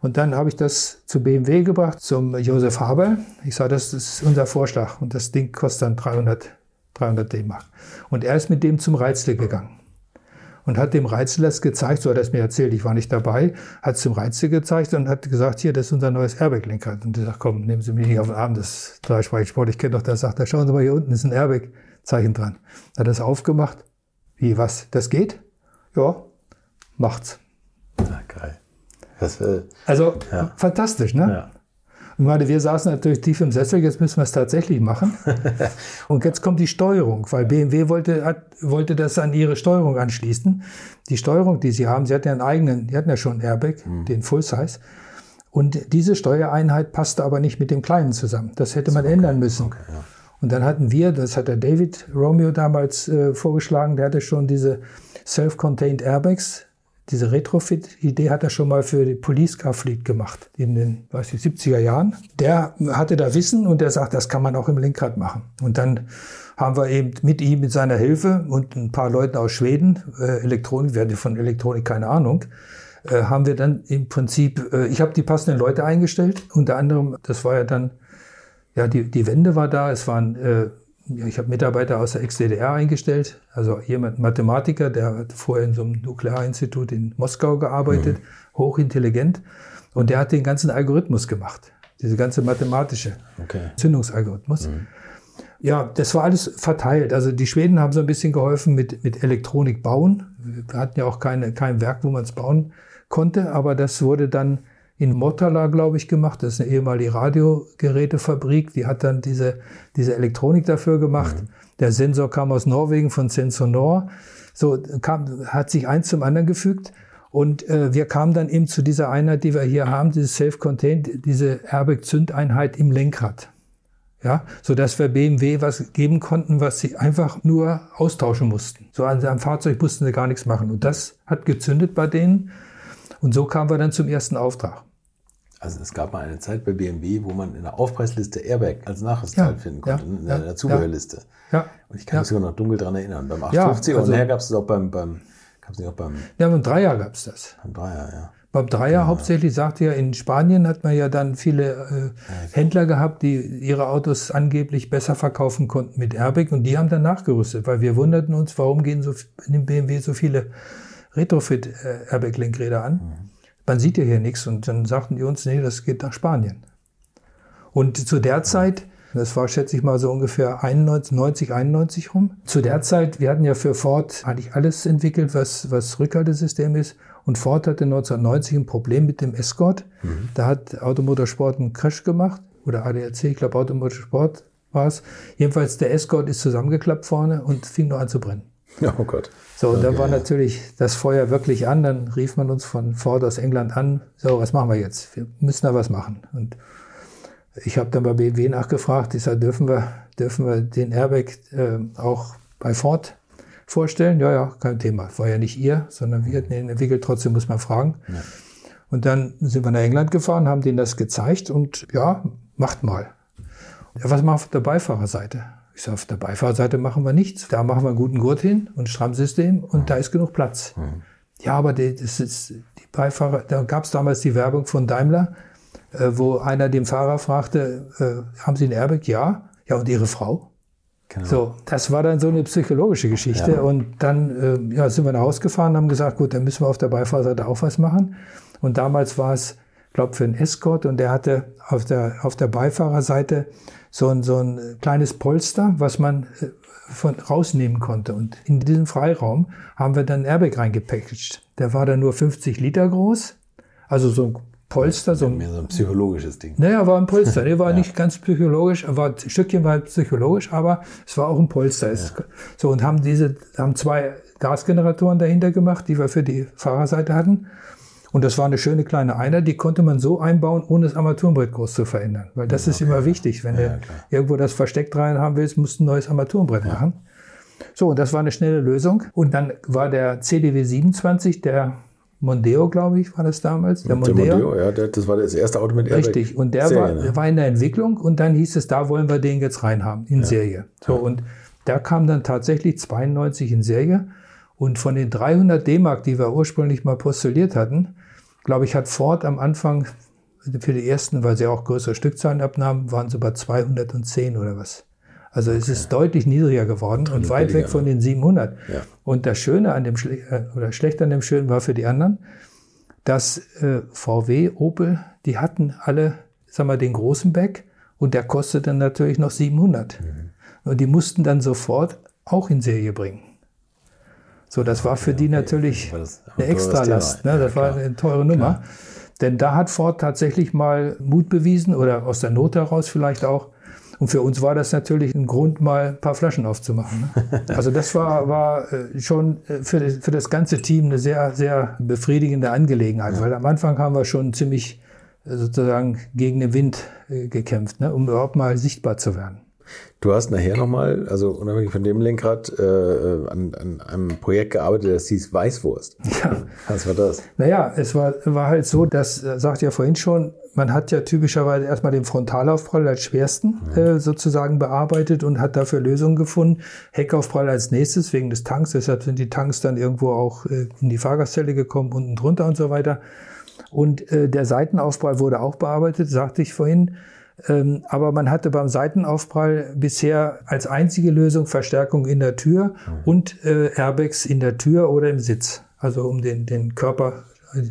Und dann habe ich das zu BMW gebracht, zum Josef Haber. Ich sage, das ist unser Vorschlag. Und das Ding kostet dann 300, 300 D-Mark. Und er ist mit dem zum Reizle gegangen und hat dem Reizel das gezeigt, so hat er es mir erzählt, ich war nicht dabei, hat es dem Reizel gezeigt und hat gesagt, hier, das ist unser neues Airbag-Lenkrad. Und ich sagt, komm, nehmen Sie mich nicht auf den Arm, das Dreispeichersport, ich kenne doch das, sagt er, schauen Sie mal, hier unten ist ein Airbag-Zeichen dran. Hat das aufgemacht. Wie, was, das geht? Ja, macht's. Na, geil. Das, äh, also, ja. fantastisch, ne? Ja. Ich meine, wir saßen natürlich tief im Sessel, jetzt müssen wir es tatsächlich machen. Und jetzt kommt die Steuerung, weil BMW wollte, hat, wollte das an ihre Steuerung anschließen. Die Steuerung, die sie haben, sie hatten ja einen eigenen, die hatten ja schon einen Airbag, mhm. den Full Size. Und diese Steuereinheit passte aber nicht mit dem kleinen zusammen. Das hätte man okay. ändern müssen. Okay, ja. Und dann hatten wir, das hat der David Romeo damals äh, vorgeschlagen, der hatte schon diese Self-Contained Airbags diese Retrofit-Idee hat er schon mal für die Police Car Fleet gemacht in den weiß ich, 70er Jahren. Der hatte da Wissen und der sagt, das kann man auch im Lenkrad machen. Und dann haben wir eben mit ihm, mit seiner Hilfe und ein paar Leuten aus Schweden, äh, Elektronik, wir hatten von Elektronik keine Ahnung, äh, haben wir dann im Prinzip, äh, ich habe die passenden Leute eingestellt, unter anderem, das war ja dann, ja, die, die Wende war da, es waren ich habe Mitarbeiter aus der Ex-DDR eingestellt, also jemand, Mathematiker, der hat vorher in so einem Nuklearinstitut in Moskau gearbeitet, mhm. hochintelligent, und der hat den ganzen Algorithmus gemacht, diese ganze mathematische okay. Zündungsalgorithmus. Mhm. Ja, das war alles verteilt. Also die Schweden haben so ein bisschen geholfen mit, mit Elektronik bauen. Wir hatten ja auch keine, kein Werk, wo man es bauen konnte, aber das wurde dann in Motala, glaube ich, gemacht. Das ist eine ehemalige Radiogerätefabrik. Die hat dann diese, diese Elektronik dafür gemacht. Mhm. Der Sensor kam aus Norwegen von Sensonor. So kam, hat sich eins zum anderen gefügt. Und äh, wir kamen dann eben zu dieser Einheit, die wir hier haben, dieses Self-Contained, diese Airbag-Zündeinheit im Lenkrad. Ja, so dass wir BMW was geben konnten, was sie einfach nur austauschen mussten. So an seinem Fahrzeug mussten sie gar nichts machen. Und das hat gezündet bei denen. Und so kamen wir dann zum ersten Auftrag. Also es gab mal eine Zeit bei BMW, wo man in der Aufpreisliste Airbag als Nachrüstteil ja, finden konnte, ja, in der ja, Zubehörliste. Ja, und ich kann mich sogar noch dunkel daran erinnern. Beim 850 also, und nachher gab es es auch beim, beim gab es nicht auch beim. Ja, beim Dreier gab es das. Beim Dreier, ja. Beim Dreier ja. hauptsächlich sagte ja, in Spanien hat man ja dann viele äh, Händler gehabt, die ihre Autos angeblich besser verkaufen konnten mit Airbag und die haben dann nachgerüstet, weil wir wunderten uns, warum gehen so in dem BMW so viele Retrofit-Airbag-Lenkräder äh, an. Mhm. Man sieht ja hier nichts und dann sagten die uns, nee, das geht nach Spanien. Und zu der Zeit, das war, schätze ich mal, so ungefähr 91, 90, 91 rum. Zu der Zeit, wir hatten ja für Ford eigentlich alles entwickelt, was, was Rückhaltesystem ist. Und Ford hatte 1990 ein Problem mit dem Escort. Mhm. Da hat Automotorsport einen Crash gemacht. Oder ADAC, ich glaube Automotorsport war es. Jedenfalls der Escort ist zusammengeklappt vorne und fing nur an zu brennen. Oh Gott. So, und okay, dann war ja. natürlich das Feuer wirklich an. Dann rief man uns von Ford aus England an. So, was machen wir jetzt? Wir müssen da was machen. Und ich habe dann bei BMW nachgefragt. Ich sage, dürfen wir, dürfen wir den Airbag äh, auch bei Ford vorstellen? Ja, ja, kein Thema. War ja nicht ihr, sondern wir hatten ihn entwickelt. Trotzdem muss man fragen. Ja. Und dann sind wir nach England gefahren, haben denen das gezeigt und ja, macht mal. Ja, was machen wir auf der Beifahrerseite? Ich sage, auf der Beifahrerseite machen wir nichts. Da machen wir einen guten Gurt hin und ein Strammsystem und da ist genug Platz. Mhm. Ja, aber die, das ist, die Beifahrer, da gab es damals die Werbung von Daimler, äh, wo einer dem Fahrer fragte, äh, haben Sie ein Airbag? Ja. Ja, und Ihre Frau? Genau. So, das war dann so eine psychologische Geschichte. Ja. Und dann äh, ja, sind wir nach Hause gefahren, haben gesagt, gut, dann müssen wir auf der Beifahrerseite auch was machen. Und damals war es, glaube für einen Escort und der hatte auf der, auf der Beifahrerseite so ein, so ein kleines Polster, was man äh, von rausnehmen konnte. Und in diesem Freiraum haben wir dann ein Airbag reingepackaged. Der war dann nur 50 Liter groß, also so ein Polster. So ein, mehr so ein psychologisches Ding. Naja, war ein Polster. Der war ja. nicht ganz psychologisch, war ein Stückchen war psychologisch, aber es war auch ein Polster. Ja. So, und haben diese, haben zwei Gasgeneratoren dahinter gemacht, die wir für die Fahrerseite hatten. Und das war eine schöne kleine Einheit, die konnte man so einbauen, ohne das Armaturenbrett groß zu verändern. Weil das okay. ist immer wichtig. Wenn ja, du irgendwo das versteckt rein haben willst, musst du ein neues Armaturenbrett ja. machen. So, und das war eine schnelle Lösung. Und dann war der CDW 27, der Mondeo, glaube ich, war das damals. Der Mondeo. Der Mondeo ja, das war das erste Auto mit Airbag. Richtig. Und der Serie, war, ne? war in der Entwicklung und dann hieß es, da wollen wir den jetzt reinhaben, in ja. Serie. So, und der kam dann tatsächlich 92 in Serie. Und von den 300 D-Mark, die wir ursprünglich mal postuliert hatten, glaube ich, hat Ford am Anfang für die ersten, weil sie auch größere Stückzahlen abnahmen, waren es über 210 oder was. Also okay. es ist deutlich niedriger geworden und weit billiger, weg von den 700. Ja. Und das Schöne an dem Schle äh, oder schlecht an dem Schönen war für die anderen, dass äh, VW, Opel, die hatten alle, sag mal, den großen Back und der kostete natürlich noch 700. Mhm. Und die mussten dann sofort auch in Serie bringen. So, das war für die natürlich eine Extralast. Ne? Das war eine teure Nummer. Denn da hat Ford tatsächlich mal Mut bewiesen oder aus der Not heraus vielleicht auch. Und für uns war das natürlich ein Grund, mal ein paar Flaschen aufzumachen. Ne? Also das war, war äh, schon äh, für das, für das ganze Team eine sehr, sehr befriedigende Angelegenheit, ja. weil am Anfang haben wir schon ziemlich äh, sozusagen gegen den Wind gekämpft, ne? um überhaupt mal sichtbar zu werden. Du hast nachher nochmal, also unabhängig von dem Lenkrad, äh, an, an, einem Projekt gearbeitet, das hieß Weißwurst. Ja. Was war das? Naja, es war, war halt so, das äh, sagte ja vorhin schon, man hat ja typischerweise erstmal den Frontalaufprall als schwersten äh, sozusagen bearbeitet und hat dafür Lösungen gefunden. Heckaufprall als nächstes wegen des Tanks, deshalb sind die Tanks dann irgendwo auch äh, in die Fahrgastzelle gekommen, unten drunter und so weiter. Und äh, der Seitenaufprall wurde auch bearbeitet, sagte ich vorhin. Ähm, aber man hatte beim Seitenaufprall bisher als einzige Lösung Verstärkung in der Tür mhm. und äh, Airbags in der Tür oder im Sitz. Also um den, den Körper,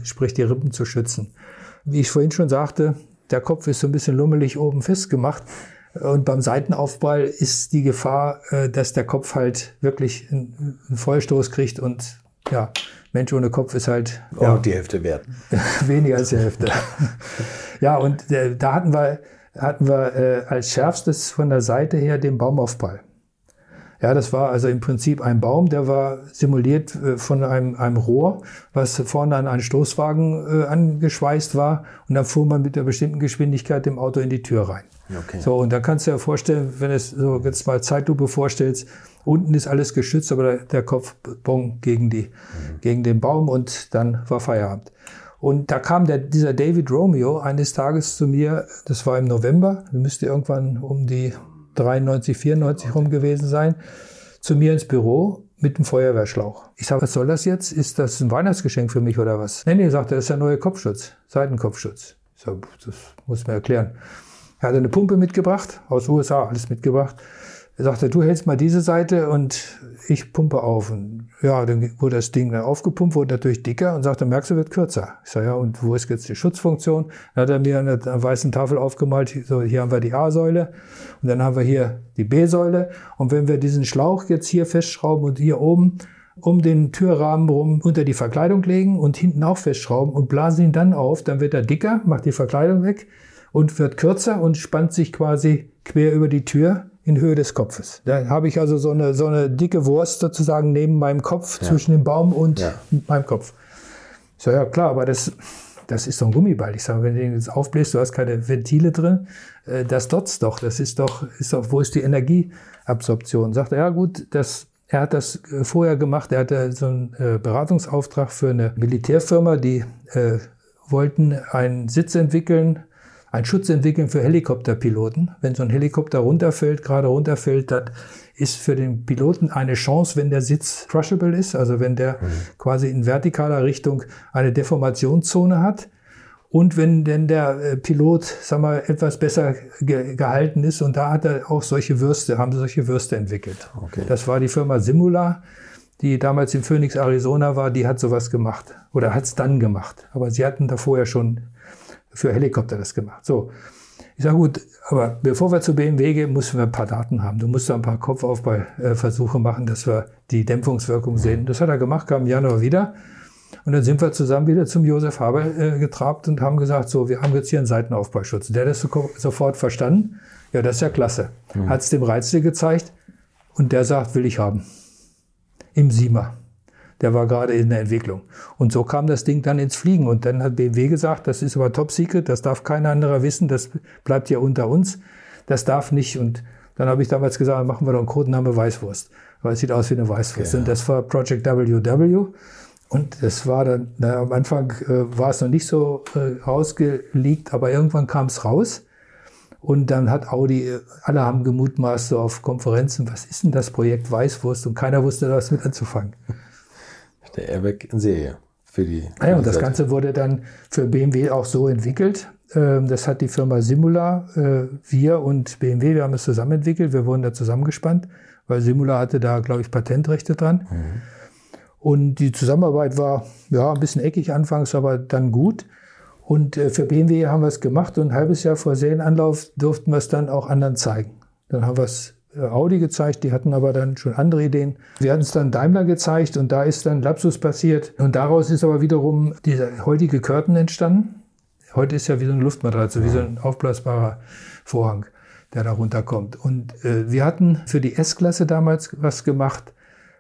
sprich die Rippen zu schützen. Wie ich vorhin schon sagte, der Kopf ist so ein bisschen lummelig oben festgemacht. Und beim Seitenaufprall ist die Gefahr, äh, dass der Kopf halt wirklich einen Vollstoß kriegt und ja, Mensch ohne Kopf ist halt oh, ja, die Hälfte wert. weniger als die Hälfte. ja, und äh, da hatten wir hatten wir äh, als schärfstes von der Seite her den Baumaufprall. Ja, das war also im Prinzip ein Baum, der war simuliert äh, von einem, einem Rohr, was vorne an einen Stoßwagen äh, angeschweißt war. Und dann fuhr man mit einer bestimmten Geschwindigkeit dem Auto in die Tür rein. Okay. So, und da kannst du dir vorstellen, wenn es so jetzt mal Zeitlupe vorstellst, unten ist alles geschützt, aber der, der Kopf bong gegen, die, mhm. gegen den Baum und dann war Feierabend. Und da kam der, dieser David Romeo eines Tages zu mir, das war im November, müsste irgendwann um die 93, 94 rum gewesen sein, zu mir ins Büro mit einem Feuerwehrschlauch. Ich sage, was soll das jetzt? Ist das ein Weihnachtsgeschenk für mich oder was? Nee, nee, sagt er, das ist der neue Kopfschutz, Seitenkopfschutz. Ich sage, das muss man erklären. Er hat eine Pumpe mitgebracht, aus USA alles mitgebracht. Er sagte, du hältst mal diese Seite und ich pumpe auf. Und ja, dann wurde das Ding dann aufgepumpt, wurde natürlich dicker und sagte, merkst du, wird kürzer. Ich sage, ja, und wo ist jetzt die Schutzfunktion? Dann hat er mir an einer weißen Tafel aufgemalt, so, hier haben wir die A-Säule und dann haben wir hier die B-Säule. Und wenn wir diesen Schlauch jetzt hier festschrauben und hier oben um den Türrahmen rum unter die Verkleidung legen und hinten auch festschrauben und blasen ihn dann auf, dann wird er dicker, macht die Verkleidung weg und wird kürzer und spannt sich quasi quer über die Tür in Höhe des Kopfes. Da habe ich also so eine, so eine dicke Wurst sozusagen neben meinem Kopf, ja. zwischen dem Baum und ja. meinem Kopf. Ich sage, ja klar, aber das, das ist so ein Gummiball. Ich sage, wenn du den jetzt aufbläst, du hast keine Ventile drin, äh, das dotzt doch. Das ist doch, ist doch, wo ist die Energieabsorption? Sagt er, ja gut, das, er hat das äh, vorher gemacht. Er hatte so einen äh, Beratungsauftrag für eine Militärfirma, die äh, wollten einen Sitz entwickeln, einen Schutz entwickeln für Helikopterpiloten. Wenn so ein Helikopter runterfällt, gerade runterfällt, dann ist für den Piloten eine Chance, wenn der Sitz crushable ist, also wenn der mhm. quasi in vertikaler Richtung eine Deformationszone hat. Und wenn denn der äh, Pilot, sag mal, etwas besser ge gehalten ist, und da hat er auch solche Würste, haben solche Würste entwickelt. Okay. Das war die Firma Simula, die damals in Phoenix, Arizona war, die hat sowas gemacht. Oder hat es dann gemacht. Aber sie hatten da vorher schon für Helikopter das gemacht. So. Ich sage, gut, aber bevor wir zu BMW gehen, müssen wir ein paar Daten haben. Du musst da ein paar Kopfaufbauversuche machen, dass wir die Dämpfungswirkung sehen. Das hat er gemacht, kam im Januar wieder. Und dann sind wir zusammen wieder zum Josef Haber äh, getrabt und haben gesagt, so, wir haben jetzt hier einen Seitenaufbauschutz. Der hat das so, sofort verstanden. Ja, das ist ja klasse. Mhm. Hat es dem Reizle gezeigt und der sagt, will ich haben. Im Siemer der war gerade in der Entwicklung. Und so kam das Ding dann ins Fliegen. Und dann hat BMW gesagt, das ist aber top secret, das darf kein anderer wissen, das bleibt ja unter uns, das darf nicht. Und dann habe ich damals gesagt, machen wir doch einen Codename Weißwurst, weil es sieht aus wie eine Weißwurst. Ja. Und das war Project WW. Und das war dann, na, am Anfang äh, war es noch nicht so äh, ausgelegt, aber irgendwann kam es raus. Und dann hat Audi, äh, alle haben gemutmaßt so auf Konferenzen, was ist denn das Projekt Weißwurst? Und keiner wusste was mit anzufangen. Der Airbag in Serie für die. Für ja, und das Ganze wurde dann für BMW auch so entwickelt. Ähm, das hat die Firma Simula, äh, wir und BMW, wir haben es zusammen entwickelt. Wir wurden da zusammengespannt, weil Simula hatte da, glaube ich, Patentrechte dran. Mhm. Und die Zusammenarbeit war ja ein bisschen eckig anfangs, aber dann gut. Und äh, für BMW haben wir es gemacht und ein halbes Jahr vor Serienanlauf durften wir es dann auch anderen zeigen. Dann haben wir es Audi gezeigt, die hatten aber dann schon andere Ideen. Wir hatten es dann Daimler gezeigt und da ist dann Lapsus passiert. Und daraus ist aber wiederum dieser heutige Curtain entstanden. Heute ist ja wie so eine Luftmatratze, wie so ein aufblasbarer Vorhang, der da runterkommt. Und äh, wir hatten für die S-Klasse damals was gemacht,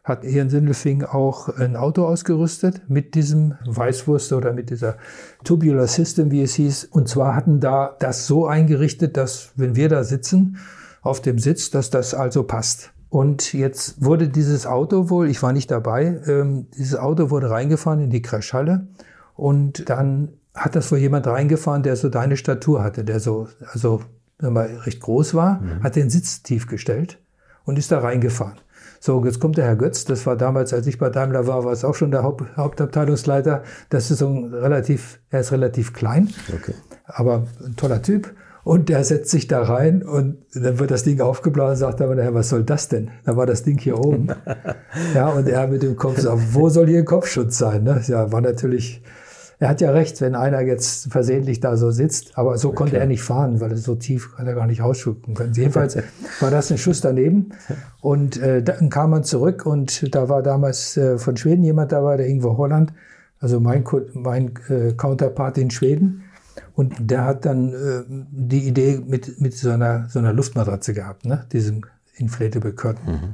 hat hier in Sindelfing auch ein Auto ausgerüstet mit diesem Weißwurst oder mit dieser Tubular System, wie es hieß. Und zwar hatten da das so eingerichtet, dass wenn wir da sitzen, auf dem Sitz, dass das also passt. Und jetzt wurde dieses Auto wohl, ich war nicht dabei, ähm, dieses Auto wurde reingefahren in die Crashhalle und dann hat das wohl jemand reingefahren, der so deine Statur hatte, der so, also mal, recht groß war, mhm. hat den Sitz tief gestellt und ist da reingefahren. So, jetzt kommt der Herr Götz, das war damals, als ich bei Daimler war, war es auch schon der Haupt, Hauptabteilungsleiter. Das ist so ein relativ, er ist relativ klein, okay. aber ein toller Typ. Und der setzt sich da rein und dann wird das Ding aufgeblasen, sagt aber Herr, was soll das denn? Da war das Ding hier oben. ja, und er mit dem Kopf sagt, wo soll hier ein Kopfschutz sein? Ne? Ja, war natürlich, er hat ja recht, wenn einer jetzt versehentlich da so sitzt, aber so konnte okay. er nicht fahren, weil so tief hat er gar nicht ausschucken können. Jedenfalls war das ein Schuss daneben. Und äh, dann kam man zurück und da war damals äh, von Schweden jemand dabei, der Ingwer Holland, also mein, mein äh, Counterpart in Schweden. Und der hat dann äh, die Idee mit, mit so, einer, so einer Luftmatratze gehabt, ne? diesem Inflatable Curtain. Mhm.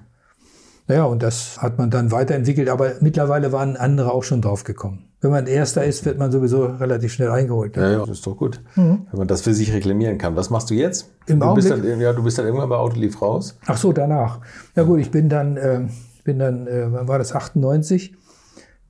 Naja, und das hat man dann weiterentwickelt, aber mittlerweile waren andere auch schon drauf gekommen. Wenn man Erster ist, wird man sowieso relativ schnell eingeholt. Ja, ja, das ist doch gut, mhm. wenn man das für sich reklamieren kann. Was machst du jetzt? Im du bist, dann, ja, du bist dann irgendwann bei Autolief raus? Ach so, danach. Ja gut, ich bin dann, äh, bin dann, äh, wann war das, 98?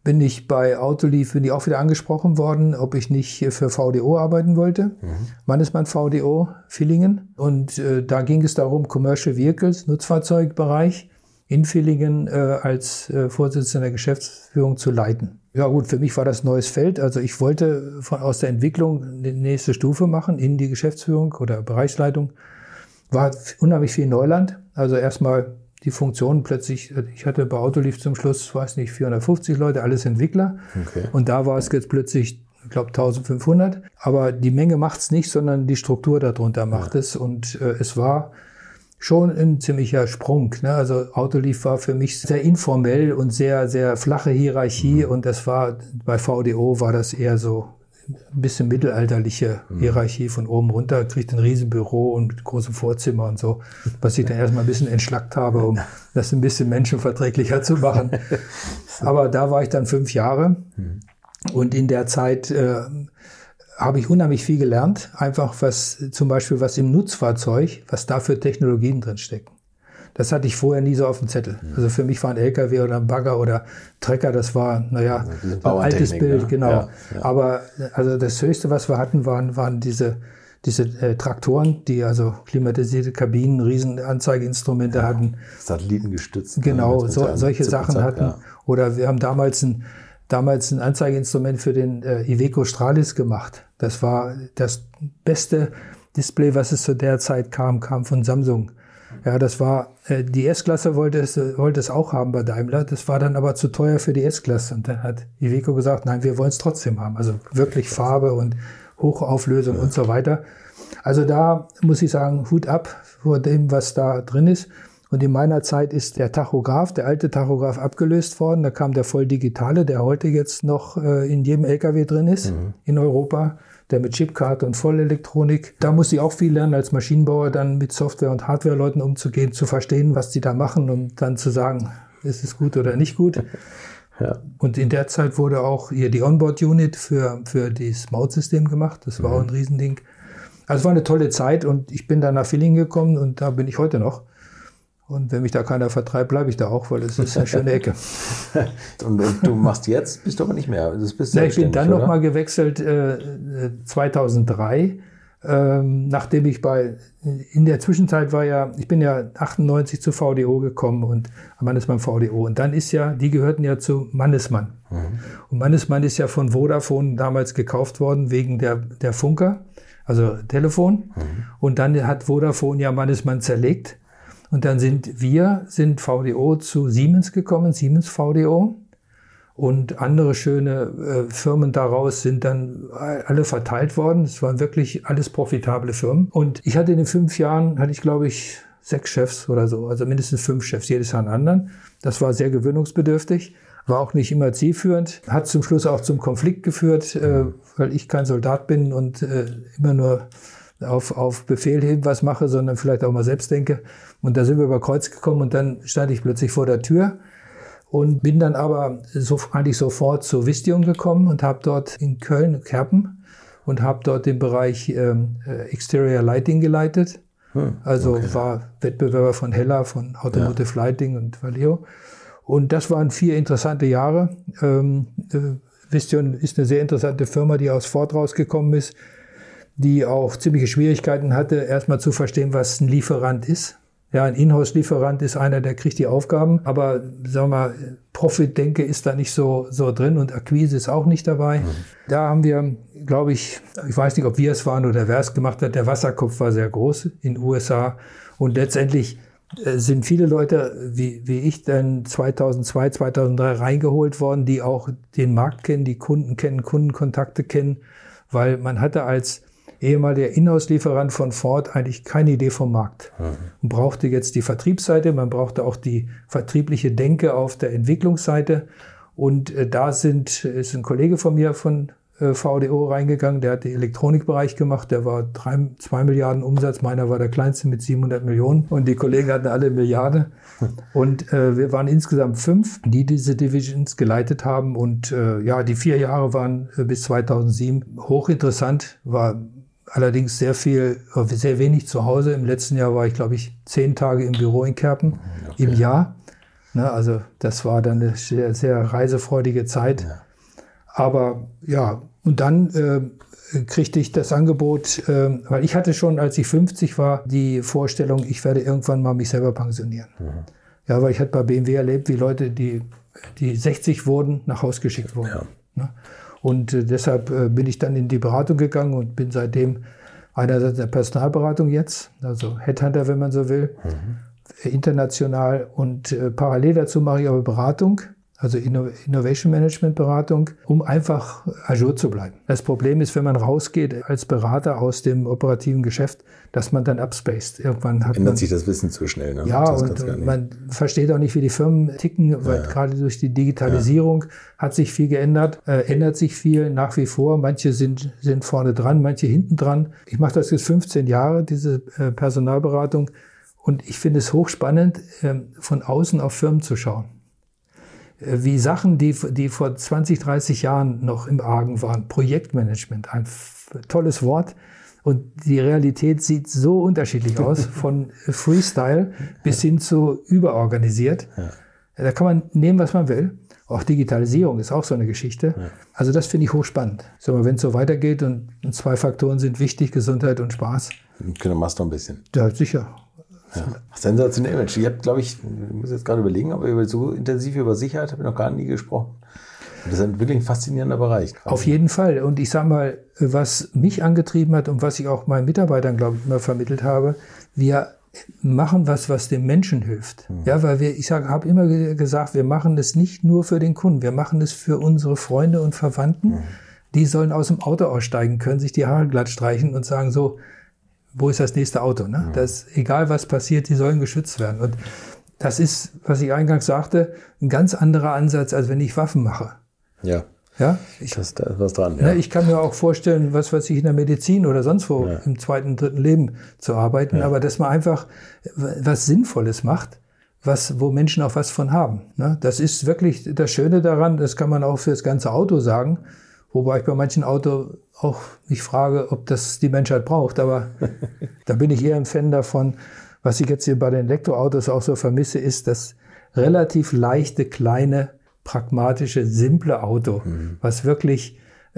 Bin ich bei Autolief, bin ich auch wieder angesprochen worden, ob ich nicht für VDO arbeiten wollte. Mhm. Mannesmann VDO Villingen. Und äh, da ging es darum, Commercial Vehicles, Nutzfahrzeugbereich in Villingen äh, als äh, Vorsitzender der Geschäftsführung zu leiten. Ja gut, für mich war das neues Feld. Also ich wollte von, aus der Entwicklung die nächste Stufe machen in die Geschäftsführung oder Bereichsleitung. War unheimlich viel Neuland. Also erstmal die Funktionen plötzlich, ich hatte bei Autolief zum Schluss, weiß nicht, 450 Leute, alles Entwickler. Okay. Und da war es jetzt plötzlich, ich glaube, 1500. Aber die Menge macht es nicht, sondern die Struktur darunter macht ja. es. Und äh, es war schon ein ziemlicher Sprung. Ne? Also Autolief war für mich sehr informell und sehr, sehr flache Hierarchie. Mhm. Und das war, bei VDO war das eher so ein bisschen mittelalterliche mhm. Hierarchie von oben runter, kriegt ein Riesenbüro und mit großem Vorzimmer und so, was ich dann erstmal ein bisschen entschlackt habe, um das ein bisschen menschenverträglicher zu machen. Aber da war ich dann fünf Jahre mhm. und in der Zeit äh, habe ich unheimlich viel gelernt, einfach was zum Beispiel was im Nutzfahrzeug, was da für Technologien drin stecken. Das hatte ich vorher nie so auf dem Zettel. Mhm. Also für mich war ein LKW oder ein Bagger oder Trecker, das war, naja, ein altes Bild, ne? genau. Ja, ja. Aber also das Höchste, was wir hatten, waren, waren diese, diese äh, Traktoren, die also klimatisierte Kabinen, Riesenanzeigeinstrumente ja, hatten. Satellitengestützt. Ne, genau, so, solche Sachen Zeit, hatten. Oder wir haben damals ein, damals ein Anzeigeinstrument für den äh, Iveco Stralis gemacht. Das war das beste Display, was es zu der Zeit kam, kam von Samsung. Ja, das war, äh, die S-Klasse wollte es, wollte es auch haben bei Daimler. Das war dann aber zu teuer für die S-Klasse. Und dann hat Iveco gesagt, nein, wir wollen es trotzdem haben. Also wirklich Farbe und Hochauflösung ja. und so weiter. Also da muss ich sagen, Hut ab vor dem, was da drin ist. Und in meiner Zeit ist der Tachograph, der alte Tachograph abgelöst worden. Da kam der voll digitale, der heute jetzt noch äh, in jedem LKW drin ist mhm. in Europa der mit Chipkarte und Vollelektronik. Da muss ich auch viel lernen als Maschinenbauer, dann mit Software- und Hardware-Leuten umzugehen, zu verstehen, was die da machen und dann zu sagen, ist es gut oder nicht gut. Ja. Und in der Zeit wurde auch hier die Onboard-Unit für, für das Mautsystem gemacht. Das war mhm. auch ein Riesending. Also es war eine tolle Zeit und ich bin dann nach Villingen gekommen und da bin ich heute noch. Und wenn mich da keiner vertreibt, bleibe ich da auch, weil es ist eine schöne Ecke. und, und, du machst jetzt, bist du aber nicht mehr. Das bist ja, ich bin dann nochmal gewechselt äh, 2003, ähm, nachdem ich bei, in der Zwischenzeit war ja, ich bin ja 98 zu VDO gekommen und Mannesmann VDO. Und dann ist ja, die gehörten ja zu Mannesmann. Mhm. Und Mannesmann ist ja von Vodafone damals gekauft worden wegen der, der Funker, also Telefon. Mhm. Und dann hat Vodafone ja Mannesmann zerlegt und dann sind wir, sind VDO zu Siemens gekommen, Siemens VDO. Und andere schöne äh, Firmen daraus sind dann alle verteilt worden. Es waren wirklich alles profitable Firmen. Und ich hatte in den fünf Jahren, hatte ich glaube ich sechs Chefs oder so, also mindestens fünf Chefs, jedes Jahr einen anderen. Das war sehr gewöhnungsbedürftig, war auch nicht immer zielführend, hat zum Schluss auch zum Konflikt geführt, äh, weil ich kein Soldat bin und äh, immer nur auf, auf Befehl hin was mache, sondern vielleicht auch mal selbst denke. Und da sind wir über Kreuz gekommen und dann stand ich plötzlich vor der Tür und bin dann aber so, eigentlich sofort zur Vistion gekommen und habe dort in Köln, Kerpen, und habe dort den Bereich ähm, äh, Exterior Lighting geleitet. Hm, also okay. war Wettbewerber von Hella, von Automotive ja. Lighting und Valeo. Und das waren vier interessante Jahre. Ähm, äh, Vistion ist eine sehr interessante Firma, die aus Ford rausgekommen ist die auch ziemliche Schwierigkeiten hatte, erstmal zu verstehen, was ein Lieferant ist. Ja, ein Inhouse-Lieferant ist einer, der kriegt die Aufgaben, aber sagen wir mal, Profit-Denke ist da nicht so, so drin und Akquise ist auch nicht dabei. Mhm. Da haben wir, glaube ich, ich weiß nicht, ob wir es waren oder wer es gemacht hat, der Wasserkopf war sehr groß in den USA und letztendlich äh, sind viele Leute wie, wie ich dann 2002, 2003 reingeholt worden, die auch den Markt kennen, die Kunden kennen, Kundenkontakte kennen, weil man hatte als ehemaliger Inhouse-Lieferant von Ford eigentlich keine Idee vom Markt. Mhm. Man brauchte jetzt die Vertriebsseite, man brauchte auch die vertriebliche Denke auf der Entwicklungsseite. Und äh, da sind, ist ein Kollege von mir von äh, VDO reingegangen, der hat den Elektronikbereich gemacht, der war drei, zwei Milliarden Umsatz, meiner war der kleinste mit 700 Millionen und die Kollegen hatten alle Milliarde. Und äh, wir waren insgesamt fünf, die diese Divisions geleitet haben und äh, ja, die vier Jahre waren äh, bis 2007 hochinteressant, war allerdings sehr viel, sehr wenig zu Hause. Im letzten Jahr war ich, glaube ich, zehn Tage im Büro in Kerpen okay. im Jahr. Ne, also das war dann eine sehr, sehr reisefreudige Zeit. Ja. Aber ja, und dann äh, kriegte ich das Angebot, äh, weil ich hatte schon, als ich 50 war, die Vorstellung, ich werde irgendwann mal mich selber pensionieren. Mhm. Ja, weil ich hatte bei BMW erlebt, wie Leute, die, die 60 wurden, nach Haus geschickt wurden. Ja. Ne? Und äh, deshalb äh, bin ich dann in die Beratung gegangen und bin seitdem einerseits der Personalberatung jetzt, also Headhunter, wenn man so will, mhm. international und äh, parallel dazu mache ich aber Beratung also Innovation Management Beratung, um einfach Azure zu bleiben. Das Problem ist, wenn man rausgeht als Berater aus dem operativen Geschäft, dass man dann upspaced. Irgendwann hat Ändert man, sich das Wissen zu schnell. Ne? Ja, und man versteht auch nicht, wie die Firmen ticken, weil ja. gerade durch die Digitalisierung ja. hat sich viel geändert, äh, ändert sich viel nach wie vor. Manche sind, sind vorne dran, manche hinten dran. Ich mache das jetzt 15 Jahre, diese äh, Personalberatung. Und ich finde es hochspannend, äh, von außen auf Firmen zu schauen. Wie Sachen, die, die vor 20, 30 Jahren noch im Argen waren. Projektmanagement, ein tolles Wort. Und die Realität sieht so unterschiedlich aus, von Freestyle bis hin zu überorganisiert. Ja. Da kann man nehmen, was man will. Auch Digitalisierung ist auch so eine Geschichte. Ja. Also das finde ich hochspannend. So, wenn es so weitergeht und zwei Faktoren sind wichtig, Gesundheit und Spaß. Genau, machst du ein bisschen. Ja, sicher. Ja. Sensationell, Mensch. Ich habe, glaube ich, ich muss jetzt gerade überlegen, aber über so intensiv über Sicherheit habe ich noch gar nie gesprochen. Das ist ein wirklich ein faszinierender Bereich. Quasi. Auf jeden Fall. Und ich sage mal, was mich angetrieben hat und was ich auch meinen Mitarbeitern, glaube ich, immer vermittelt habe, wir machen was, was dem Menschen hilft. Mhm. Ja, weil wir, ich habe immer gesagt, wir machen das nicht nur für den Kunden, wir machen das für unsere Freunde und Verwandten. Mhm. Die sollen aus dem Auto aussteigen können, sich die Haare glatt streichen und sagen so, wo ist das nächste Auto? Ne? Ja. Das, egal was passiert, die sollen geschützt werden. Und das ist, was ich eingangs sagte, ein ganz anderer Ansatz, als wenn ich Waffen mache. Ja. Ja, ich, das, da ist was dran. Ja. Ne, ich kann mir auch vorstellen, was weiß ich in der Medizin oder sonst wo ja. im zweiten, dritten Leben zu arbeiten, ja. aber dass man einfach was Sinnvolles macht, was, wo Menschen auch was von haben. Ne? Das ist wirklich das Schöne daran, das kann man auch für das ganze Auto sagen. Wobei ich bei manchen Autos auch mich frage, ob das die Menschheit braucht. Aber da bin ich eher ein Fan davon. Was ich jetzt hier bei den Elektroautos auch so vermisse, ist das relativ leichte, kleine, pragmatische, simple Auto, mhm. was wirklich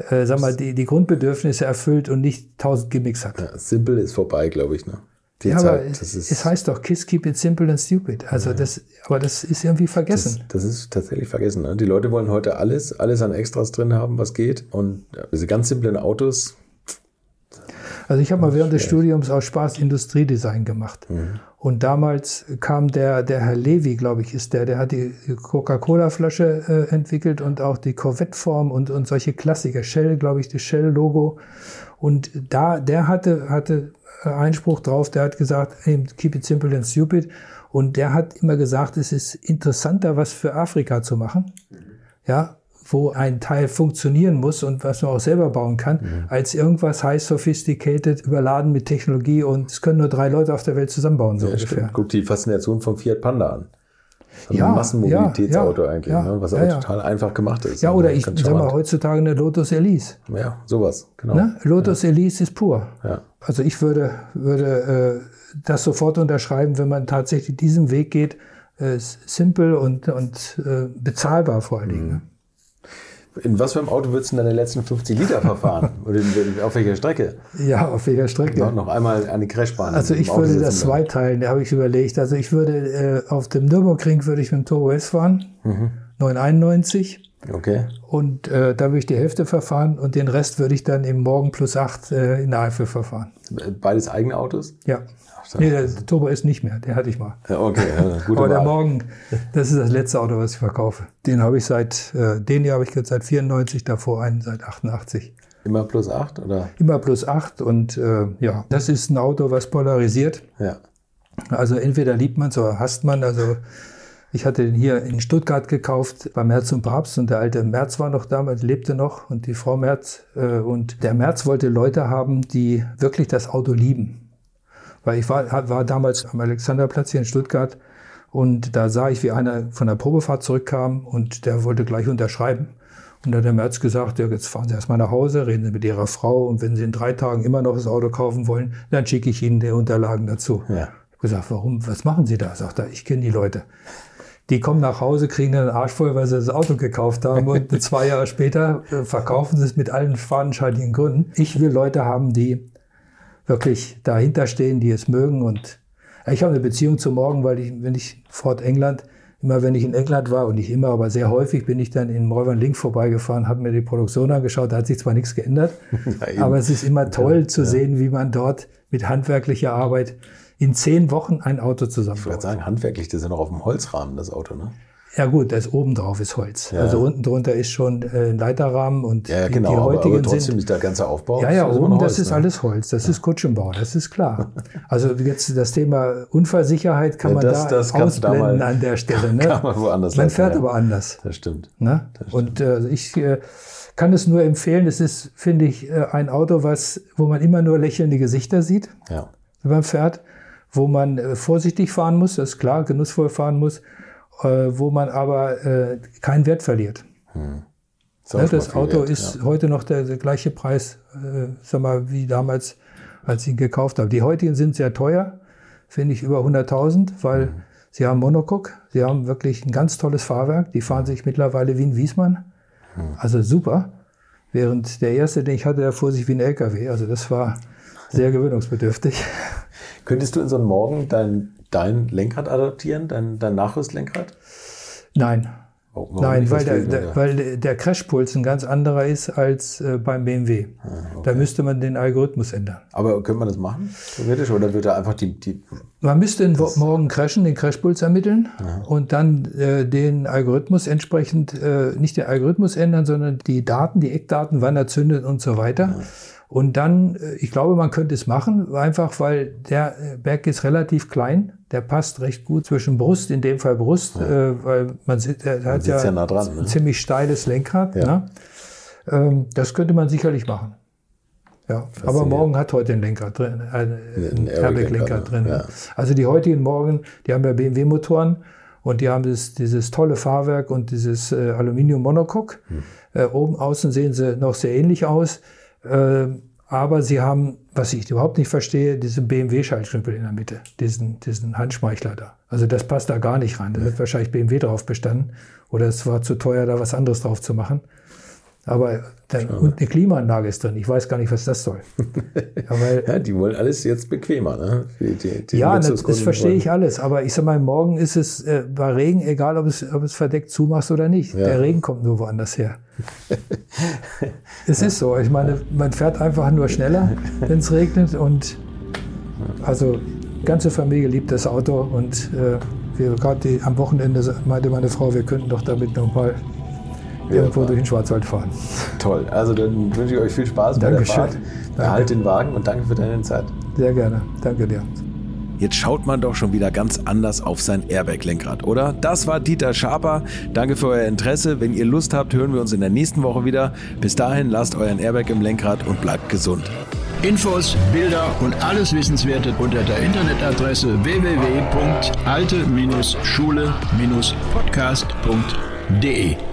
äh, sag mal, die, die Grundbedürfnisse erfüllt und nicht tausend Gimmicks hat. Ja, simpel ist vorbei, glaube ich. Ne? Die ja, Zeit, aber es, heißt doch, Kiss keep it simple and stupid. Also ja. das, aber das ist irgendwie vergessen. Das, das ist tatsächlich vergessen. Ne? Die Leute wollen heute alles, alles an Extras drin haben, was geht. Und diese ganz simplen Autos. Also ich habe mal während schwer. des Studiums aus Spaß Industriedesign gemacht. Mhm. Und damals kam der, der Herr Levi, glaube ich, ist der, der hat die Coca-Cola-Flasche äh, entwickelt und auch die Corvette-Form und, und solche Klassiker. Shell, glaube ich, das Shell-Logo. Und da, der hatte, hatte Einspruch drauf, der hat gesagt, hey, keep it simple and stupid. Und der hat immer gesagt, es ist interessanter, was für Afrika zu machen. Ja, wo ein Teil funktionieren muss und was man auch selber bauen kann, mhm. als irgendwas high sophisticated, überladen mit Technologie und es können nur drei Leute auf der Welt zusammenbauen, so ja, ungefähr. Stimmt. Guck die Faszination vom Fiat Panda an. Also ja, ein Massenmobilitätsauto ja, eigentlich, ja, ne? was aber total einfach gemacht ist. Ja, oder ich sag mal heutzutage eine Lotus Elise. Ja, sowas, genau. Ne? Lotus Elise ist pur. Also ich würde, würde äh, das sofort unterschreiben, wenn man tatsächlich diesen Weg geht, äh, simpel und, und äh, bezahlbar vor allen Dingen. Mhm. In was für einem Auto würdest du deine letzten 50 Liter verfahren? Oder auf welcher Strecke? Ja, auf welcher Strecke? Noch, noch einmal die Crashbahn. Also ich würde das zweiteilen, da habe ich überlegt. Also ich würde äh, auf dem Nürburgring würde ich mit dem Turbo S fahren, mhm. 991. Okay. Und äh, da würde ich die Hälfte verfahren und den Rest würde ich dann im Morgen plus 8 äh, in der Eifel verfahren. Beides eigene Autos? Ja. Nee, der Turbo ist nicht mehr, den hatte ich mal. Ja, okay, ja, gut. Aber der Morgen, das ist das letzte Auto, was ich verkaufe. Den habe ich seit, äh, den hier habe ich jetzt seit 94, davor einen seit 88. Immer plus 8 oder? Immer plus 8 und äh, ja, das ist ein Auto, was polarisiert. Ja. Also entweder liebt man es oder hasst man. Also Ich hatte den hier in Stuttgart gekauft bei Merz und Papst und der alte Merz war noch damals, lebte noch und die Frau Merz. Äh, und der Merz wollte Leute haben, die wirklich das Auto lieben. Weil ich war, war damals am Alexanderplatz hier in Stuttgart und da sah ich, wie einer von der Probefahrt zurückkam und der wollte gleich unterschreiben. Und dann hat der Merz gesagt, ja, jetzt fahren Sie erstmal nach Hause, reden Sie mit Ihrer Frau und wenn Sie in drei Tagen immer noch das Auto kaufen wollen, dann schicke ich Ihnen die Unterlagen dazu. Ja. Ich habe gesagt, warum, was machen Sie da? Sagt er, ich kenne die Leute. Die kommen nach Hause, kriegen einen Arsch voll, weil sie das Auto gekauft haben und zwei Jahre später äh, verkaufen sie es mit allen fadenscheinigen Gründen. Ich will Leute haben, die wirklich dahinter stehen, die es mögen und ich habe eine Beziehung zu morgen, weil ich, wenn ich Fort England, immer wenn ich in England war und nicht immer, aber sehr häufig bin ich dann in Morvan Link vorbeigefahren, habe mir die Produktion angeschaut, da hat sich zwar nichts geändert, aber es ist immer toll zu ja. sehen, wie man dort mit handwerklicher Arbeit in zehn Wochen ein Auto zusammenbaut. Ich würde sagen, handwerklich, das ist ja noch auf dem Holzrahmen, das Auto, ne? Ja gut, das oben drauf ist Holz. Ja. Also unten drunter ist schon äh, ein Leiterrahmen und ja, genau, die heutigen aber, aber trotzdem sind, ist der ganze Aufbau. Ja, ja, oben Holz, das ist ne? alles Holz. Das ja. ist Kutschenbau, das ist klar. Also jetzt das Thema Unfallsicherheit kann man das, da das ausblenden mal, an der Stelle. Ne? Kann man woanders Man fährt aber anders. Das stimmt. Ne? Das stimmt. Und äh, ich äh, kann es nur empfehlen. Es ist, finde ich, äh, ein Auto, was, wo man immer nur lächelnde Gesichter sieht, ja. wenn man fährt, wo man äh, vorsichtig fahren muss, das ist klar, genussvoll fahren muss wo man aber äh, keinen Wert verliert. Hm. Ja, das Auto wert, ist ja. heute noch der, der gleiche Preis, äh, sag mal, wie damals, als ich ihn gekauft habe. Die heutigen sind sehr teuer, finde ich über 100.000, weil hm. sie haben Monocoque, sie haben wirklich ein ganz tolles Fahrwerk. Die fahren sich mittlerweile wie ein Wiesmann. Hm. Also super. Während der erste, den ich hatte, der fuhr sich wie ein LKW. Also das war sehr gewöhnungsbedürftig. Könntest du in so einem Morgen dein dein Lenkrad adaptieren, dein, dein Nachrüstlenkrad? Nein. Warum Nein, weil der, der, weil der Crashpuls ein ganz anderer ist als äh, beim BMW. Ah, okay. Da müsste man den Algorithmus ändern. Aber könnte man das machen, theoretisch? Oder wird da einfach die. die man müsste den Morgen crashen, den Crashpuls ermitteln Aha. und dann äh, den Algorithmus entsprechend, äh, nicht den Algorithmus ändern, sondern die Daten, die Eckdaten, wann er zündet und so weiter. Ja. Und dann, äh, ich glaube, man könnte es machen, einfach weil der äh, Berg ist relativ klein. Der passt recht gut zwischen Brust, in dem Fall Brust, ja. äh, weil man, sieht, er hat ja, ja nah dran, ne? ein ziemlich steiles Lenkrad. Ja. Ne? Ähm, das könnte man sicherlich machen. Ja, aber morgen hat heute ein Lenkrad drin, ein, ein Airbag-Lenkrad drin. Ja. Also die heutigen Morgen, die haben ja BMW-Motoren und die haben das, dieses tolle Fahrwerk und dieses äh, Aluminium-Monocoque. Hm. Äh, oben außen sehen sie noch sehr ähnlich aus. Äh, aber sie haben, was ich überhaupt nicht verstehe, diesen BMW-Schaltknüppel in der Mitte, diesen, diesen Handschmeichler da. Also das passt da gar nicht rein. Da wird wahrscheinlich BMW drauf bestanden. Oder es war zu teuer, da was anderes drauf zu machen. Aber dann, und eine Klimaanlage ist drin. Ich weiß gar nicht, was das soll. Ja, ja, die wollen alles jetzt bequemer. Ne? Die, die, die ja, das, das verstehe ich alles. Aber ich sag mal, morgen ist es äh, bei Regen, egal ob es, ob es verdeckt zumachst oder nicht. Ja. Der Regen kommt nur woanders her. es ist so. Ich meine, man fährt einfach nur schneller, wenn es regnet. Und also die ganze Familie liebt das Auto. Und äh, wir gerade am Wochenende meinte meine Frau, wir könnten doch damit noch mal irgendwo durch den Schwarzwald fahren. Toll. Also dann wünsche ich euch viel Spaß bei Dankeschön. der Fahrt. Erhalt den Wagen und danke für deine Zeit. Sehr gerne. Danke dir. Jetzt schaut man doch schon wieder ganz anders auf sein Airbag-Lenkrad, oder? Das war Dieter Schaper. Danke für euer Interesse. Wenn ihr Lust habt, hören wir uns in der nächsten Woche wieder. Bis dahin lasst euren Airbag im Lenkrad und bleibt gesund. Infos, Bilder und alles Wissenswerte unter der Internetadresse www.alte-schule-podcast.de